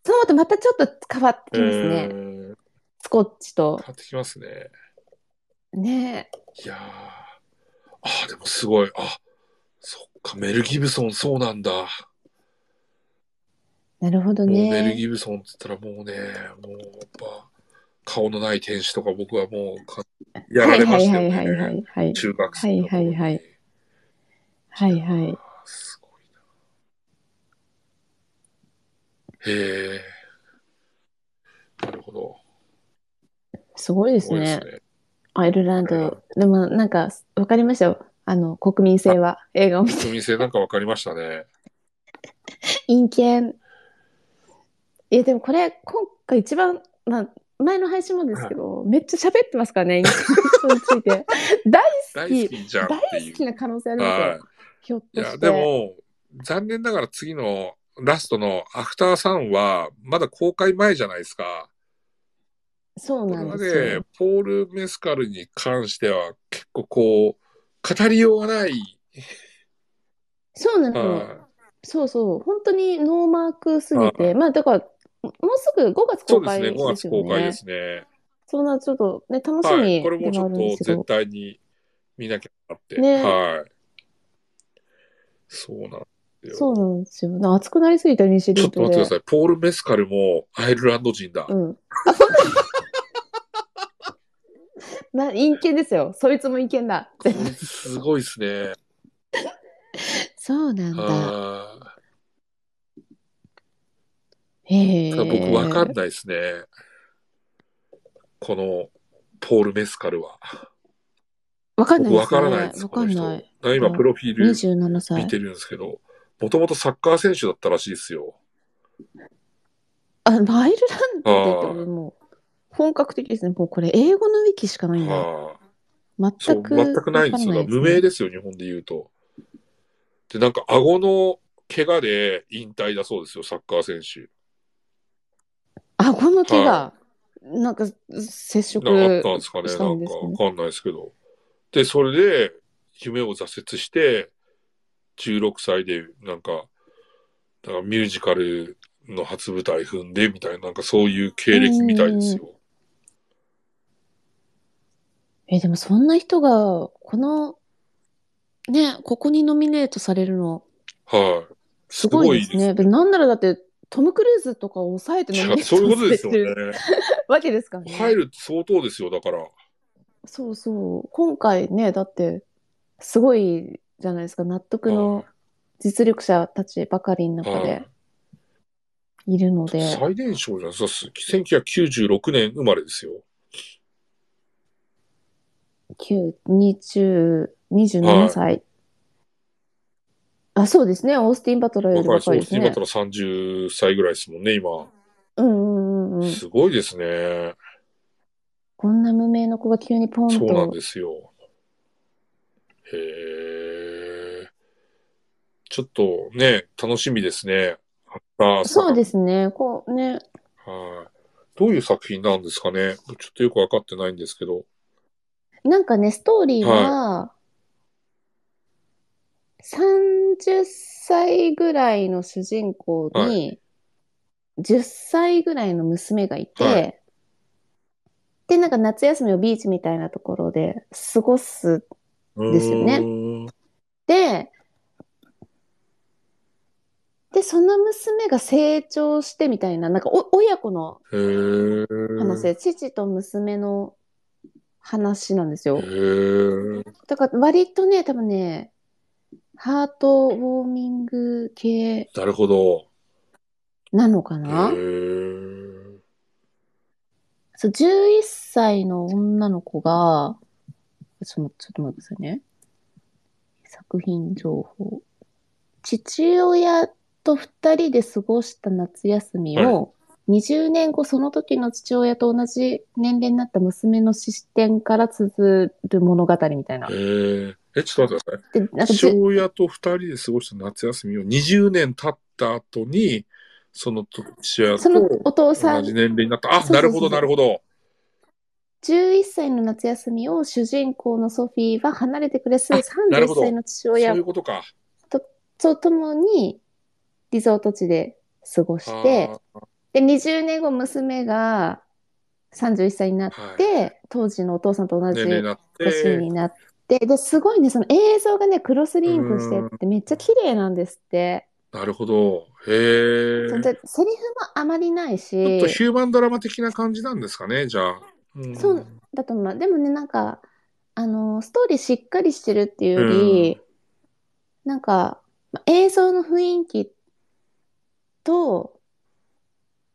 そう思うとまたちょっと変わってきえますね。ースコッチと変。わってきますね。ねいやー。ああ、でもすごい。あ、そっか、メル・ギブソンそうなんだ。なるほどもうメル・ね。ギブソンって言ったらもうね、もうやっぱ、顔のない天使とか僕はもうかやられましたよね。はいはいはいはいはい。中学生のはいはいはいはいはい。すごいな。へえ。なるほど。すごいですねすごいです。ね。アイルランド。でもなんか、わかりましたよ。あの、国民性は。映画を見て。国民性なんかわかりましたね。陰険。いや、でもこれ、今回一番、まあ、前の配信もですけど、めっちゃ喋ってますからね、陰険について。大好大き好。きじゃん。大好きな可能性ありますよ。はい。ひょっいや、として。でも、残念ながら次のラストのアフターサンは、まだ公開前じゃないですか。そうなんですよね。、ポール・メスカルに関しては、結構こう、語りようがない。そうなの。はそうそう。本当にノーマークすぎはて。まあ、だから、もうすぐ5月い。そうですね、公開で5月すよね。公開ですね。そんなちょっとね、楽しはい。みこれもちょっと絶ど。対に見なきゃなって。ねはい。そうなんですよ。そうなんですよ。な熱くなりすぎた西ちょっと。待ってください。ポール・メスカルもアイルランド人だ。うん。陰険ですよ。そいつも陰険だ。すごいですね。そうなんだ。はへ僕わかんないですね。このポール・メスカルは。わかんないですね。からないです。わかんない。この人だから今、プロフィール27歳見。てるんですけど、もともとサッカー選手だったらしいですよ。あ、まあアイルランドって言ってももう、本格的ですね。もうこれ、英語のウィキしかないんだ。はい。そう、全く。全くないんですよ。だから無名で。ですよ、日本で言うと。で、なんか、顎の怪我で引退だそうですよ、サッカー選手。顎の怪我は。なんか、接触なんかあったんですかね、なんんかわかんないですけど。で、それで、夢を挫折して、16歳で、なんか、だからミュージカルの初舞台踏んで、みたいな、なんかそういう経歴みたいですよ。え、でもそんな人が、この、ね、ここにノミネートされるの、はい。すごいですね。すでなんならだって、トム・クルーズとかを抑えてごいノミネーですいやそういうことですよね。わけですからね。入る相当ですよ、だから。そうそう。今回ね、だって、すごいじゃないですか。納得の実力者たちばかりの中はでい。いるので。最年少じゃん。そうっす1996年生まれですよ。9、20、27歳？あ、そうですね。オースティン・バトラーより若いですねスティーバト。ラ30歳ぐらいですもんね、今。うんうんうんうん。すごいですね。こんな無名の子が急にポンそうなんと。ですよ。へえ。ちょっとね、楽しみですね。ああ、そうす。ですね。こうね。はい。どういう作品なんですかねちょっとよくわかってないんですけど。なんかね、ストーリーは、30歳ぐらいの主人公はに、10歳ぐらいの娘がいて、はい。で、なんか夏休みをビーチみたいなところで過ごす。ですよね。で、で、その娘が成長してみたいな、なんかお親子の話で、父と娘の話なんですよ。だから割とね、多分ね、ハートウォーミング系なるほど。なのかへなーそう、11歳の女の子が、ちょっとちょっと待ってくださいね。作品情報。父親と二人で過ごした夏休みを、20年後その時の父親と同じ年齢になった娘の視点から綴る物語みたいなへ。ーえ、ちょっと待ってください。父ゅ親と二人で過ごした夏休みを20年経った後に、その父親そのとお父さん同じ年齢になった。あ、なるほど、なるほど。11歳の夏休みを主人公のソフィーは離れてくれすあなる31ほど歳の父親とか。と共にリゾート地で過ごして、あで、20年後娘が31歳になって、当時のお父さんと同ーじ年齢になって。年になって、で、すごいね、その映像がね、クロスリンクしてってめっちゃ綺麗なんですって。なるほど。へえ。ちょっでセリフもあまりないしと、ヒューマンドラマ的な感じなんですかね、じゃあ。うんそうだと思う。でもね、なんか、あの、ストーリーしっかりしてるっていうより、なんか、ま映像の雰囲気と、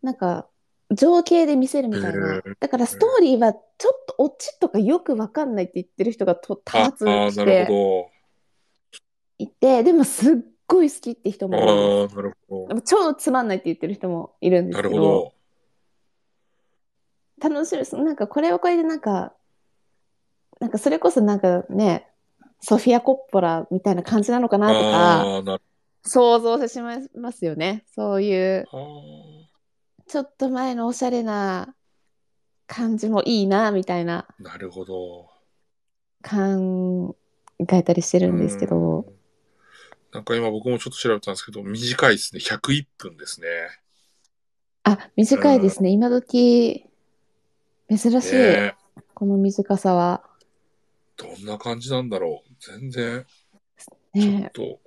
なんか、情景で見せるみたいへなー。だからストーリーはちょっとオチとかよくわかんないって言ってる人がと多あ発してほいて、でもすっごい好きって人ど。もああ、なるほでも超つまんないって言ってる人もいるんですけど、るほど。楽しいです。なんかこれはこれでなんか、なんかそれこそなんかね、ソフィア・コッポラみたいな感じなのかなとか、想像してしまいますよね。そういう。ちょっと前のおしゃれな感じもいいな、みたいななるほど。考えたりしてるんですけど、うん。なんか今僕もちょっと調べたんですけど、短いですね。101分ですね。あ、短いですね。今時、珍しい。ねこの短さは。どんな感じなんだろう。全然、ちょっねと、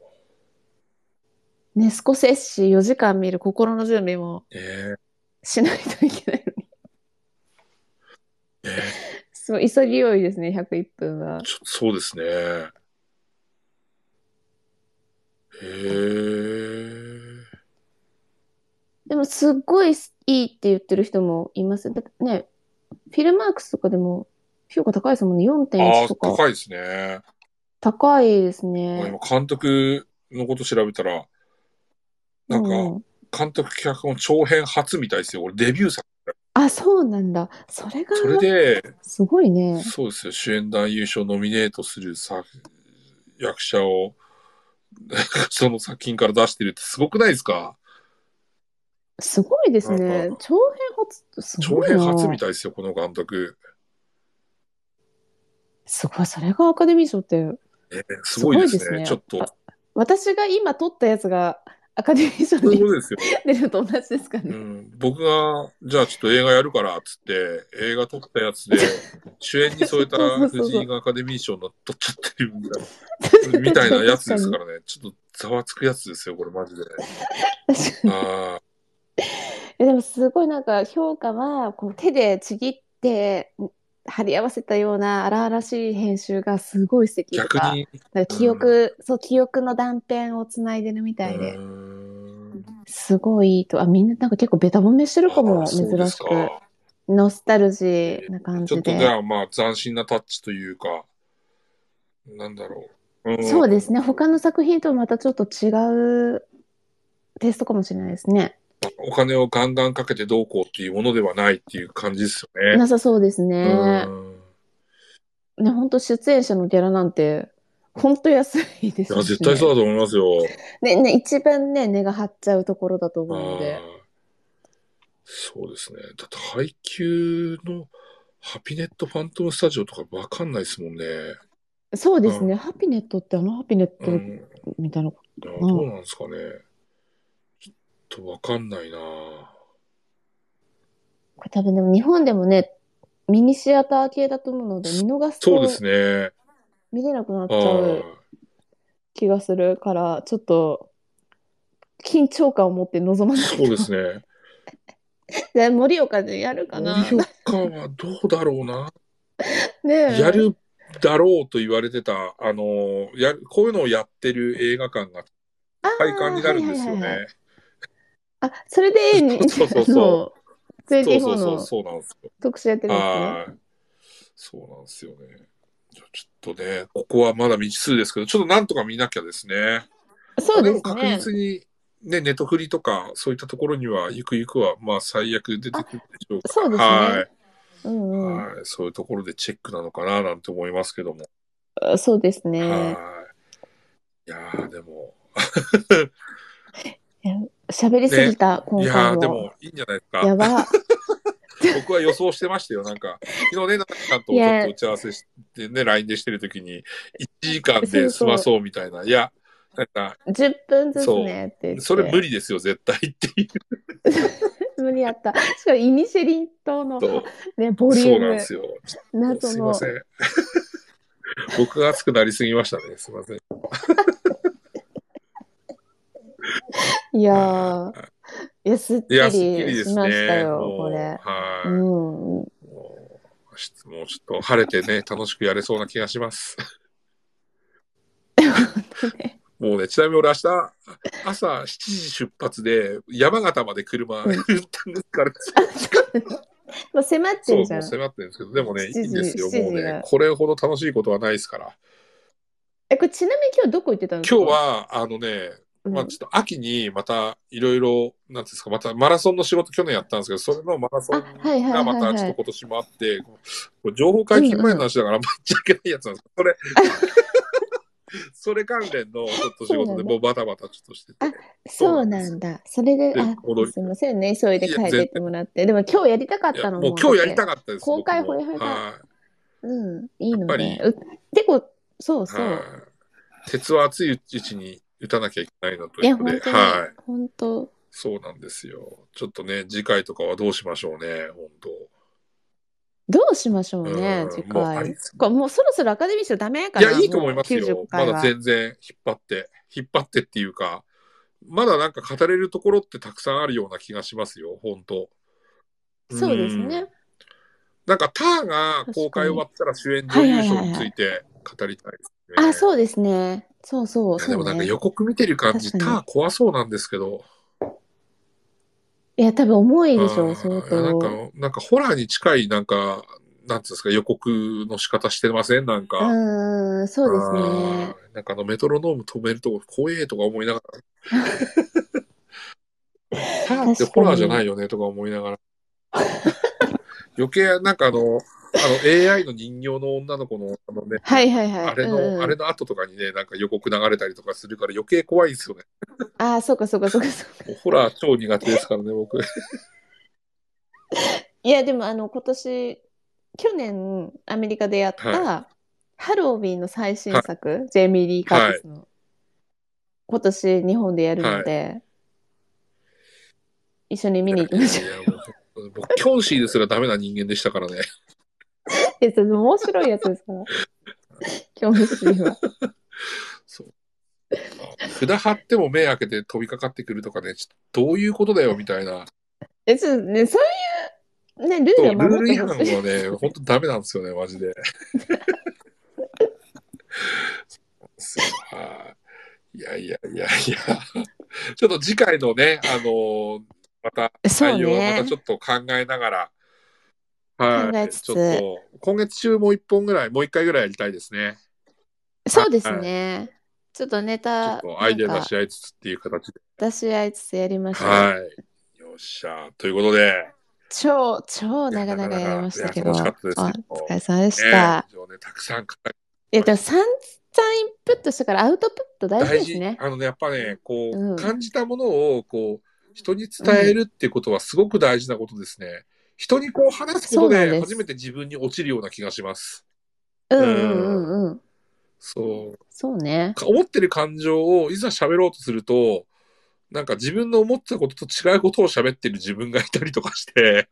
ね、スコセッシ4時間見る心の準備もねしないといけないのに。ねそう、潔いですね、101分は。ちょそうですね。へえ。でも、すっごいいいって言ってる人もいます。だね、フィルマークスとかでも評価高いですもんね。あ4.1あ、とか。高いですね。高いですまあね。今、監督のこと調べたら、なんか、うん監督企画も長編初みたいですよ。俺、デビュー作。あ、そうなんだ。それが、それで、すごいね。そうですよ。主演男優賞ノミネートする作役者を、その作品から出してるってすごくないですか？すごいですね。長編初、す長ごいな。編初みたいですよ、この監督。すごい。それがアカデミー賞って、えーすごいですね。すごいですねちょっとあ、私が今撮ったやつがアカデミー賞にそういうことですよ。出るのと同じですかね。うん、僕が、じゃあちょっと映画やるから、つって、映画撮ったやつで、主演に添えた藤井がアカデミー賞の取っちゃってるみたいな、みたいなやつですからね。ちょっとざわつくやつですよ、これマジで。確かに。あえでもすごいなんか評価はこう手でちぎって貼り合わせたような荒々しい編集がすごい素敵とか逆に、なんか記憶、そう記憶の断片をつないでるみたいで、んすごいいいと。あみんななんか結構ベタ褒めしてるかあも珍しく。かノスタルジーな感じちょっとじで、ゃあまあ斬新なタッチというか、なんだろう。ん。そうですね。他の作品とはまたちょっと違うテイストかもしれないですね。お金をガンガンかけてどうこうっていうものではないっていう感じですよね。なさそうですね。うん。ね本当出演者のギャラなんて本当安いですいや、絶対そうだと思いますよ。ね、ね、一番ね、値が張っちゃうところだと思うので。そうですね。だって配給のハピネットファントムスタジオとかわかんないですもんね。そうですね、うハピネットってあのハピネットうん。みたいな。いやどうなんですかね。ちょっとわかんないなこれ多分でも日本でもね、ミニシアター系だと思うので、見逃すそうですとね。見れなくなっちあゃう気がするから、ちょっと緊張感を持って臨まないと。そうですね。で盛岡でやるかな盛岡はどうだろうな。ねえやるだろうと言われてた、あの、やる、こういうのをやってる映画館が体感になるんですよね。あ、それで、そうそうそうあのそう24そうそう、のそうなんですよ。特集やってるんですね。はい。そうなんですよね。ちょっとね、ここはまだ未知数ですけど、ちょっとなんとか見なきゃですね。そうですも確ね。実に、ね、ネットフリとか、そういったところには、ゆくゆくは、まあ、最悪出てくるでしょうから。そうですねはい。うんうんはい。そういうところでチェックなのかな、なんて思いますけども。あそうですね。はい。いやー、でも、喋りすぎた、今いや回ー、でも。も、いいんじゃないですか。やば。僕は予想してましたよ。なんか、昨日ね、中さんとちょっと打ち合わせしてね、LINE でしてるときに、1時間で済まそうみたいな。いや、なんか、10分ずつねって言って。それ無理ですよ、絶対っていう。無理やった。しかもイニシェリン島のね、ボリュームそうなんで。すよ。謎のすいま。せん。僕が熱くなりすぎましたね。すいません。いやー、いや、すっきいや、すっきりりしですね。ましたよ、もうこれ。はい。うん。もう明日もうちょっと晴れてね、楽しくやれそうな気がします。もうね、ちなみに俺明日、朝7時出発で、山形まで車、うん運転ですから、もう迫ってるじゃ。ん迫ってるんですけど、でもね、いい7時んですよ。7もうね、これほど楽しいことはないですから。え、これちなみに今日どこ行ってたんですか？今日、は、あのね、うんまあちょっと秋にまたいろいろ、なんですか、またマラソンの仕事去年やったんですけど、それのマラソンがまたちょっと今年もあって、情報解禁前の話だから、あんま言っちゃいけないやつなんですけど、それ、それ関連のちょっと仕事でもうバタバタちょっとしてて。そうなんだ。それで、であすいませんね、急いで帰ってってもらって。でも今日やりたかったのもう今日やりたかかったです。公開僕もほやほやはうん、いいのやっぱりで。う結構、そうい。そう。はい。鉄は熱いうちに打たなきゃいけないのということで、はい。本当。そうなんですよ。ちょっとね、次回とかはどうしましょうね、本当。どうしましょうねう、ん次回。これもうそろそろアカデミー賞ダメかないや、いいと思いますもうよ95。回はまだ全然引っ張って、引っ張ってっていうか、まだなんか語れるところってたくさんあるような気がしますよ、本当。そうですんね。。なんか、ターが公開終わったら主演女優賞について語りたいですね。あ、そうですね。そうそう、そうね。でもなんか予告見てる感じ、タ怖そうなんですけど。いや、多分重いでしょう、相なんか当。、なんかホラーに近い、なんか、なんていうんですか、予告の仕方してません？なんか。うーん、そうですね。なんかあのメトロノーム止めると怖えとか思いながら。ターってホラーじゃないよねとか思いながら。余計なんかあの、あの AI の人形の女の子のあのね、はいはいはい。あれの、うんうんあれの後とかにね、なんか予告流れたりとかするから余計怖いですよね。あー、そうかそうかそうかそうか。ホラー超苦手ですからね、僕。いや、でもあの、今年、去年、アメリカでやった、はハロウィンの最新作、ジェイミー・リー・カーティスの、今年日本でやるので、一緒に見に行きましょう。いやいやもう僕、キョンシーですらダメな人間でしたからね。え、それ面白いやつですか？ら。キョンシーは。そう。札貼っても目開けて飛びかかってくるとかね、ちょっとどういうことだよみたいな。え、ちょっとね、そういう、ね、ルーそう、ルをルール違反。はね、本当ダメなんですよね、マジで。そうはいいやいやいやいや。ちょっと次回のね、あのーまたそう内容をまねたちょっと考えながら、はい。考えつつ今月中もう一本ぐらい、もう一回ぐらいやりたいですね。そうですね。ちょっとネタ、アイデア出し合いつつっていう形で。出し合いつつやりましょう。はい。よっしゃ。ということで、超、超長々やりましたけど。お疲れ様でしねた。ね、たくさんいや、でも3、さんインプットしたからアウトプット大事。ですね。あのね、やっぱね、こう、うん感じたものを、こう、人に伝えるってことはすごく大事なことですね。人にこう話すことで、初めて自分に落ちるような気がします。うんうんうんうん。そう。そうね。か思ってる感情をいざ喋ろうとすると、なんか自分の思ってたことと違うことを喋ってる自分がいたりとかして。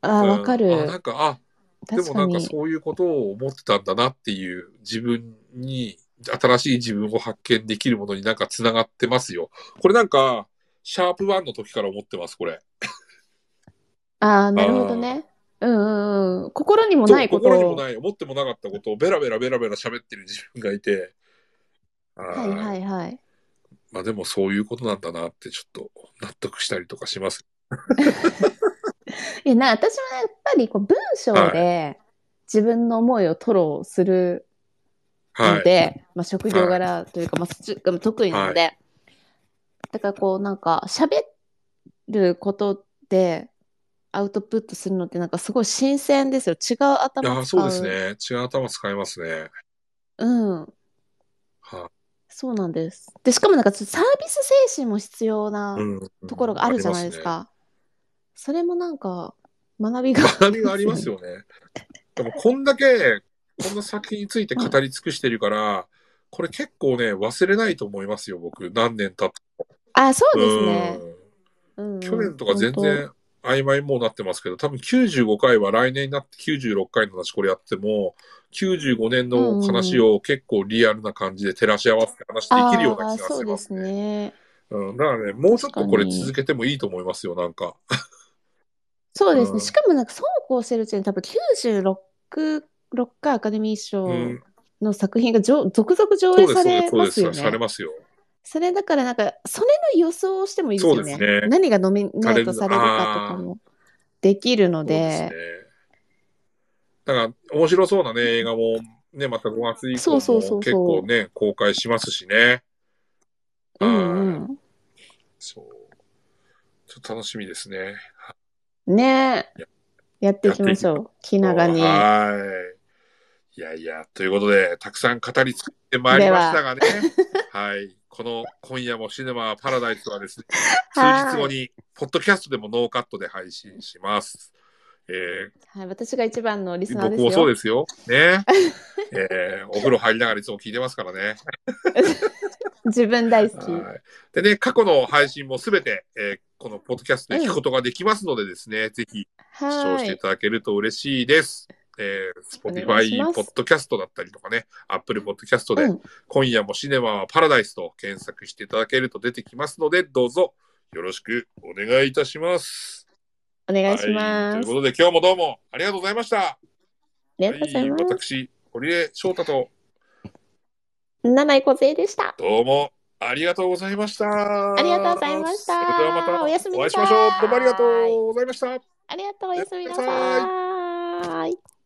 ああ、うんわかる。あ、なんか、あ、で。もなんかそういうことを思ってたんだなっていう自分に、新しい自分を発見できるものになんか繋がってますよ。これなんか、シャープ1の時から思ってます、これ。ああ、なるほどね。うんうんうん。心にもないことを。心にもない、思ってもなかったことをベラベラベラベラ喋ってる自分がいて。はいはいはい。まあでもそういうことなんだなってちょっと納得したりとかします。いやな、私はやっぱりこう文章で自分の思いを吐露するはい。ので、まあ、職業柄というか、まあ、そっちが得意なので、だからこうなんか喋ることでアウトプットするのってなんかすごい新鮮ですよ。違う頭使う。そうですね。違う頭使いますね。うん。はそうなんです。で、しかもなんかサービス精神も必要なうん。ところがあるじゃないですあか。それもなんか学びがね。学びがありますよね。でもこんだけ、こんな作品について語り尽くしてるから、これ結構ね、忘れないと思いますよ、僕。何年経ってあ、そうも。ですね。うんうんうん去年とか全本然曖昧もうなってますけど、多分95回は来年になって96回の話これやっても、95年の話を結構リアルな感じで照らし合わせて話できるような気があーそうでしますすね。ね。うん、だからね、もうちょっとこれ続けてもいいと思いますよ、なんか。そうですね。うんしかもなんかそうこうしてるうちに多分96、6回アカデミー賞うんの作品がじょ続々上映さそうです、そうです、そうですされね。ますよ。それだからなんか、それの予想をしてもいいですよね。ね何がノミネートされるかとかもできるのですねから、面白そうなね、映画も、ね、また5月以降そうそうそうそうも結構ね、公開しますしね。うんうはいん。そう。ちょっと楽しみですね。ねえ。やっていきましょう。気長に。はい。いやいや、ということで、たくさん語り尽くしてまいりましたがね。はい。この今夜もシネマパラダイスはですね、数 はい日後に、ポッドキャストでもノーカットで配信します。えはい、私が一番のリスーナーですよ。僕もそうですよ。ね。えーお風呂入りながらいつも聞いてますからね。自分大好き。はい。でね、過去の配信もすべて、えーこのポッドキャストで聞くことができますのでですね、ぜひ視聴はい。していただけると嬉しいです。えー、Spotify ポッドキャストだったりとかね、Apple ポッドキャストで、うん今夜もシネマはパラダイスと検索していただけると出てきますので、どうぞよろしくお願いいたします。お願いしはい、ます。ということで、今日もどうもありがとうございました。ありがとうございます。はい、私、堀江翔太と、七井梢でした。どうもありがとうございました。ありがとうございましたそれではまたおやすみお会ないしましょう。どうもありがとうございました。ありがとう。おやすみなおやすみなさい。